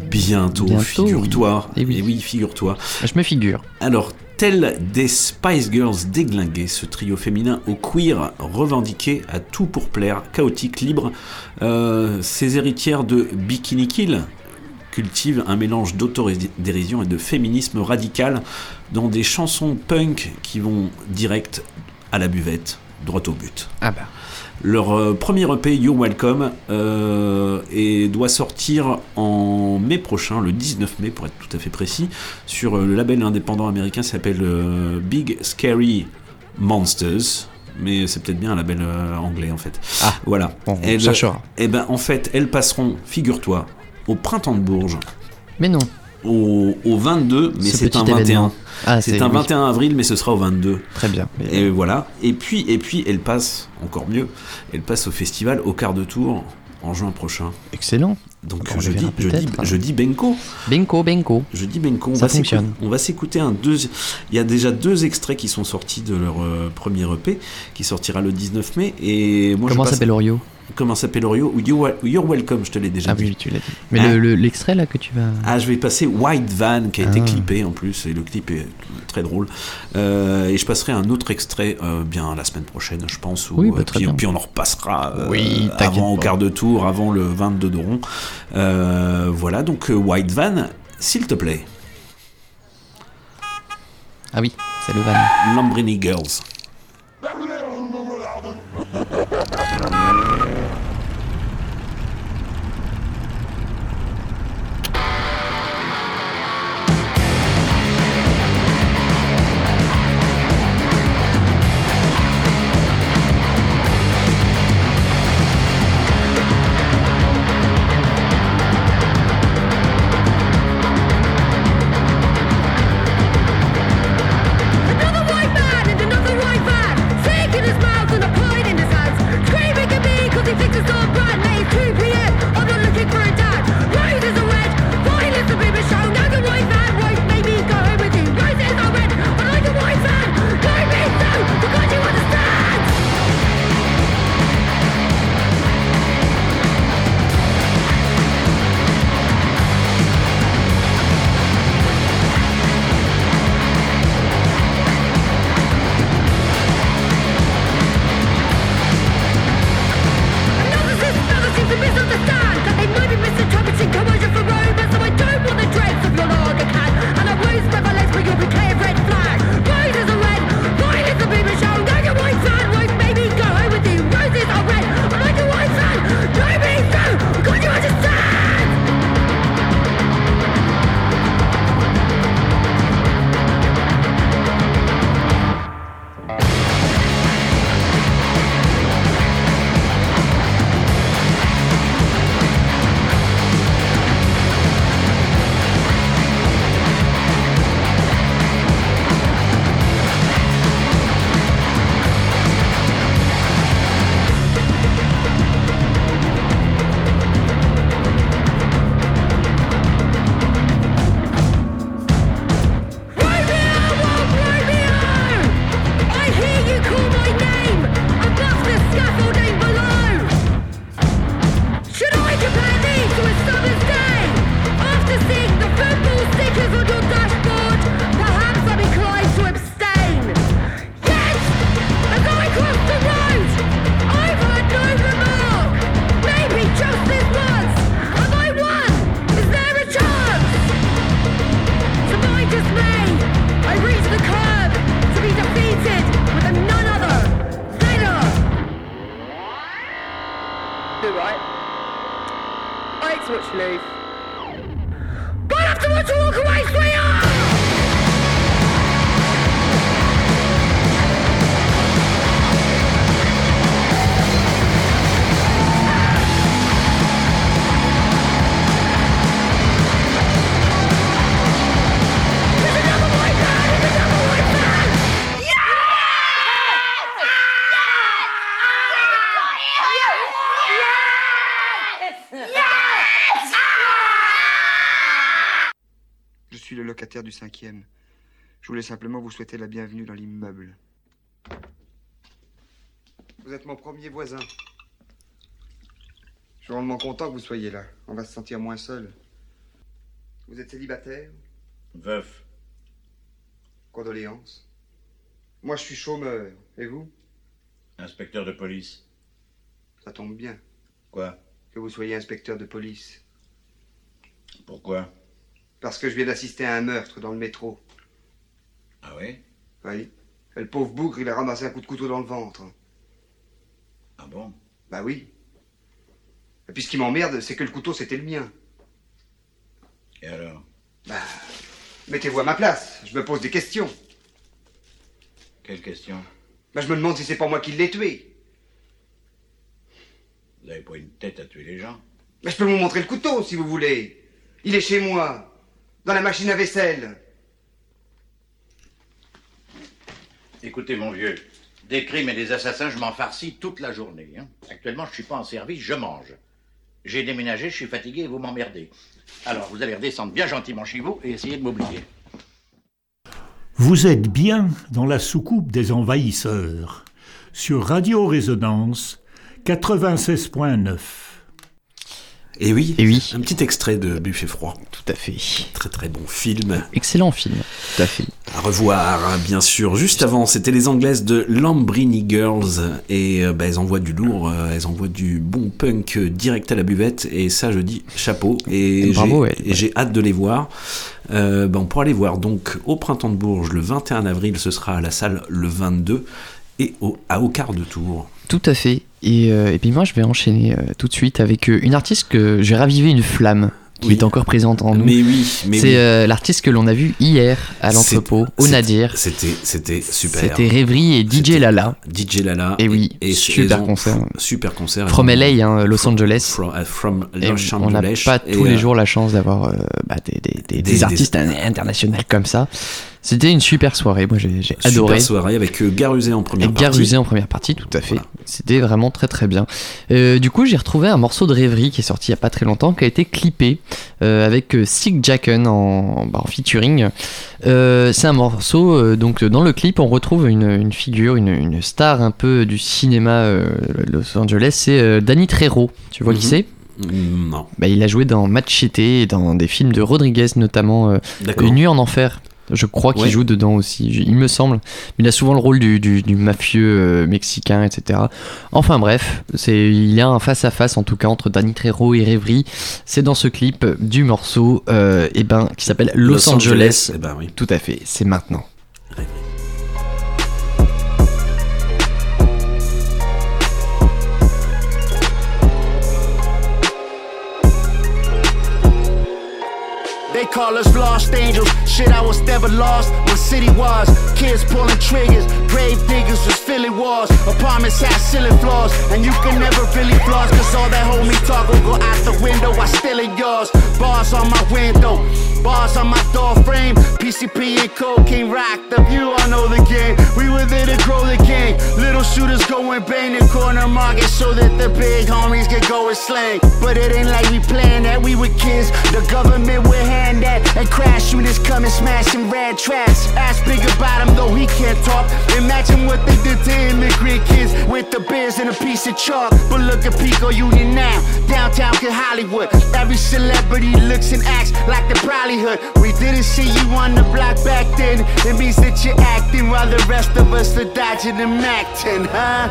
bientôt, bientôt, figure-toi. oui. Et oui, figure-toi. Je me figure. Alors, tel des Spice Girls déglingués, ce trio féminin au queer revendiqué à tout pour plaire, chaotique, libre, euh, ces héritières de Bikini Kill cultivent un mélange d'autodérision et de féminisme radical dans des chansons punk qui vont direct à la buvette, droit au but. Ah bah. Leur euh, premier EP, You're Welcome, euh, et doit sortir en mai prochain, le 19 mai pour être tout à fait précis, sur euh, le label indépendant américain qui s'appelle euh, Big Scary Monsters. Mais c'est peut-être bien un label euh, anglais en fait. Ah, voilà. on Et le- cherchera. Et ben en fait, elles passeront, figure-toi, au printemps de Bourges. Mais non. Au, au 22, mais Ce c'est un 21. événement. Ah, c'est c'est- un oui. 21 avril, mais ce sera au 22. Très bien. Et voilà. Et puis, et puis, elle passe, encore mieux, elle passe au festival au quart de tour en juin prochain. Excellent. Donc je, dis, je, dis, je dis Benko. Benko, Benko. Je dis Benko. On Ça va fonctionne. On va s'écouter un deux. Il y a déjà deux extraits qui sont sortis de leur euh, premier EP, qui sortira le 19 mai. Et moi, je Comment passe- s'appelle Orio? Comment s'appelle Orio You're Welcome, je te l'ai déjà Ah dit. oui, tu l'as dit. Mais le- le- l'extrait là que tu vas. Ah, je vais passer White Van qui a été Ah. clippé en plus, et le clip est très drôle. Euh, et je passerai un autre extrait euh, bien la semaine prochaine, je pense. où, Oui, bah, euh, très puis, bien. puis on en repassera euh, Oui, avant au quart de tour, avant le 22 de rond. Voilà, donc White Van, s'il te plaît. Ah oui, c'est le van. Lambrini Girls. Du cinquième. Je voulais simplement vous souhaiter la bienvenue dans l'immeuble. Vous êtes mon premier voisin. Je suis vraiment content que vous soyez là. On va se sentir moins seul. Vous êtes célibataire? Veuf. Condoléances. Moi, je suis chômeur. Et vous? Inspecteur de police. Ça tombe bien. Quoi? Que vous soyez inspecteur de police. Pourquoi? Parce que je viens d'assister à un meurtre dans le métro. Ah oui Oui. Et le pauvre bougre, il a ramassé un coup de couteau dans le ventre. Ah bon? Bah oui. Et puis ce qui m'emmerde, c'est que le couteau, c'était le mien. Et alors? Bah, mettez-vous à ma place. Je me pose des questions. Quelle question Bah, je me demande si c'est pas moi qui l'ai tué. Vous avez pas une tête à tuer les gens? Mais je peux vous montrer le couteau, si vous voulez. Il est chez moi, dans la machine à vaisselle. Écoutez, mon vieux, des crimes et des assassins, je m'en farcis toute la journée. hein. Actuellement, je suis pas en service, je mange. J'ai déménagé, je suis fatigué et vous m'emmerdez. Alors, vous allez redescendre bien gentiment chez vous et essayer de m'oublier. Vous êtes bien dans la soucoupe des envahisseurs sur Radio Résonance 96.9. Et oui, Et oui. un petit extrait de Buffet froid. Tout à fait. Très très bon film. Excellent film. Tout à fait. À revoir, hein, bien sûr. Juste avant, c'était les Anglaises de Lambrini Girls. Et euh, bah, elles envoient du lourd, euh, elles envoient du bon punk direct à la buvette. Et ça, je dis chapeau. Et Bravo, j'ai ouais. et j'ai hâte de les voir. Euh, bah, on pourra les voir donc au Printemps de Bourges le 21 avril. Ce sera à la salle le 22. Et au, à au quart de tour. Tout à fait. Et, euh, et puis moi, je vais enchaîner euh, tout de suite avec euh, une artiste que j'ai ravivé une flamme qui Oui. est encore présente en nous. Mais oui, mais C'est oui. euh, l'artiste que l'on a vu hier à l'entrepôt, au Nadir. C'était, c'était super. C'était Rêverie et DJ Lala. DJ Lala. Et oui, et super concert. Super concert. From LA, hein, Los Angeles. From, from on n'a pas tous les euh, jours la chance d'avoir euh, bah, des, des- des- des des- artistes internationaux comme ça. C'était une super soirée, moi j'ai Super adoré. soirée avec euh, Garusé en première Et partie. Garusé en première partie, tout à fait. C'était vraiment très très bien. Euh, du coup, j'ai retrouvé un morceau de rêverie qui est sorti il y a pas très longtemps, qui a été clippé euh, avec Sig Jacken en, bah, en featuring. Euh, c'est un morceau, donc dans le clip, on retrouve une, une figure, une, une star un peu du cinéma Los Angeles, c'est Danny Trejo. Tu vois qui Mhm. c'est? Non. bah, il a joué dans Machete et dans des films de Rodriguez, notamment euh. Une nuit en enfer. Je crois qu'il Ouais. joue dedans aussi, il me semble. Il a souvent le rôle du, du- du mafieux euh, mexicain, etc. Enfin bref, c'est il y a un face à face en tout cas entre Danny Trejo et Rêverie. C'est dans ce clip du morceau, euh, eh ben, qui s'appelle Los, Los Angeles. Angeles, eh ben oui. Tout à fait, c'est maintenant. Call us lost angels. Shit, I was never lost. My city was. Kids pulling triggers. Grave diggers was filling walls. Apartments had ceiling floors. And you can never really floss. Cause all that homie talk will go out the window. I still in yours. Bars on my window. Bars on my door frame. PCP and cocaine rock the view. I know the game. We were there to grow the game. Little shooters going bang the corner market so that the big homies can go and slang. But it ain't like we planned that. We were kids. The government would hand that. And crash units coming smashing red traps. Ask big about him though he can't talk. Imagine what they did to immigrant kids with the beers and a piece of chalk. But look at Pico Union now. Downtown to Hollywood. Every celebrity looks and acts like the probably We didn't see you on the block back then. It means that you're acting while the rest of us are dodging and acting, huh?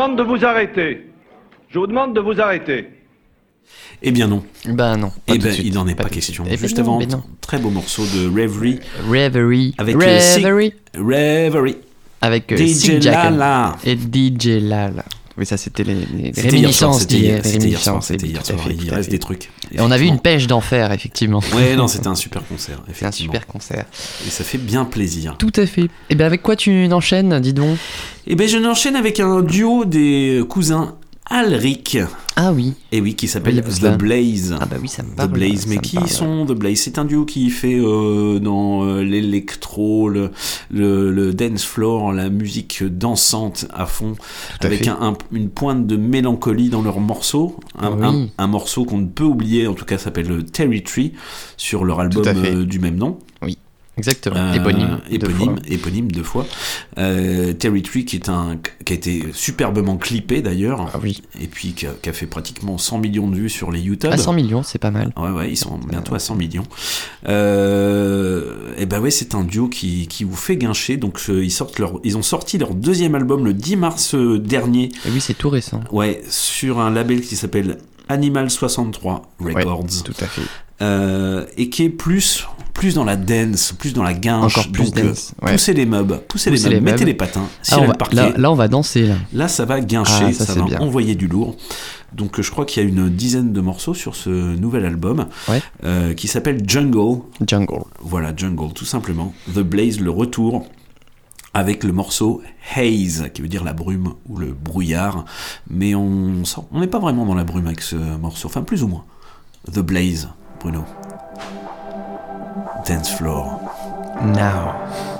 Demande de vous arrêter. Je vous demande de vous arrêter. Eh bien non. Ben non. Eh ben, il n'en est pas, question. Eh Juste non, avant, non. très beau morceau de Reverie. Reverie. Avec euh, Reverie. Reverie. Avec euh, DJ Lala. et DJ Lala. Oui, ça c'était les, les soir, réminiscences d'hier. hier- c'était hier soir, il reste des trucs, Et on a vu une pêche d'enfer, effectivement. Ouais, non, c'était un super concert. Un super concert. Et ça fait bien plaisir. Tout à fait. Et bien avec quoi tu enchaînes, dis donc? Eh ben, je n'enchaîne avec un duo des cousins Alric. Ah oui. Et oui, qui s'appelle Oui, The. Blaze. Ah bah oui, ça me The parle. Blaze, ça mais qui parle. sont The Blaze? C'est un duo qui fait euh, dans euh, l'électro, le, le, le dance floor, la musique dansante à fond, avec fait. un, un- une pointe de mélancolie dans leurs morceaux. Un, Oui. un- morceau qu'on ne peut oublier, en tout cas, s'appelle le Territory, sur leur album euh, du même nom. Exactement. Euh, éponyme. deux éponyme, fois. éponyme deux fois. Euh, Territory qui est un qui a été superbement clippé d'ailleurs. Ah oui. Et puis qui a, qui a fait pratiquement 100 millions de vues sur les YouTube. À 100 millions, c'est pas mal. Ouais, ouais, ils sont bientôt à 100 millions. Euh, et ben ouais, c'est un duo qui, qui vous fait guincher. Donc euh, ils sortent leur, ils ont sorti leur deuxième album le 10 mars euh, dernier. Et oui, c'est tout récent. Ouais, sur un label qui s'appelle Animal 63 Records. tout à fait. Euh, et qui est plus, plus dans la dance, plus dans la guinche. Encore plus Donc, euh, dance, ouais. Poussez les meubles, poussez, Poussez les les meubles, mettez les patins, Ah, le va- parquet. là, là, on va danser. Là. Là, ça va guincher, Ah, ça, va bien. envoyer du lourd. Donc, euh, je crois qu'il y a une dizaine de morceaux sur ce nouvel album Ouais. euh, qui s'appelle Jungle. Jungle. Voilà, Jungle, tout simplement. The Blaze, le retour. Avec le morceau Haze, qui veut dire la brume ou le brouillard. Mais on n'est pas vraiment dans la brume avec ce morceau. Enfin, plus ou moins. The Blaze, Bruno. Dance Floor. Now.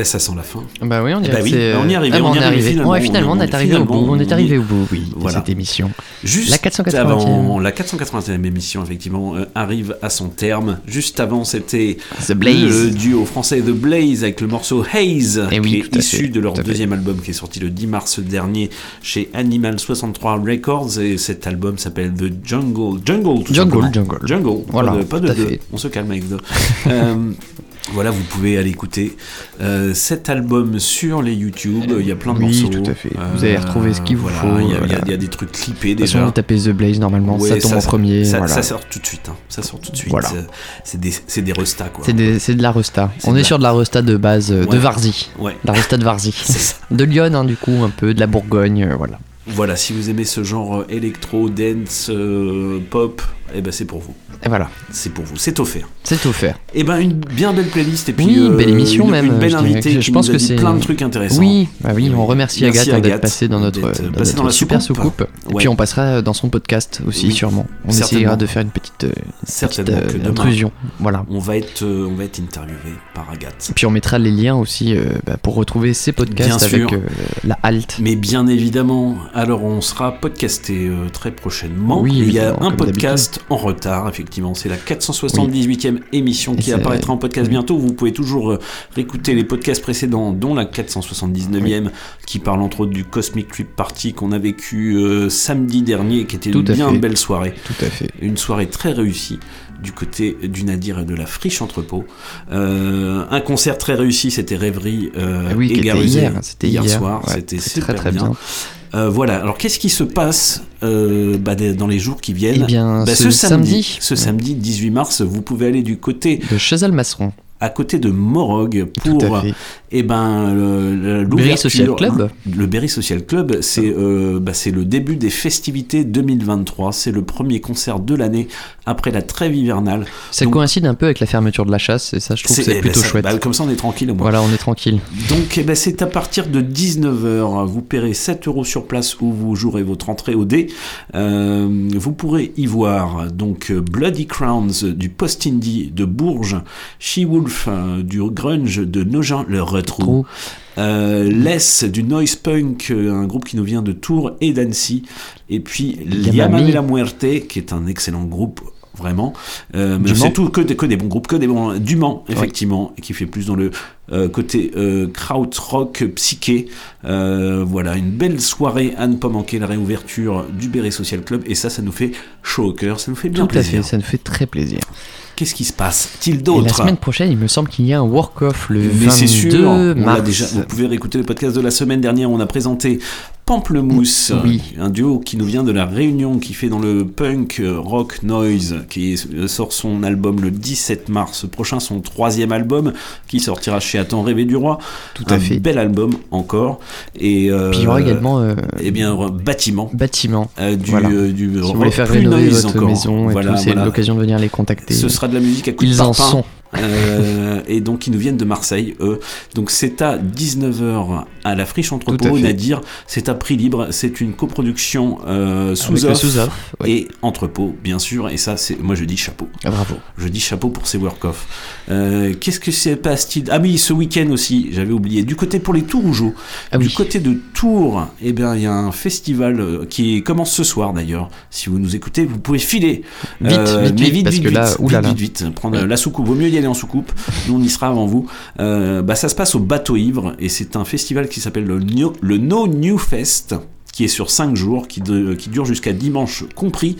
Ah bah ça, bah sent la fin. Bah oui, on Eh dirait bah oui, c'est, on y ah, on y finalement. Ouais, finalement, on est arrivé au bout. finalement, On est arrivé y- au bout, oui, de cette émission. Juste la 480e. avant, la 480e émission, effectivement, euh, arrive à son terme. Juste avant, c'était The Blaze. le duo français The Blaze avec le morceau Haze, Eh oui, qui est fait, issu de leur fait. deuxième album qui est sorti le 10 mars dernier chez Animal 63 Records. Et cet album s'appelle The Jungle. Jungle, tout Jungle, simplement. Jungle. Jungle. Voilà, Pas de, pas de deux. On se calme avec deux. Euh, Voilà, vous pouvez aller écouter euh, cet album sur les YouTube. Il y a plein de Oui, morceaux. tout à fait. Vous allez retrouver ce qu'il vous voilà, faut, Il y, a- y y des trucs clippés De toute façon, déjà. vous tapez The Blaze normalement, Ouais, ça tombe en premier. Ça, voilà. ça sort tout de suite. hein. Ça sort tout de suite. Euh, C'est des, des restas, quoi. C'est de la Resta. On est sur de la Resta de base euh, de. Varzy. Ouais. La Resta de Varzy. De Lyon, hein, du coup, un peu, de la Bourgogne, euh, voilà. Voilà, si vous aimez ce genre euh, électro, dance, euh, pop, eh ben c'est pour vous. Et voilà. C'est pour vous, c'est offert. C'est offert. Et ben une bien belle playlist et puis Oui, une euh, belle émission une, même. une belle je invitée Je pense nous a que c'est plein de trucs intéressants. Oui, bah oui, on remercie Merci Agathe, d'être passée dans notre, d'être dans passée notre dans la super soucoupe. soucoupe. Et Ouais. puis on passera dans son podcast aussi, Oui, sûrement. On essaiera de faire une petite, euh, Certainement petite, que euh, demain, intrusion. Voilà. On va être, euh, on va être interviewé par Agathe. Et puis on mettra les liens aussi bah, pour retrouver ces podcasts Bien avec sûr. la halte. Mais bien évidemment, alors on sera podcasté très prochainement. Oui, Il y a un podcast en retard, effectivement. C'est la 478e émission qui apparaîtra en podcast bientôt. Vous pouvez toujours réécouter les podcasts précédents, dont la 479e, qui parle entre autres du Cosmic Trip Party qu'on a vécu samedi dernier, qui était Tout une à bien fait. belle soirée. Tout à fait. Une soirée très réussie du côté du Nadir et de la Friche Entrepôt. Euh, un concert très réussi, c'était Rêverie euh, Ah oui, et hier, c'était hier hier. soir. Ouais, c'était très, très bien. bien. Euh, voilà, alors qu'est-ce qui se passe euh, bah, dans les jours qui viennent? Eh bien, Bah, ce samedi. ce samedi 18 mars, vous pouvez aller du côté de Chazal-Masseron, à côté de Morog pour fait. eh ben le- le- Berry Social Club? Le Berry Social Club, c'est euh, bah, c'est le début des festivités 2023. C'est le premier concert de l'année après la trêve hivernale. Ça Donc, coïncide un peu avec la fermeture de la chasse, et ça, je trouve que c'est- eh ben, plutôt ça- chouette. bah, comme ça, on est tranquille au moins. Voilà, on est tranquille. Donc eh ben, c'est à partir de 19h. Vous paierez 7 euros sur place où vous jouerez votre entrée au dé. Euh, vous pourrez y voir donc euh, Bloody Crowns du Post-Indie de Bourges, She-Wolf euh, du grunge de Nogent, le retrou. Euh, Les du Noise Punk, euh, un groupe qui nous vient de Tours et d'Annecy. Et puis. Yamame la Muerte, qui est un excellent groupe. Vraiment, Euh, mais Du c'est Mans. tout que des, que des bons groupes, que des bons du Mans effectivement, qui fait plus dans le euh, côté euh, krautrock psyché. Euh, voilà, une belle soirée à ne pas manquer, la réouverture du Béret Social Club, et ça, ça nous fait chaud au cœur, ça nous fait bien Tout à plaisir. fait, ça nous fait très plaisir. Qu'est-ce qui se passe-t-il Et d'autre? la semaine prochaine, il me semble qu'il y a un work-off le Mais 22 c'est sûr, on mars. déjà. Vous pouvez réécouter le podcast de la semaine dernière. On a présenté Pamplemousse, Oui. euh, un duo qui nous vient de la Réunion, qui fait dans le punk euh, rock noise, qui euh, sort son album le 17 mars prochain, son troisième album, qui sortira chez Attends rêver du roi. Tout à un fait. bel album encore. Et euh, Puis il y aura également euh, eh bien bâtiment. bâtiment. Euh, du, Voilà. euh, du si vous voulez faire rénover votre encore. maison Voilà, c'est voilà. l'occasion de venir les contacter. Ce sera de la musique à coups Ils de en parpaing. sont. Euh, et donc ils nous viennent de Marseille, eux. Donc c'est à 19h à la Friche Entrepôt. Nadir. C'est à prix libre, c'est une coproduction euh, sous offre ouais. et Entrepôt, bien sûr. Et ça, c'est moi je dis chapeau. Ah, bravo. Je dis chapeau pour ces work-off. Euh, Qu'est-ce que c'est passe-t-il Ah oui, ce week-end aussi, j'avais oublié. Du côté pour les Tourougeaux, Ah du oui. côté de Tours, eh bien il y a un festival euh, qui commence ce soir d'ailleurs. Si vous nous écoutez, vous pouvez filer. Vite, vite, mais vite, vite, oulala. vite, vite, vite. Prendre la soucoupe. Vaut mieux y en soucoupe. Nous, on y sera avant vous. Euh, bah, ça se passe au Bateau Ivre et c'est un festival qui s'appelle le, No- New Fest qui est sur 5 jours, qui, qui dure jusqu'à dimanche compris,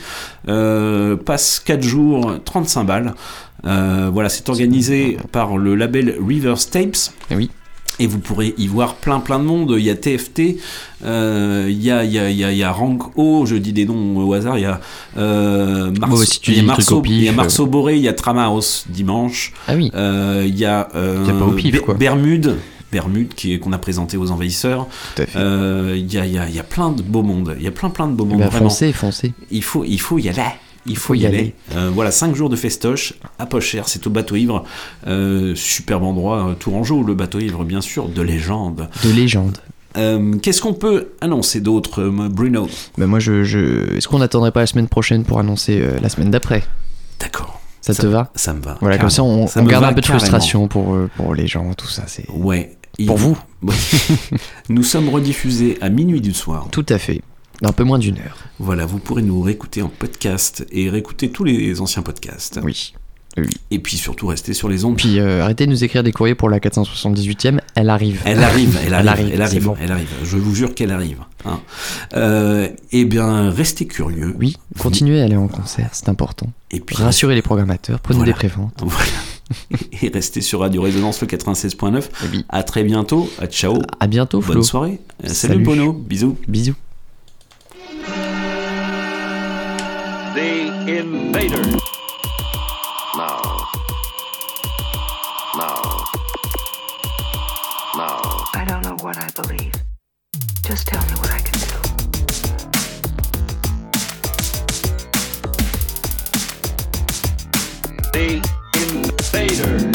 euh, passe 4 jours, 35 balles. Euh, voilà, c'est organisé par le label Rivers Tapes. Oui. Et vous pourrez y voir plein plein de monde. Il y a TFT, euh, il y, a, il y, a, il y, a, Rank O, je dis des noms au hasard. Il y a euh, Marceau, bah, si tu il y a Marceau- au pif, il y a euh. Marceau Boré, il y a Tramaos dimanche. Ah oui. Euh, il y a, euh, Il y a pas au pif, Be- quoi. Bermude. Bermude qui est- qu'on a présenté aux envahisseurs. Euh, Il y, a, y, a, y a plein de beaux mondes. Il y a plein plein de beaux Eh mondes. ben, foncez, foncez. Il faut, il faut y aller. Il faut y aller. Euh, voilà, 5 jours de festoche, à pas cher, c'est au bateau ivre. Euh, superbe endroit, euh, Tourangeau, le bateau ivre, bien sûr, de légende. De légende. Euh, Qu'est-ce qu'on peut annoncer d'autre, Bruno? Ben moi, je, je... est-ce qu'on n'attendrait pas la semaine prochaine pour annoncer euh, la semaine d'après? D'accord. Ça, te va? Ça me va. Voilà, comme ça on, Ça on garde un peu de carrément. frustration pour, pour les gens, tout ça. C'est Ouais. Pour vous. Nous sommes rediffusés à minuit du soir. Tout à fait. Un peu moins d'une heure. Voilà, vous pourrez nous réécouter en podcast et réécouter tous les anciens podcasts. Oui. Et puis surtout rester sur les ondes. Puis euh, arrêtez de nous écrire des courriers pour la 478e, elle arrive. Elle arrive, elle arrive, elle arrive, bon. elle arrive. Je vous jure qu'elle arrive. Hein. Euh, eh bien, restez curieux. Oui, continuez à aller en concert, c'est important. Et puis rassurez les programmateurs, prenez Voilà. des préventes. Voilà. Et restez sur Radio Résonance le 96.9. À très bientôt. À ciao. À bientôt, Flo. Bonne soirée. Euh, Salut, Salut. Bono. Bisous. Bisous. The Invader. Now. Now. Now. I don't know what I believe. Just tell me what I can do. The Invader.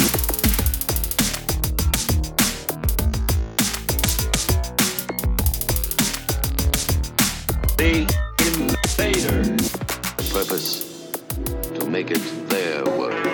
Purpose to make it their world.